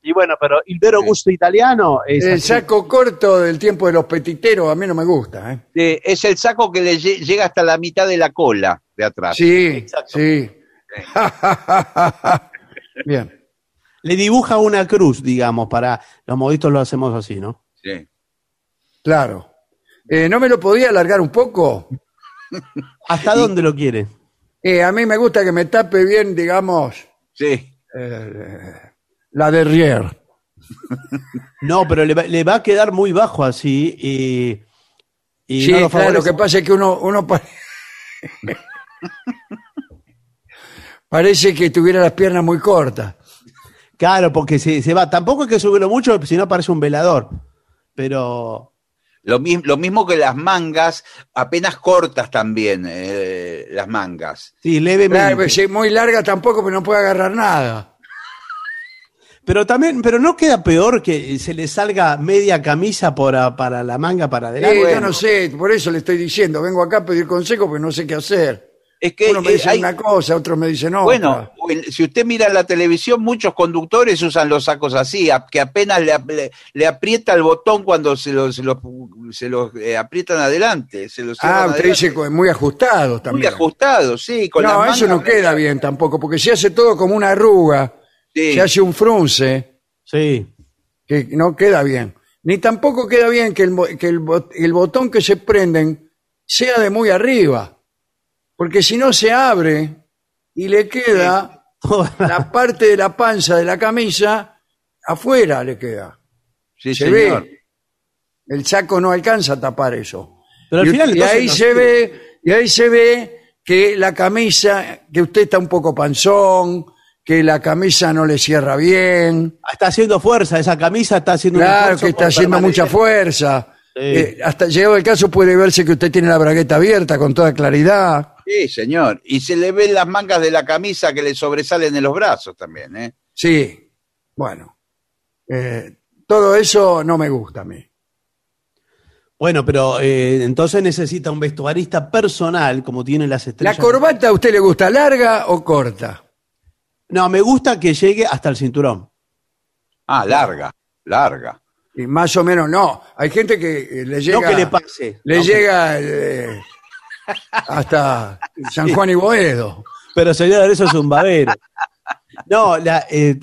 Y bueno, pero el vero gusto italiano es El así. saco corto del tiempo de los petiteros a mí no me gusta. ¿eh? Eh, es el saco que le lle- llega hasta la mitad de la cola de atrás. Sí, Exacto. sí. Bien. Le dibuja una cruz, digamos, para los modistos lo hacemos así, ¿no? Sí. Claro. Eh, ¿No me lo podía alargar un poco? ¿Hasta dónde lo quiere? Eh, a mí me gusta que me tape bien, digamos, Sí. eh, la derrière. No, pero le va, le va a quedar muy bajo así y, y Sí, no lo claro, lo que pasa es que uno, uno pa- parece que tuviera las piernas muy cortas. Claro, porque se, se va. Tampoco hay que subirlo mucho, si no parece un velador. Pero Lo, mi- lo mismo que las mangas, apenas cortas también, eh, las mangas. sí, levemente. Claro, pues, muy larga tampoco, pero no puede agarrar nada. Pero también, pero no queda peor que se le salga media camisa por a- para la manga para adelante. Yo no sé, por eso le estoy diciendo, vengo acá a pedir consejo porque no sé qué hacer. Es que Uno me eh, dice hay- una cosa, otro me dice no. bueno, si usted mira la televisión, muchos conductores usan los sacos así, a- que apenas le, ap- le- le aprieta el botón cuando se los, se los, se los, eh, aprietan adelante. Se los Ah, usted adelante. dice muy ajustado Muy también. ajustados, sí. Con no, las eso no queda bien tampoco, porque se hace todo como una arruga, Sí. se hace un frunce, Sí. que no queda bien. Ni tampoco queda bien que el, que el, el botón que se prenden sea de muy arriba, porque si no se abre y le queda la parte de la panza de la camisa afuera le queda. Sí, se señor. ve. El saco no alcanza a tapar eso. Pero al y, final, y ahí no se ve, y ahí se ve que la camisa, que usted está un poco panzón, que la camisa no le cierra bien, Está haciendo fuerza, esa camisa está haciendo claro que está haciendo mucha fuerza. Sí. Eh, hasta llegado el caso puede verse que usted tiene la bragueta abierta con toda claridad. Sí, señor. Y se le ven las mangas de la camisa que le sobresalen en los brazos también, ¿eh? Sí, bueno. Eh, todo eso no me gusta a mí. Bueno, pero eh, entonces necesita un vestuarista personal, como tiene las ¿La estrellas. corbata a usted le gusta larga o corta? No, me gusta que llegue hasta el cinturón. Ah, larga, larga. Y más o menos no. Hay gente que eh, le llega, no que le pase. le No, llega eh, hasta San Juan y Boedo. Pero señor, eso es un babero. No, la, eh,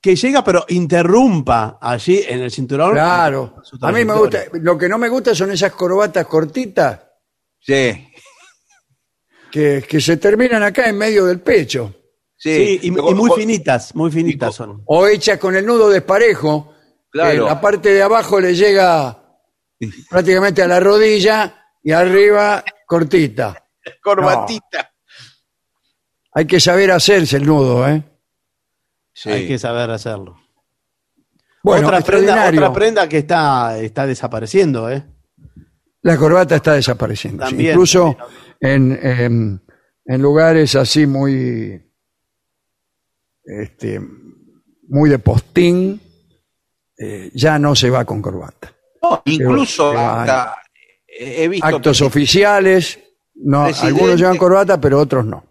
que llega pero interrumpa allí en el cinturón. Claro. A mí me gusta. Lo que no me gusta son esas corbatas cortitas Sí, que, que se terminan acá en medio del pecho. sí. Sí, y, muy o- finitas, muy finitas son. O hechas con el nudo desparejo. Claro. que la parte de abajo le llega prácticamente a la rodilla y arriba cortita. Corbatita. Hay que saber hacerse el nudo, ¿eh? Sí. Hay que saber hacerlo. Bueno, otra, prenda, otra prenda que está, está desapareciendo, ¿eh? La corbata está desapareciendo. sí. También, Incluso en, en- en lugares así muy, este, muy de postín, eh, ya no se va con corbata. No, incluso hasta, actos oficiales. No, algunos llevan corbata, pero otros no.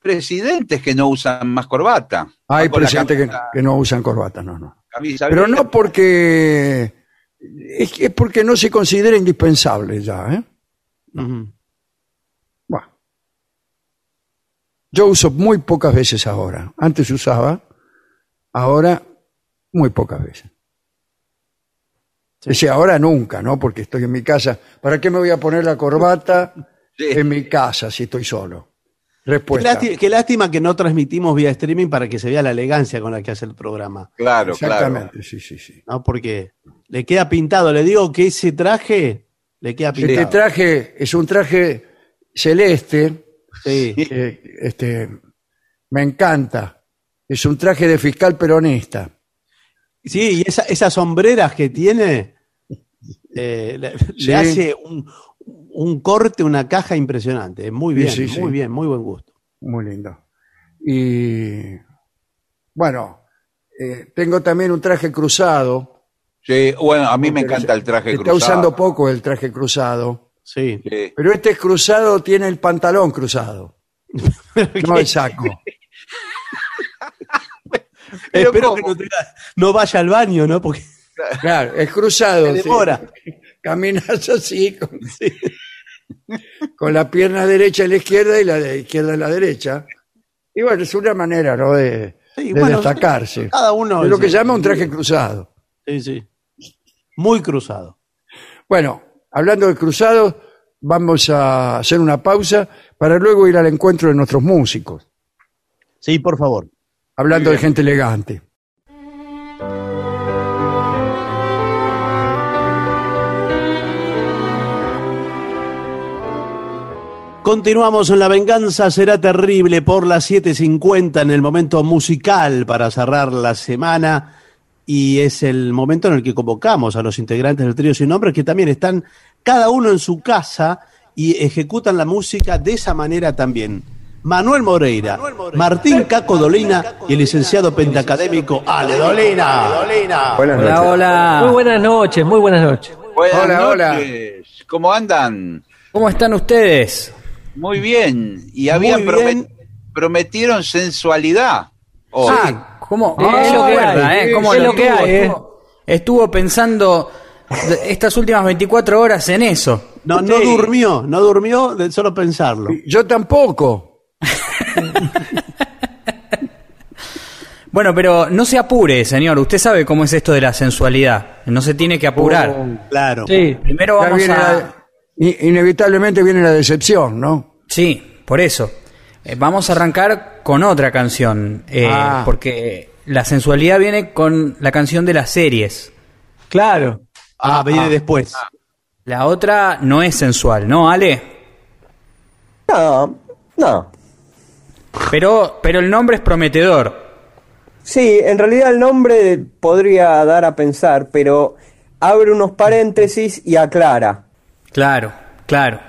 Presidentes que no usan más corbata. Hay ah, presidentes que, no usan corbata, no, no. Pero no porque es, porque no se considera indispensable ya. ¿eh? Bueno. Yo uso muy pocas veces ahora. Antes usaba, ahora muy pocas veces. Decir, ahora nunca, ¿no? Porque estoy en mi casa. ¿Para qué me voy a poner la corbata Sí. en mi casa si estoy solo? Qué Respuesta. lástima, qué lástima que no transmitimos vía streaming para que se vea la elegancia con la que hace el programa. Claro, claro. Exactamente, sí, sí, sí. ¿no? Porque le queda pintado. Le digo que ese traje le queda Este pintado. traje es un traje celeste, Sí. que, este, me encanta. Es un traje de fiscal peronista. Sí, y esa- esas sombreras que tiene eh, le, Sí. le hace un, un corte, una caja impresionante. Muy bien, sí, sí. muy bien, muy buen gusto. Muy lindo. Y bueno, eh, tengo también un traje cruzado. Sí, bueno, a mí me encanta el traje Se Está cruzado. usando poco el traje cruzado. Sí. Sí. Pero este cruzado tiene el pantalón cruzado. No el saco. Pero Espero ¿cómo? que no, tenga- no vaya al baño, ¿no? Porque Claro, es cruzado. Se demora. sí. Caminas así, con, con la pierna derecha en la izquierda y la de izquierda en la derecha. Y bueno, es una manera, ¿no? De, Sí, de bueno, destacarse. cada uno Es lo que llama un traje cruzado. Sí, sí. Muy cruzado. Bueno, hablando de cruzados, vamos a hacer una pausa para luego ir al encuentro de nuestros músicos, Sí, por favor. Hablando de gente elegante. Continuamos en La Venganza Será Terrible por las 7.50 en el momento musical para cerrar la semana y es el momento en el que convocamos a los integrantes del trío sin nombre que también están cada uno en su casa y ejecutan la música de esa manera también. Manuel Moreira, Martín Caco Dolina y el licenciado pentacadémico Ale Dolina. Buenas noches. Hola, hola. Muy buenas noches, muy buenas noches. Buenas Hola, hola. ¿Cómo andan? ¿Cómo están ustedes? Muy bien. Y habían bien. prometieron sensualidad. hoy. Ah, ¿cómo? Eh, es lo que, ay, verdad, ¿eh? ¿Cómo es lo que hay, eh. estuvo, pensando estas últimas 24 horas en eso. No, no Sí. durmió, no durmió de solo pensarlo. Yo tampoco. Bueno, pero no se apure, señor. Usted sabe cómo es esto de la sensualidad. No se tiene que apurar. Claro. Sí, Primero vamos viene a... la- inevitablemente viene la decepción, ¿no? Sí, por eso. Eh, vamos a arrancar con otra canción. eh, Ah. Porque la sensualidad viene con la canción de las series. claro. Ah, viene después. La otra no es sensual, ¿no, Ale? No, no. Pero, pero el nombre es prometedor. Sí, en realidad el nombre podría dar a pensar, pero abre unos paréntesis y aclara. Claro, claro.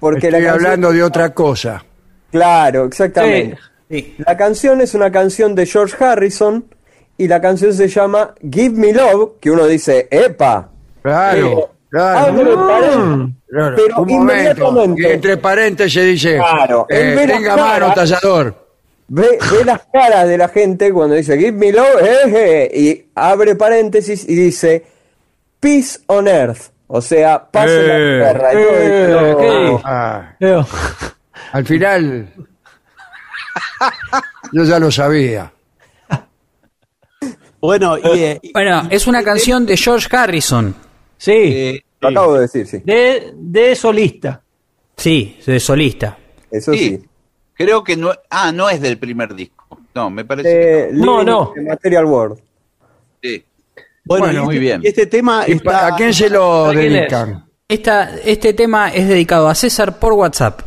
Porque Estoy la canción- hablando de otra cosa. Claro, exactamente. Sí. La canción es una canción de George Harrison y la canción se llama Give Me Love, que uno dice, ¡epa! Claro, claro. Abre paréntesis, Claro, pero un momento. inmediatamente- entre paréntesis dice, Claro, eh, tenga mano, tallador. Ve, ve las caras de la gente cuando dice Give Me Love, eh, eh", y abre paréntesis y dice Peace on Earth, o sea, paz en la Eh, tierra. Y todo eh, esto- ¿qué? Ah, Leo. al final, yo ya lo sabía. Bueno, y, eh, y- Bueno, es una canción de George Harrison. Sí, Eh, Lo acabo de decir, sí. de, de solista. Sí, de solista. Eso sí. sí. Creo que no. Ah, no es del primer disco. No, me parece. que Eh, No, no. Material World. Sí. bueno, muy este- bien. este tema ¿Y pa- está- ¿A quién se lo dedican? Esta, este tema es dedicado a César por WhatsApp.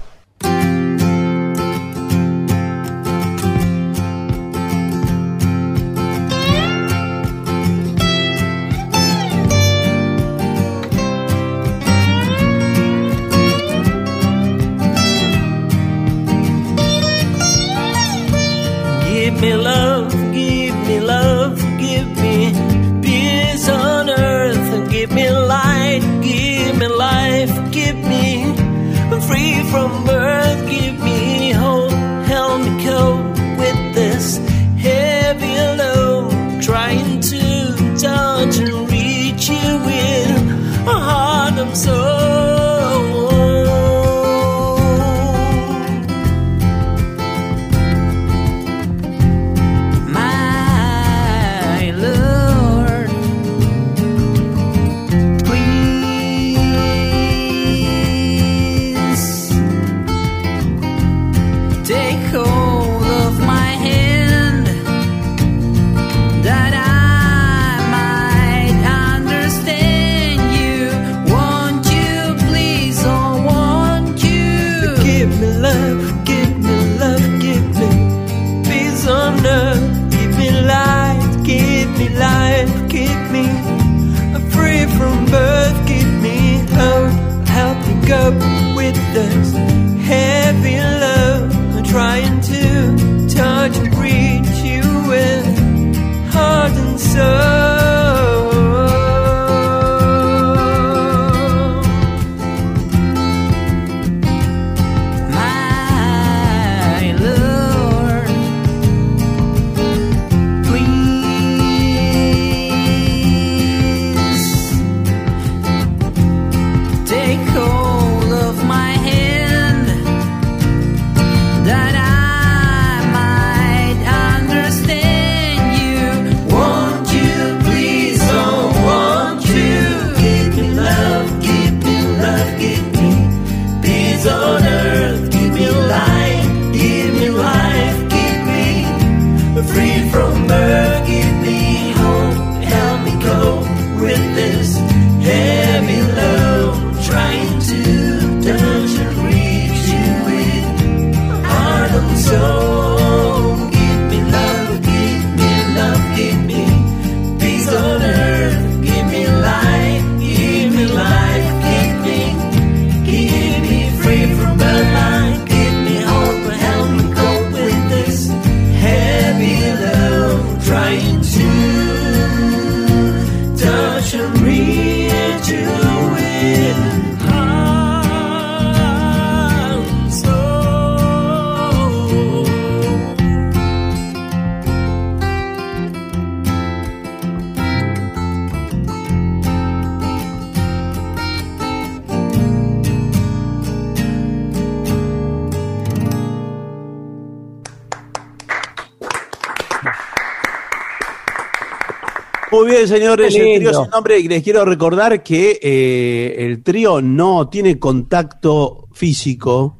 Muy bien, señores, el trío lindo. sin nombre. Y les quiero recordar que eh, el trío no tiene contacto físico.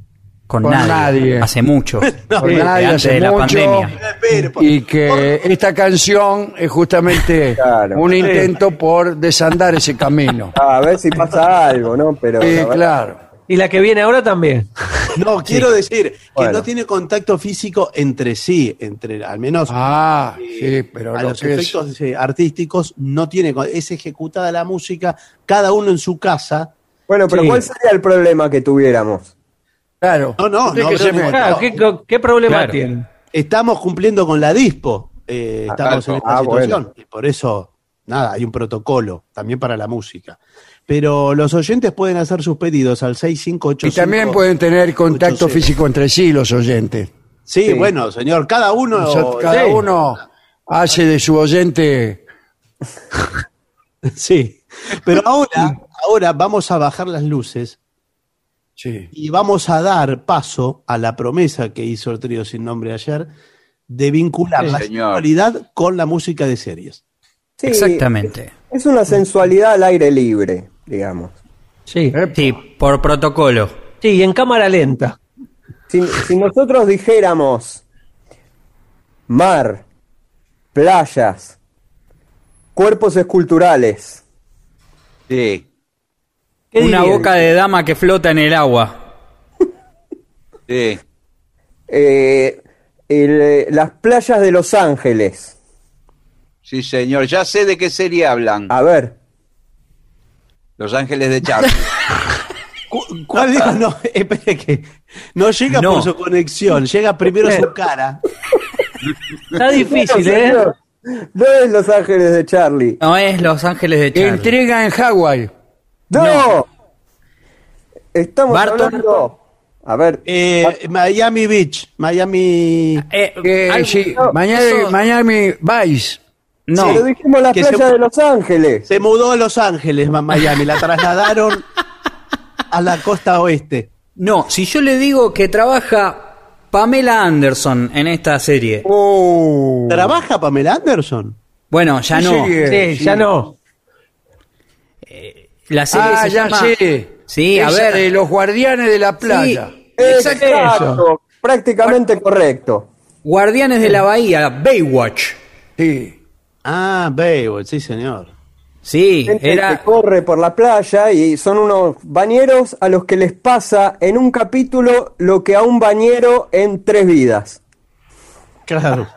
Con, Con nadie. nadie. Hace mucho. No, Con Desde nadie antes hace de la mucho. pandemia. Y que esta canción es justamente Claro. un Sí. intento por desandar ese camino. A ver si pasa algo, ¿no? Pero Sí, claro. Y la que viene ahora también. No, quiero decir que Bueno. no tiene contacto físico entre sí, entre al menos Ah, sí, pero a lo los que es- efectos eh, artísticos no tiene, es ejecutada la música, cada uno en su casa. Bueno, pero Sí. ¿cuál sería el problema que tuviéramos? Claro. No, no, no, que se. Claro, ¿qué, qué problema Claro. tiene? Estamos cumpliendo con la dispo, eh, estamos en esta Ah, situación bueno. y por eso, nada, hay un protocolo también para la música. Pero los oyentes pueden hacer sus pedidos al 6585. Y también pueden tener contacto 86. físico entre sí los oyentes. Sí, bueno, señor, cada uno. Nosotros- cada Sí. uno hace de su oyente. Sí. Pero ahora, ahora vamos a bajar las luces Sí. y vamos a dar paso a la promesa que hizo el trío sin nombre ayer de vincular Sí, la señor. sensualidad con la música de series. Sí, Exactamente. Es una sensualidad al aire libre, digamos. Sí. Sí, por protocolo. Sí, y en cámara lenta. Si, si nosotros dijéramos mar, playas, cuerpos esculturales, Sí, ¿Qué Una boca de dama que flota en el agua. sí. eh, el, eh, las playas de Los Ángeles. Sí, señor. Ya sé de qué serie hablan. A ver, Los Ángeles de Charlie. Cu- ¿Cuál dijo? No, espere que no llega No. por su conexión, llega primero su cara. Está difícil, ¿eh? señor, no es Los Ángeles de Charlie. No es Los Ángeles de Charlie. Intriga en Hawái. ¡No! Estamos Barton. hablando. A ver, Eh, Miami Beach, Miami. Eh, Que, algo- sí, no, Miami, eso- Miami Vice. No. pero dijimos las que playas se- de Los Ángeles. Se mudó a Los Ángeles, Miami, la trasladaron a la costa oeste. No, si yo le digo que trabaja Pamela Anderson en esta serie. Oh. ¿Trabaja Pamela Anderson? Bueno, ya ¿Qué no. Sí, ya no. La serie Ah, se ya llama... sé. Sí, a ver. de los guardianes de la playa. Exacto, prácticamente correcto. Guardianes de la Bahía, Baywatch. Sí. Ah, Baywatch, sí, señor. Sí, Gente que era... corre por la playa y son unos bañeros a los que les pasa en un capítulo lo que a un bañero en tres vidas. Claro.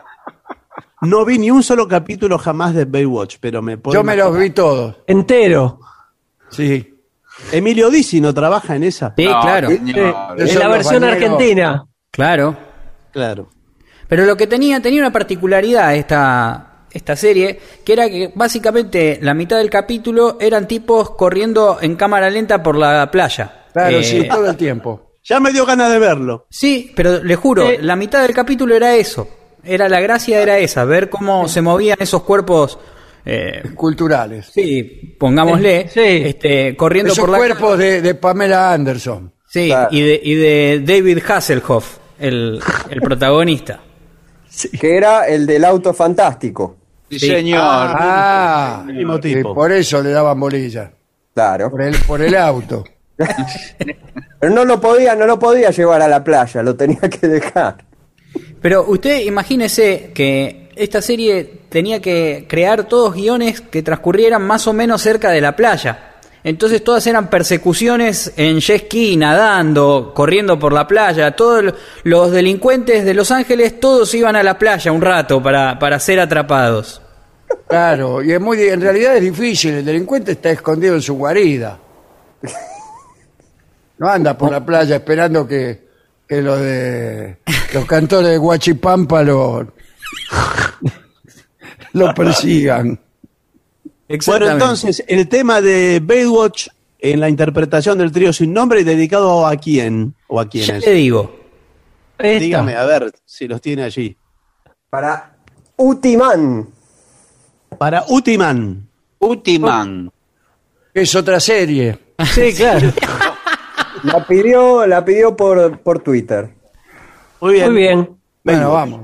No vi ni un solo capítulo jamás de Baywatch, pero me puedo Yo me los vi todos. Entero. Sí. Emilio Dizzi no trabaja en esa. Sí, claro. Es la versión argentina. Claro. Claro. Pero lo que tenía, tenía una particularidad esta, esta serie, que era que básicamente la mitad del capítulo eran tipos corriendo en cámara lenta por la playa. Claro, Eh, sí, todo el tiempo. Ya me dio ganas de verlo. Sí, pero le juro, la mitad del capítulo era eso. Era la gracia era esa, ver cómo se movían esos cuerpos eh, Culturales. sí, pongámosle, este, corriendo Esos por la cuerpos de, de Pamela Anderson. Sí, y, de, y de David Hasselhoff, el, el protagonista. Que era el del auto fantástico. Sí, señor. Ah, mismo y tipo. por eso le daban bolilla. Claro. Por el, por el auto. Pero no lo podía, no lo podía llevar a la playa, lo tenía que dejar. Pero usted imagínese que esta serie tenía que crear todos guiones que transcurrieran más o menos cerca de la playa. Entonces todas eran persecuciones en jet ski, nadando, corriendo por la playa. Todos lo- los delincuentes de Los Ángeles, todos iban a la playa un rato para, para ser atrapados. Claro, y es muy, en realidad es difícil. El delincuente está escondido en su guarida. No anda por la playa esperando que, que los de los cantores de Guachipampa lo, lo persigan. Bueno, entonces, el tema de Baywatch en la interpretación del trío sin nombre, ¿dedicado a quién? ¿O a Ya quiénes? le digo. Esta. Dígame, a ver si los tiene allí. Para Utiman. Para Utiman. Utiman. Es otra serie. Sí, claro. La pidió, la pidió por, por Twitter. Muy bien. Muy bien. Bueno, vamos.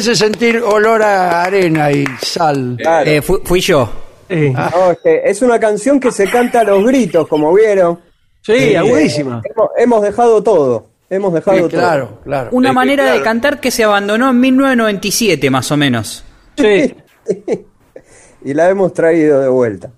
Parece sentir olor a arena y sal. Claro. Eh, fu- fui yo. Sí, No, es, que es una canción que se canta a los gritos, como vieron. sí agudísima. Hemos, hemos dejado todo. Hemos dejado Sí, todo. claro, claro. Una Es que, manera de claro. cantar que se abandonó en 1997, más o menos. Sí. Y la hemos traído de vuelta.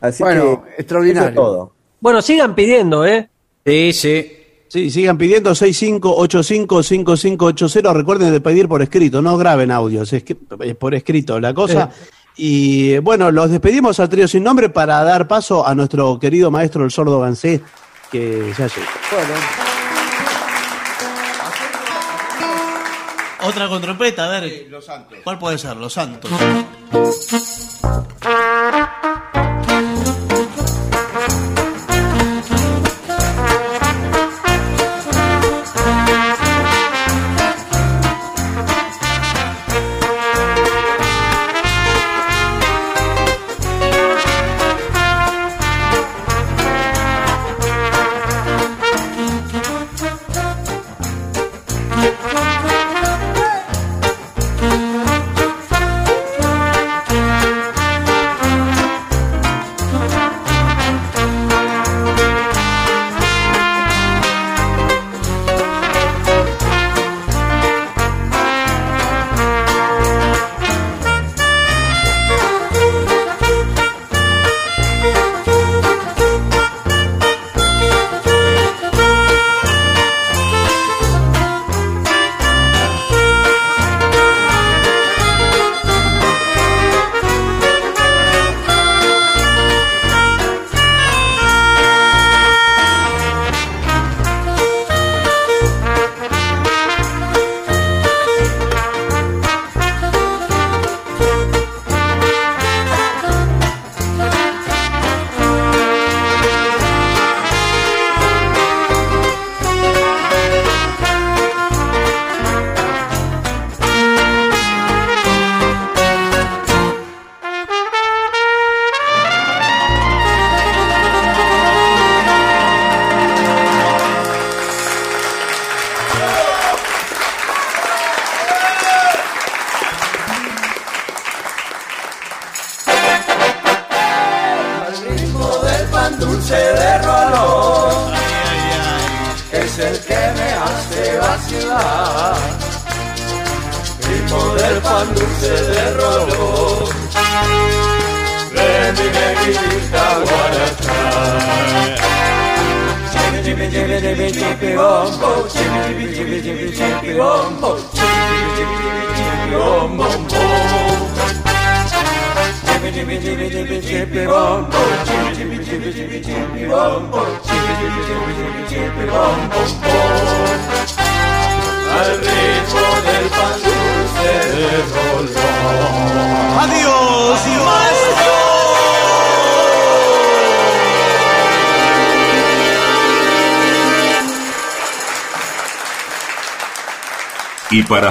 Así Bueno, que extraordinario. todo. Bueno, sigan pidiendo, ¿eh? Sí, sí. Sí, sigan pidiendo 65855580. Recuerden de pedir por escrito, no graben audios, es, que, es por escrito la cosa. Y bueno, los despedimos al trío sin nombre para dar paso a nuestro querido maestro el sordo Gansé, que ya llega. Otra con trompeta, a ver. los Santos. ¿Cuál puede ser? Los Santos.